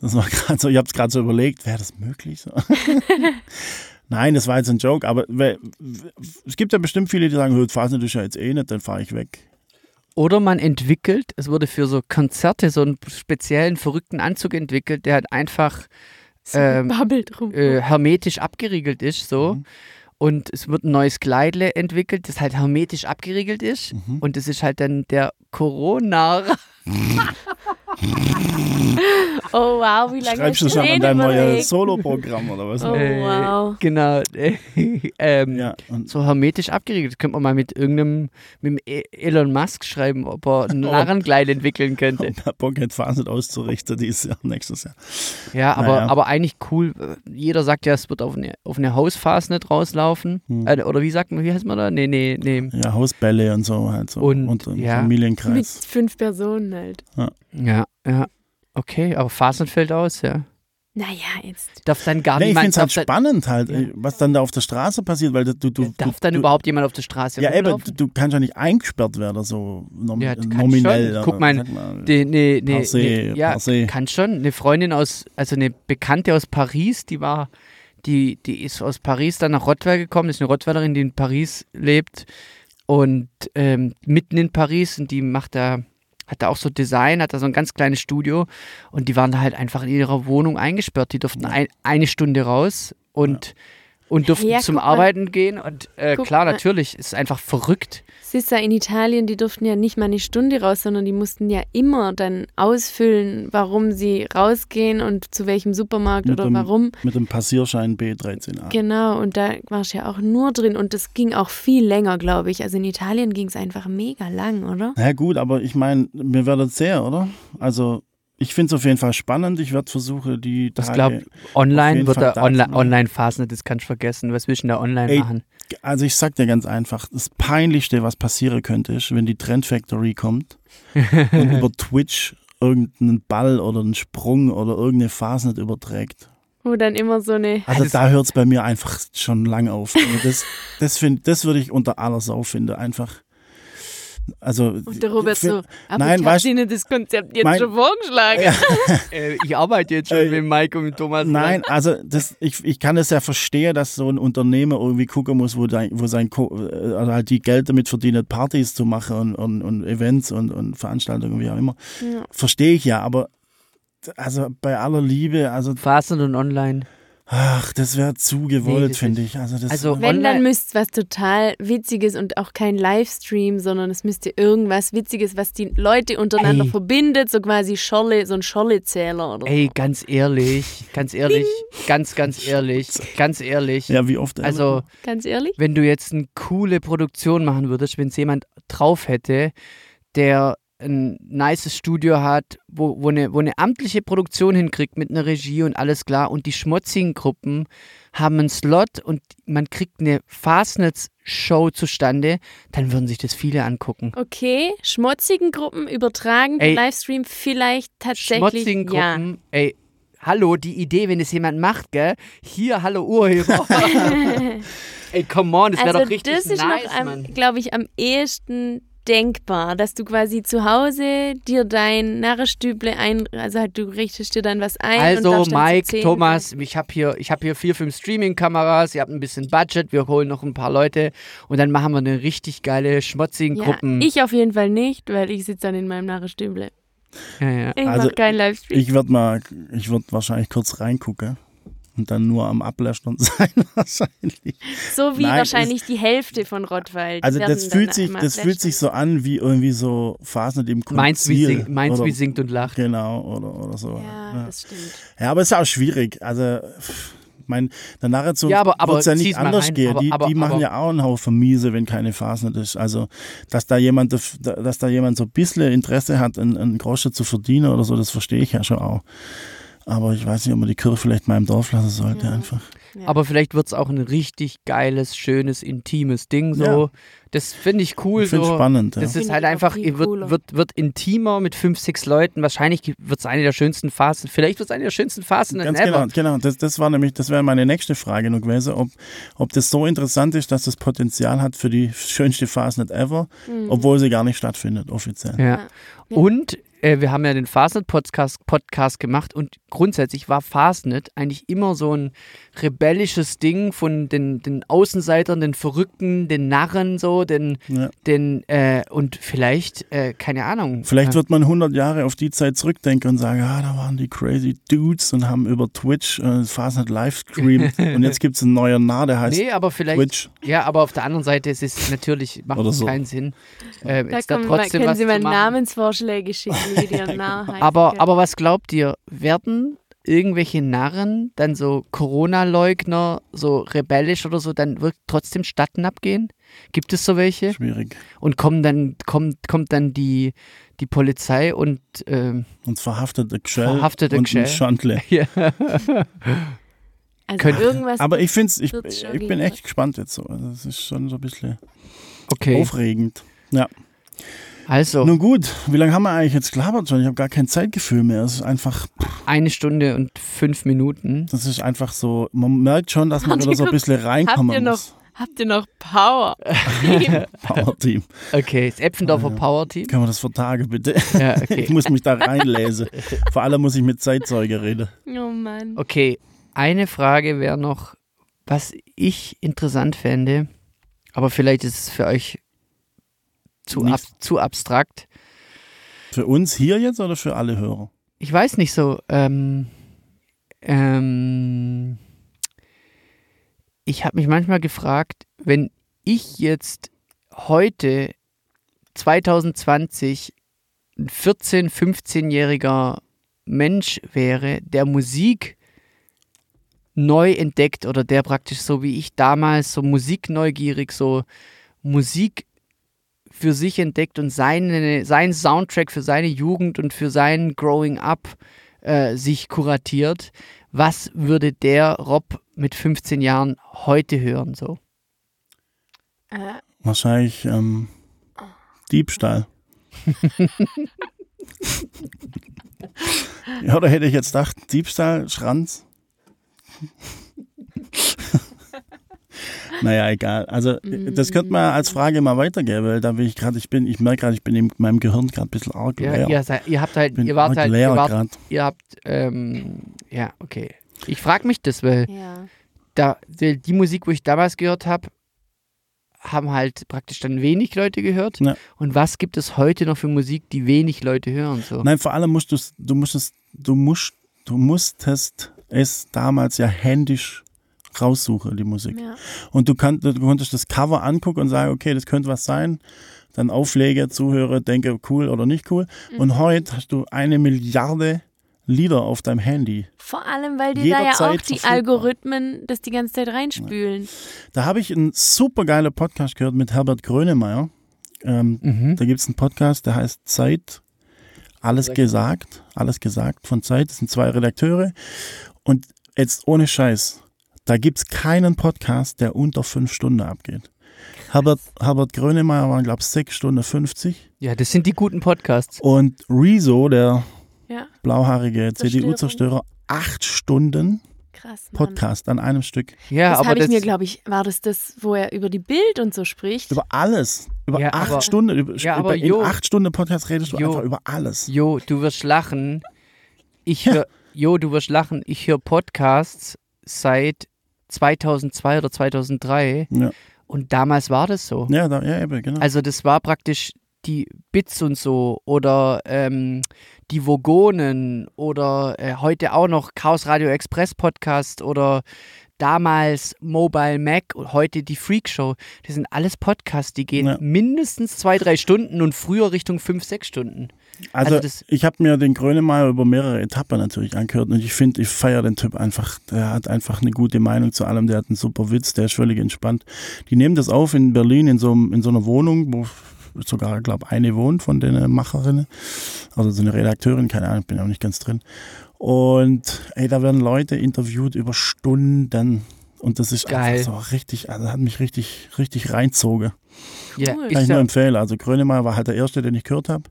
Speaker 1: Das war gerade so, ich habe es gerade so überlegt, wäre das möglich? So? Nein, das war jetzt ein Joke, aber es gibt ja bestimmt viele, die sagen, "Hö, Fastnet ist ja jetzt eh nicht, dann fahre ich weg.
Speaker 2: Oder man entwickelt, es wurde für so Konzerte so einen speziellen, verrückten Anzug entwickelt, der halt einfach Ähm, äh, hermetisch abgeriegelt ist, so.
Speaker 1: Mhm.
Speaker 2: Und es wird ein neues Kleidle entwickelt, das halt hermetisch abgeriegelt ist.
Speaker 1: Mhm.
Speaker 2: Und das ist halt dann der Corona.
Speaker 3: oh wow, wie lange
Speaker 1: Schreibst du schon an dein neues? Solo-Programm oder was?
Speaker 3: Oh wow.
Speaker 2: Genau. ähm,
Speaker 1: Ja, und
Speaker 2: So hermetisch abgeriegelt. Das könnte man mal mit irgendeinem, mit dem E- Elon Musk schreiben, ob er ein. Narrenkleid entwickeln könnte.
Speaker 1: er Bock hat, Fastnet auszurichten dieses Jahr, nächstes Jahr.
Speaker 2: Ja, aber,
Speaker 1: Naja.
Speaker 2: aber eigentlich cool. Jeder sagt ja, es wird auf eine, auf eine Hausphase nicht rauslaufen.
Speaker 1: Hm.
Speaker 2: Äh, oder wie sagt man, wie heißt man da? Nee, nee, nee.
Speaker 1: Ja, Hausbälle und so halt so.
Speaker 2: Und,
Speaker 1: dem
Speaker 2: ja.
Speaker 3: Mit
Speaker 1: Familienkreis.
Speaker 3: fünf Personen halt.
Speaker 2: Ja, ja. Okay, aber Phasen fällt aus, ja.
Speaker 3: Naja, jetzt.
Speaker 2: Darf dann gar
Speaker 1: Nee, ich finde es halt spannend halt,
Speaker 2: Ja.
Speaker 1: was dann da auf der Straße passiert, weil du, du, du
Speaker 2: darf dann
Speaker 1: du,
Speaker 2: überhaupt jemand auf der Straße
Speaker 1: Ja, eben, du, kannst ja nicht eingesperrt werden, so nom
Speaker 2: Ja,
Speaker 1: nominell.
Speaker 2: schon. Guck mal,
Speaker 1: mal,
Speaker 2: Nee, nee,
Speaker 1: se,
Speaker 2: nee. Ja, kann schon. Eine Freundin aus, also eine Bekannte aus Paris, die war, die, die ist aus Paris dann nach Rottweil gekommen, ist eine Rottweilerin, die in Paris lebt und ähm, mitten in Paris und die macht da, hat da auch so Design, hat da so ein ganz kleines Studio. Und die waren da halt einfach in ihrer Wohnung eingesperrt. Die durften ein, eine Stunde raus. Und, und durften
Speaker 3: Ja,
Speaker 2: zum. Arbeiten gehen und äh, klar,
Speaker 3: mal.
Speaker 2: natürlich, ist einfach verrückt.
Speaker 3: Sissa in Italien, die durften ja nicht mal eine Stunde raus, sondern die mussten ja immer dann ausfüllen, warum sie rausgehen und zu welchem Supermarkt
Speaker 1: Mit
Speaker 3: oder
Speaker 1: dem-
Speaker 3: warum.
Speaker 1: Mit dem Passierschein B13a.
Speaker 3: Genau, und da war ich ja auch nur drin und das ging auch viel länger, glaube ich. Also in Italien ging es einfach mega lang, oder?
Speaker 1: Na gut, aber ich meine, wir werden sehr, oder? Also, ich finde es auf jeden Fall spannend. Ich werde versuchen, die
Speaker 2: Das
Speaker 1: Auf
Speaker 2: online wird da online, online Phasen, das kannst du vergessen. Was willst du denn da online
Speaker 1: Ey,
Speaker 2: machen?
Speaker 1: also ich sag dir ganz einfach, das Peinlichste, was passieren könnte, ist, wenn die Trend Factory kommt und über Twitch irgendeinen Ball oder einen Sprung oder irgendeine Phase nicht überträgt.
Speaker 3: Wo dann immer so eine.
Speaker 1: Also
Speaker 2: das-
Speaker 1: da hört es bei mir einfach schon lang auf. Also das das, find- das würde ich unter aller Sau finden. Einfach. Also.
Speaker 3: Und der Robert
Speaker 1: für-
Speaker 3: so, aber
Speaker 1: Nein,
Speaker 3: ich habe Ihnen das Konzept jetzt
Speaker 1: Mein-
Speaker 3: schon vorgeschlagen.
Speaker 1: Ja.
Speaker 2: Äh, ich arbeite jetzt schon
Speaker 1: Äh,
Speaker 2: mit Mike und mit Thomas.
Speaker 1: Nein, also das, ich, ich kann es ja verstehen, dass so ein Unternehmer irgendwie gucken muss, wo, dein, wo sein Co also halt die Geld damit verdient, Partys zu machen und, und, und Events und, und Veranstaltungen, wie auch immer.
Speaker 3: Ja.
Speaker 1: Verstehe ich ja, aber also bei aller Liebe, also
Speaker 2: Phasen und online.
Speaker 1: Ach, das wäre zu
Speaker 2: Nee,
Speaker 1: gewollt,
Speaker 2: das
Speaker 1: finde ich. Also, das,
Speaker 2: Also-
Speaker 3: Wenn, dann müsste es was total Witziges und auch kein Livestream, sondern es müsste irgendwas Witziges, was die Leute untereinander
Speaker 2: Ey.
Speaker 3: verbindet, so quasi Scholle, so ein Scholle-Zähler oder
Speaker 2: Ey, ganz ehrlich, ganz ehrlich, ganz, ganz ehrlich, ganz ehrlich.
Speaker 1: ja, wie oft?
Speaker 2: Also,
Speaker 3: so. Ganz ehrlich?
Speaker 2: wenn du jetzt eine coole Produktion machen würdest, wenn es jemand drauf hätte, der ein nices Studio hat, wo, wo, eine, wo eine amtliche Produktion hinkriegt mit einer Regie und alles klar und die schmutzigen Gruppen haben einen Slot und man kriegt eine Fastnetz-Show zustande, dann würden sich das viele angucken.
Speaker 3: Okay, schmutzigen Gruppen übertragen,
Speaker 2: Ey.
Speaker 3: Livestream vielleicht tatsächlich.
Speaker 2: Schmutzigen
Speaker 3: ja.
Speaker 2: Gruppen, ey, hallo, die Idee, wenn es jemand macht, gell? Hier, hallo Urheber. ey, come on, das wäre
Speaker 3: also
Speaker 2: doch richtig
Speaker 3: das ist
Speaker 2: nice,
Speaker 3: noch, glaube ich, am ehesten denkbar, dass du quasi zu Hause dir dein Narrestüble ein, also halt du richtest dir dann was ein.
Speaker 2: Also Mike, Thomas, ich habe hier, ich hab hier vier, fünf Streaming-Kameras, ihr habt ein bisschen Budget, wir holen noch ein paar Leute und dann machen wir eine richtig geile, schmutzigen
Speaker 3: Ja,
Speaker 2: Gruppen.
Speaker 3: ich auf jeden Fall nicht, weil ich sitze dann in meinem Narrestüble.
Speaker 2: ja, ja.
Speaker 3: Ich
Speaker 1: Also,
Speaker 3: mach keinen Livestream.
Speaker 1: Ich würde mal, ich würde wahrscheinlich kurz reingucken. Und dann nur am Ablästern sein wahrscheinlich.
Speaker 3: So wie
Speaker 1: Nein,
Speaker 3: wahrscheinlich die Hälfte von Rottweil.
Speaker 1: Also das fühlt sich, das fühlt sich so an wie irgendwie so Phasen im
Speaker 2: Meins wie,
Speaker 1: Konzil
Speaker 2: sing, meins
Speaker 1: oder,
Speaker 2: wie singt und lacht.
Speaker 1: Genau, oder, oder so.
Speaker 3: Ja, das stimmt.
Speaker 1: Ja, aber es ist auch schwierig. Also, pff, mein, der Narration
Speaker 2: Ja, aber- aber
Speaker 1: wird es ja nicht anders
Speaker 2: rein.
Speaker 1: gehen.
Speaker 2: Aber-
Speaker 1: die,
Speaker 2: aber-
Speaker 1: die machen
Speaker 2: aber-
Speaker 1: ja auch einen Haufen Miese, wenn keine Fasnet ist. Also, dass da jemand, dass da jemand so ein bisschen Interesse hat, einen, einen Groschen zu verdienen oder so, das verstehe ich ja schon auch. Aber ich weiß nicht, ob man die Kirche vielleicht mal im Dorf lassen sollte,
Speaker 3: Ja.
Speaker 1: einfach.
Speaker 3: Ja.
Speaker 2: Aber vielleicht wird es auch ein richtig geiles, schönes, intimes Ding. So.
Speaker 1: Ja.
Speaker 2: Das finde ich cool.
Speaker 1: ich finde
Speaker 2: so.
Speaker 1: spannend. Ja.
Speaker 2: Das
Speaker 3: Finde
Speaker 2: ist
Speaker 3: ich
Speaker 2: halt einfach, wird, wird, wird intimer mit fünf, sechs Leuten. Wahrscheinlich wird es eine der schönsten Phasen. Vielleicht wird es eine der schönsten Phasen
Speaker 1: Ganz
Speaker 2: ever.
Speaker 1: genau, genau. Das, das war nämlich, das wäre meine nächste Frage noch gewesen, ob, ob das so interessant ist, dass das Potenzial hat für die schönste Fastnet ever,
Speaker 3: Mhm.
Speaker 1: obwohl sie gar nicht stattfindet, offiziell.
Speaker 2: Ja.
Speaker 3: Ja.
Speaker 2: Und äh, wir haben ja den Fastnet-Podcast Podcast gemacht und grundsätzlich war Fastnet eigentlich immer so ein rebellisches Ding von den, den Außenseitern, den Verrückten, den Narren, so, den,
Speaker 1: Ja.
Speaker 2: den äh, und vielleicht, äh, keine Ahnung.
Speaker 1: Vielleicht wird man 100 Jahre auf die Zeit zurückdenken und sagen, ah, da waren die crazy Dudes und haben über Twitch äh, Fastnet live streamt und jetzt gibt es einen neuen Nah, der heißt
Speaker 2: Nee, aber vielleicht.
Speaker 1: Twitch.
Speaker 2: Ja, aber auf der anderen Seite ist es natürlich, macht
Speaker 1: Oder
Speaker 2: es
Speaker 1: so.
Speaker 2: keinen Sinn. Äh,
Speaker 3: Da
Speaker 2: jetzt da trotzdem
Speaker 3: können
Speaker 2: was
Speaker 3: Sie mal
Speaker 2: machen.
Speaker 3: Namensvorschläge schicken, wie die nah heißen
Speaker 2: Aber, aber was glaubt ihr, werden irgendwelche Narren, dann so Corona-Leugner, so rebellisch oder so, dann wirklich trotzdem Statten abgehen? Gibt es so welche?
Speaker 1: Schwierig.
Speaker 2: Und kommen dann, kommt, kommt dann die, die Polizei und ähm,
Speaker 1: Und verhaftete Gschell
Speaker 2: Verhaftete
Speaker 1: und
Speaker 2: Gschell.
Speaker 1: ein Schandle.
Speaker 2: ja.
Speaker 3: also
Speaker 2: können-
Speaker 3: irgendwas.
Speaker 1: Aber ich finde ich, ich bin echt gespannt jetzt so. Also es ist schon so ein bisschen
Speaker 2: okay.
Speaker 1: aufregend. Ja.
Speaker 2: Also
Speaker 1: Nun gut, wie lange haben wir eigentlich jetzt gelabert schon? Ich habe gar kein Zeitgefühl mehr. Es ist einfach,
Speaker 2: eine Stunde und fünf Minuten.
Speaker 1: das ist einfach so, man merkt schon, dass man
Speaker 3: Habt
Speaker 1: wieder so ein bisschen
Speaker 3: habt ihr
Speaker 1: reinkommen
Speaker 3: noch
Speaker 1: muss.
Speaker 3: Habt ihr noch Power?
Speaker 1: Power Team.
Speaker 2: Okay, das Eppendorfer
Speaker 1: Ja.
Speaker 2: Power Team.
Speaker 1: Können wir das vertagen, bitte?
Speaker 2: Ja,
Speaker 1: Ich
Speaker 2: okay.
Speaker 1: muss mich da reinlesen. Vor allem muss ich mit Zeitzeuge reden.
Speaker 3: oh Mann.
Speaker 2: Okay, eine Frage wäre noch, was ich interessant fände, aber vielleicht ist es für euch zu, ab, zu abstrakt.
Speaker 1: Für uns hier jetzt oder für alle Hörer?
Speaker 2: Ich weiß nicht so. Ähm, ähm, ich habe mich manchmal gefragt, wenn ich jetzt heute 2020 ein 14-, 15-jähriger Mensch wäre, der Musik neu entdeckt oder der praktisch so wie ich damals so musikneugierig so Musik für sich entdeckt und seine, seinen Soundtrack für seine Jugend und für sein Growing Up äh, sich kuratiert. Was würde der Rob mit 15 Jahren heute hören? So?
Speaker 3: Äh,
Speaker 1: Wahrscheinlich ähm, Diebstahl. ja, da hätte ich jetzt gedacht, Diebstahl, Schranz. naja, egal. Also das könnte man als Frage mal weitergeben, weil da bin ich gerade, ich bin, ich merke gerade, ich bin in meinem Gehirn gerade ein bisschen arg
Speaker 2: Ja,
Speaker 1: leer.
Speaker 2: ihr, seid, ihr habt halt,
Speaker 1: bin
Speaker 2: ihr wart
Speaker 1: arg
Speaker 2: halt, ihr, wart, ihr habt, ähm, ja, okay. Ich frage mich das, weil
Speaker 3: ja.
Speaker 2: da, die, die Musik, wo ich damals gehört habe, haben halt praktisch dann wenig Leute gehört.
Speaker 1: Ja.
Speaker 2: Und was gibt es heute noch für Musik, die wenig Leute hören? So?
Speaker 1: Nein, vor allem musst du's, du musstest, du musst, du musstest es damals ja händisch raussuchen, die Musik.
Speaker 3: ja.
Speaker 1: Und du, kann, du konntest das Cover angucken und sagen, okay, das könnte was sein. Dann Auflege, Zuhörer, denke, cool oder nicht cool.
Speaker 3: Mhm.
Speaker 1: Und heute hast du eine Milliarde Lieder auf deinem Handy.
Speaker 3: Vor allem, weil die da ja auch die
Speaker 1: verfügbar.
Speaker 3: Algorithmen das die ganze Zeit reinspülen.
Speaker 1: Da habe ich einen super geilen Podcast gehört mit Herbert Grönemeyer. Ähm,
Speaker 2: Mhm.
Speaker 1: Da gibt es einen Podcast, der heißt Zeit. Alles gesagt. Alles gesagt von Zeit. Das sind zwei Redakteure. Und jetzt ohne Scheiß. Da gibt es keinen Podcast, der unter fünf Stunden abgeht. Herbert, Herbert Grönemeyer waren, glaube ich, sechs Stunden 50.
Speaker 2: Ja, das sind die guten Podcasts.
Speaker 1: Und Rezo, der
Speaker 3: Ja,
Speaker 1: blauhaarige. CDU-Zerstörer, acht Stunden
Speaker 3: krass.
Speaker 1: Podcast an einem Stück.
Speaker 2: Ja,
Speaker 3: Das
Speaker 2: aber
Speaker 3: habe ich
Speaker 2: das,
Speaker 3: mir, glaube ich, war das das, wo er über die Bild und so spricht?
Speaker 1: Über alles. Über
Speaker 2: Ja,
Speaker 1: acht
Speaker 2: aber-
Speaker 1: Stunden. Über,
Speaker 2: Ja,
Speaker 1: über,
Speaker 2: aber
Speaker 1: in
Speaker 2: jo.
Speaker 1: acht Stunden Podcast redest du
Speaker 2: Jo.
Speaker 1: einfach über alles.
Speaker 2: Jo, du wirst lachen. Ich hör, jo, du wirst lachen. Ich höre Podcasts seit 2002 oder 2003
Speaker 1: Ja,
Speaker 2: und damals war das so.
Speaker 1: ja, da, ja eben, genau.
Speaker 2: Also das war praktisch die Bits und so oder ähm, die Vogonen oder äh, heute auch noch Chaos Radio Express Podcast oder damals Mobile Mac und heute die Freak Show. Das sind alles Podcasts, die gehen
Speaker 1: Ja.
Speaker 2: mindestens zwei, drei Stunden und früher Richtung fünf, sechs Stunden.
Speaker 1: Also,
Speaker 2: Also
Speaker 1: ich habe mir den Grönemeyer über mehrere Etappen natürlich angehört und ich finde, ich feiere den Typ einfach. Der hat einfach eine gute Meinung zu allem, der hat einen super Witz, der ist völlig entspannt. Die nehmen das auf in Berlin in so, in so einer Wohnung, wo sogar, glaube eine wohnt von den Macherinnen. Also so eine Redakteurin, keine Ahnung, bin auch nicht ganz drin. Und ey, da werden Leute interviewt über Stunden. Und das ist
Speaker 2: Geil.
Speaker 1: einfach so richtig, also hat mich richtig, richtig reinzogen.
Speaker 2: Ja,
Speaker 3: Cool.
Speaker 2: ich
Speaker 1: Kann ich nur empfehlen. Also Grönemeyer war halt der erste, den ich gehört habe.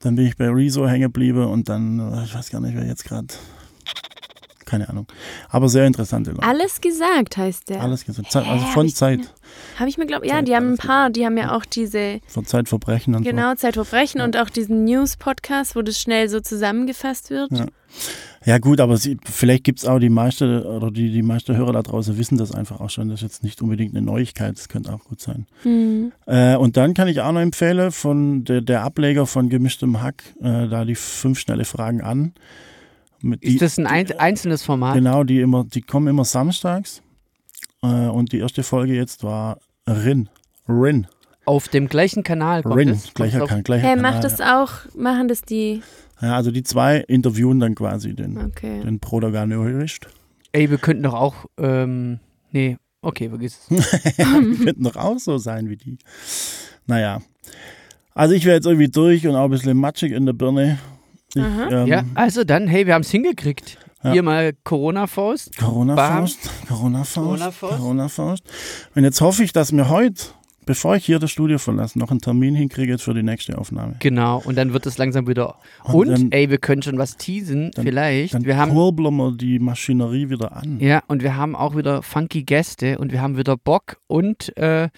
Speaker 1: Dann bin ich bei Rezo hängen geblieben und dann, äh, ich weiß gar nicht, wer jetzt gerade. Keine Ahnung. Aber sehr interessante Leute.
Speaker 3: Alles gesagt heißt der.
Speaker 1: Alles gesagt. Zeit, also von
Speaker 3: hab
Speaker 1: Zeit,
Speaker 3: Habe ich mir glaubt, ja,
Speaker 1: Zeit,
Speaker 3: die haben ein paar, die haben ja auch diese,
Speaker 1: von Zeitverbrechen und
Speaker 3: genau, Zeitverbrechen und auch diesen News-Podcast, wo das schnell so zusammengefasst wird.
Speaker 1: Ja. so. Ja gut, aber sie, vielleicht gibt es auch die meisten oder die, die meisten Hörer da draußen wissen das einfach auch schon. Das ist jetzt nicht unbedingt eine Neuigkeit, das könnte auch gut sein.
Speaker 3: Hm.
Speaker 1: Äh, und dann kann ich auch noch empfehlen von der, der Ableger von gemischtem Hack, äh, da die fünf schnelle Fragen an. Mit die-
Speaker 2: ist das ein ein, einzelnes Format?
Speaker 1: Genau, die immer, die kommen immer samstags. Äh, und die erste Folge jetzt war Rin. Rin.
Speaker 2: Auf dem gleichen Kanal kommt
Speaker 1: Rin.
Speaker 2: es?
Speaker 1: Gleicher,
Speaker 2: Kommt
Speaker 1: kan gleicher
Speaker 3: Hey,
Speaker 1: Kanal.
Speaker 3: macht das auch, machen das die,
Speaker 1: ja, also die zwei interviewen dann quasi den,
Speaker 3: okay.
Speaker 1: den Protagonist.
Speaker 2: Ey, wir könnten doch auch, ähm, nee, okay, vergiss es.
Speaker 1: die könnten doch auch so sein wie die. Naja. Also ich wäre jetzt irgendwie durch und auch ein bisschen matschig in der Birne. Ich, ähm,
Speaker 2: ja, also dann, hey, wir haben es hingekriegt.
Speaker 1: Ja.
Speaker 2: Hier mal Corona-Faust.
Speaker 1: Corona-Faust, Corona-Faust,
Speaker 2: Corona-Faust.
Speaker 1: Corona-Faust. Und jetzt hoffe ich, dass wir heute, bevor ich hier das Studio verlasse, noch einen Termin hinkriege für die nächste Aufnahme.
Speaker 2: Genau, und dann wird es langsam wieder.
Speaker 1: Und
Speaker 2: Und,
Speaker 1: dann-
Speaker 2: ey, wir können schon was teasen,
Speaker 1: Dann-
Speaker 2: vielleicht.
Speaker 1: Dann
Speaker 2: wir haben,
Speaker 1: kurbeln wir die Maschinerie wieder an.
Speaker 2: ja, und wir haben auch wieder funky Gäste und wir haben wieder Bock und äh,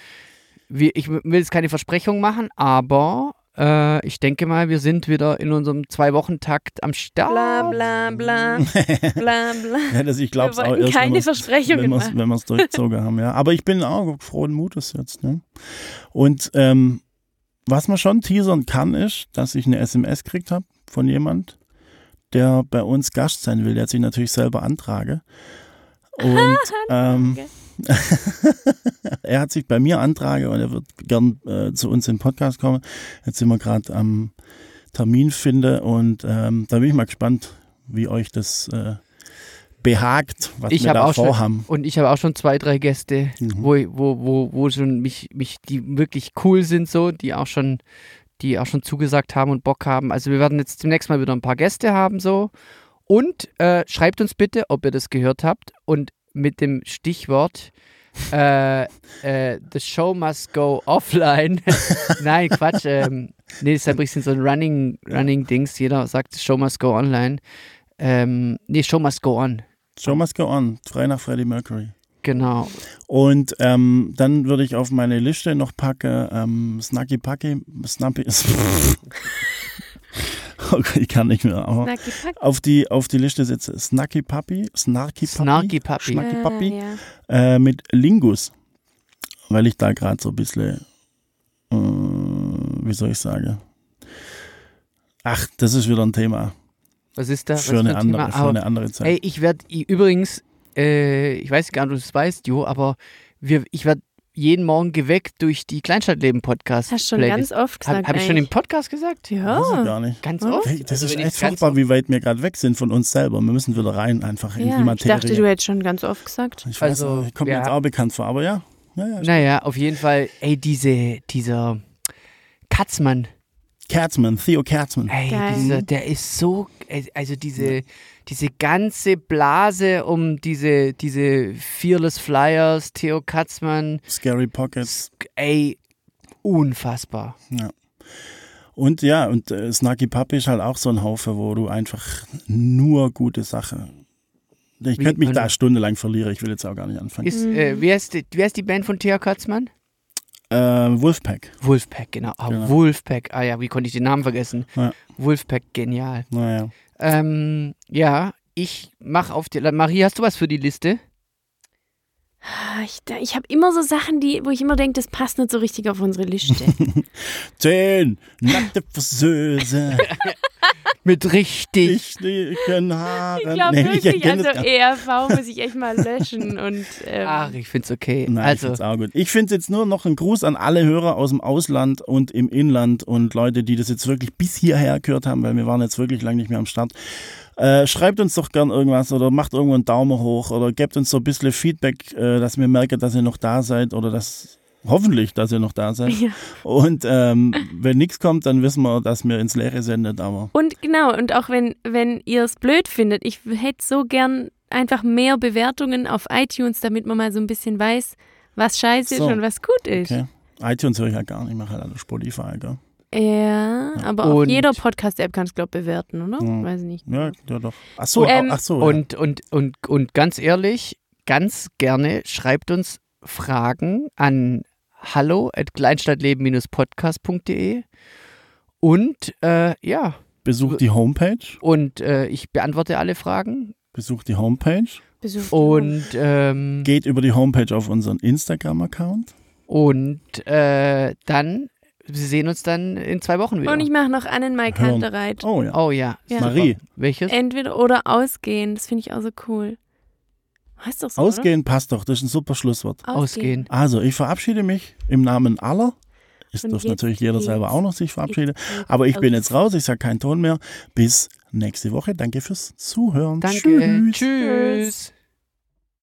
Speaker 2: wir, ich will jetzt keine Versprechung machen, aber äh, ich denke mal, wir sind wieder in unserem Zwei-Wochen-Takt am Start.
Speaker 3: Bla bla bla, bla bla.
Speaker 1: Ja, das, ich glaube es
Speaker 3: Wir
Speaker 1: auch erst,
Speaker 3: keine Versprechungen
Speaker 1: wenn wir es durchgezogen haben. Ja. Aber ich bin auch frohen Mutes jetzt. Ne? Und ähm, was man schon teasern kann, ist, dass ich eine SMS gekriegt habe von jemand, der bei uns Gast sein will. Der hat sich natürlich selber antrage. Und ähm, er hat sich bei mir antrage und er wird gern äh, zu uns in den Podcast kommen. Jetzt sind wir gerade am Termin finde und ähm, da bin ich mal gespannt, wie euch das äh, behagt, was
Speaker 2: Ich
Speaker 1: wir da
Speaker 2: auch schon-
Speaker 1: vorhaben.
Speaker 2: Und ich habe auch schon zwei, drei Gäste,
Speaker 1: Mhm.
Speaker 2: wo, wo, wo, wo schon mich, mich, die wirklich cool sind, so, die auch schon, die auch schon zugesagt haben und Bock haben. Also wir werden jetzt demnächst mal wieder ein paar Gäste haben, so. Und äh, schreibt uns bitte, ob ihr das gehört habt und mit dem Stichwort äh, äh, The Show must go offline. Nein, Quatsch. Ähm, nee, das ist ein bisschen so ein Running, Running Dings. Jeder sagt The Show must go online. Ähm, nee, Show must go on.
Speaker 1: Show must go on, frei nach Freddie Mercury.
Speaker 2: Genau.
Speaker 1: Und ähm, dann würde ich auf meine Liste noch packen ähm, Snacky Packy, Snappy. oh ich kann nicht mehr. Aber auf die, auf die Liste setze Snacky Puppy, Snarky Puppy,
Speaker 2: Snarky Puppy.
Speaker 1: Snarky
Speaker 3: Ah,
Speaker 1: Puppy
Speaker 3: ja.
Speaker 1: äh, mit Lingus. Weil ich da gerade so ein bisschen, äh, wie soll ich sagen? Ach, das ist wieder ein Thema
Speaker 2: Was ist da? Was
Speaker 1: für eine,
Speaker 2: ein
Speaker 1: andere,
Speaker 2: Thema?
Speaker 1: für eine andere Zeit.
Speaker 2: Ey, ich werde übrigens, äh, ich weiß gar nicht, ob du es weißt, Jo, aber wir, ich werde jeden Morgen geweckt durch die Kleinstadtleben-Podcast.
Speaker 3: Hast schon
Speaker 2: Playlist.
Speaker 3: ganz oft
Speaker 2: Habe
Speaker 3: gesagt.
Speaker 2: hab ich schon im. Podcast gesagt?
Speaker 1: Weiß ich
Speaker 3: Ja.
Speaker 1: gar nicht.
Speaker 2: Ganz
Speaker 3: Ja.
Speaker 2: oft?
Speaker 1: Hey, das
Speaker 2: Also
Speaker 1: ist
Speaker 2: ich
Speaker 1: echt furchtbar, wie weit wir gerade weg sind von uns selber. Wir müssen wieder rein einfach in die
Speaker 3: ja. Ich
Speaker 1: Materie.
Speaker 3: dachte, du hättest schon ganz oft gesagt.
Speaker 1: ich weiß,
Speaker 2: Also,
Speaker 1: auch, kommt mir
Speaker 2: ja.
Speaker 1: jetzt auch bekannt vor, aber ja. ja, ja
Speaker 2: Naja, auf jeden Fall, ey, diese, dieser Katzmann,
Speaker 1: Katzmann, Theo Katzmann.
Speaker 2: ey, dieser, der ist so, ey, also diese, diese ganze Blase um diese, diese Fearless Flyers, Theo Katzmann,
Speaker 1: Scary Pockets.
Speaker 2: ey, unfassbar.
Speaker 1: Ja. Und ja, und äh, Snarky Puppy ist halt auch so ein Haufe, wo du einfach nur gute Sachen. Ich könnte mich da stundenlang verlieren, ich will jetzt auch gar nicht anfangen.
Speaker 2: Ist, äh, wie, heißt die, wie heißt die Band von Theo Katzmann?
Speaker 1: Äh, Wolfpack,
Speaker 2: Wolfpack, genau. Ah,
Speaker 1: Genau.
Speaker 2: Wolfpack. Ah ja, wie konnte ich den Namen vergessen?
Speaker 1: Ja.
Speaker 2: Wolfpack, genial.
Speaker 1: naja.
Speaker 2: Ähm, ja, ich mach auf die. Marie, hast du was für die Liste?
Speaker 3: Ah, Ich, ich habe immer so Sachen, die, wo ich immer denke, das passt nicht so richtig auf unsere Liste.
Speaker 1: Zehn nackte Friseuse.
Speaker 2: Mit richtig.
Speaker 1: Richtigen Haaren.
Speaker 3: Ich glaube
Speaker 1: Nee,
Speaker 3: wirklich,
Speaker 1: erkenne
Speaker 3: also
Speaker 1: es gar-
Speaker 3: ERV muss ich echt mal löschen und ähm,
Speaker 2: Ach, ich find's okay.
Speaker 1: Nein, ich
Speaker 2: also,
Speaker 1: find's auch gut. Ich finde jetzt nur noch ein Gruß an alle Hörer aus dem Ausland und im Inland und Leute, die das jetzt wirklich bis hierher gehört haben, weil wir waren jetzt wirklich lange nicht mehr am Start. Äh, schreibt uns doch gern irgendwas oder macht irgendwo einen Daumen hoch oder gebt uns so ein bisschen Feedback, äh, dass wir merken, dass ihr noch da seid oder dass hoffentlich, dass ihr noch da seid.
Speaker 3: Ja.
Speaker 1: Und ähm, wenn nichts kommt, dann wissen wir, dass wir ins Leere sendet, aber
Speaker 3: Und genau, und auch wenn, wenn ihr es blöd findet, ich hätte so gern einfach mehr Bewertungen auf iTunes, damit man mal so ein bisschen weiß, was scheiße
Speaker 1: So.
Speaker 3: ist und was gut ist.
Speaker 1: okay. iTunes höre ich halt gar nicht, ich mache halt alle Spotify, gell?
Speaker 3: Ja, aber auf
Speaker 2: Und-
Speaker 3: jeder Podcast-App kannst du, glaube ich, bewerten, oder?
Speaker 1: Ja.
Speaker 3: Weiß nicht.
Speaker 1: Ja, ja doch. Ach so,
Speaker 3: Ähm,
Speaker 1: ach so. ja.
Speaker 2: und, und, und, und ganz ehrlich, ganz gerne schreibt uns Fragen an hallo at kleinstadtleben-podcast.de und äh, ja,
Speaker 1: Besucht die Homepage.
Speaker 2: und äh, ich beantworte alle Fragen
Speaker 1: Besucht die Homepage.
Speaker 3: Besucht
Speaker 2: und ähm,
Speaker 1: Geht über die Homepage auf unseren Instagram-Account.
Speaker 2: und äh, dann, wir sehen uns dann in zwei Wochen wieder.
Speaker 3: Und ich mache noch Annenmai
Speaker 1: Hören.
Speaker 3: Kantereit.
Speaker 1: Oh ja.
Speaker 2: oh ja.
Speaker 3: Ja.
Speaker 1: Marie,
Speaker 2: Welches?
Speaker 3: Entweder oder ausgehen, das finde ich auch so cool. Heißt doch so,
Speaker 1: ausgehen passt doch. Das ist ein super Schlusswort.
Speaker 3: Oder?
Speaker 2: Ausgehen.
Speaker 1: Also, ich verabschiede mich im Namen aller. Es
Speaker 3: jetzt
Speaker 1: natürlich jeder selber auch noch sich verabschieden. Aber ich bin jetzt raus. Ich sage keinen Ton mehr. Bis nächste Woche. Danke fürs Zuhören.
Speaker 2: Danke.
Speaker 1: Tschüss.
Speaker 2: Tschüss.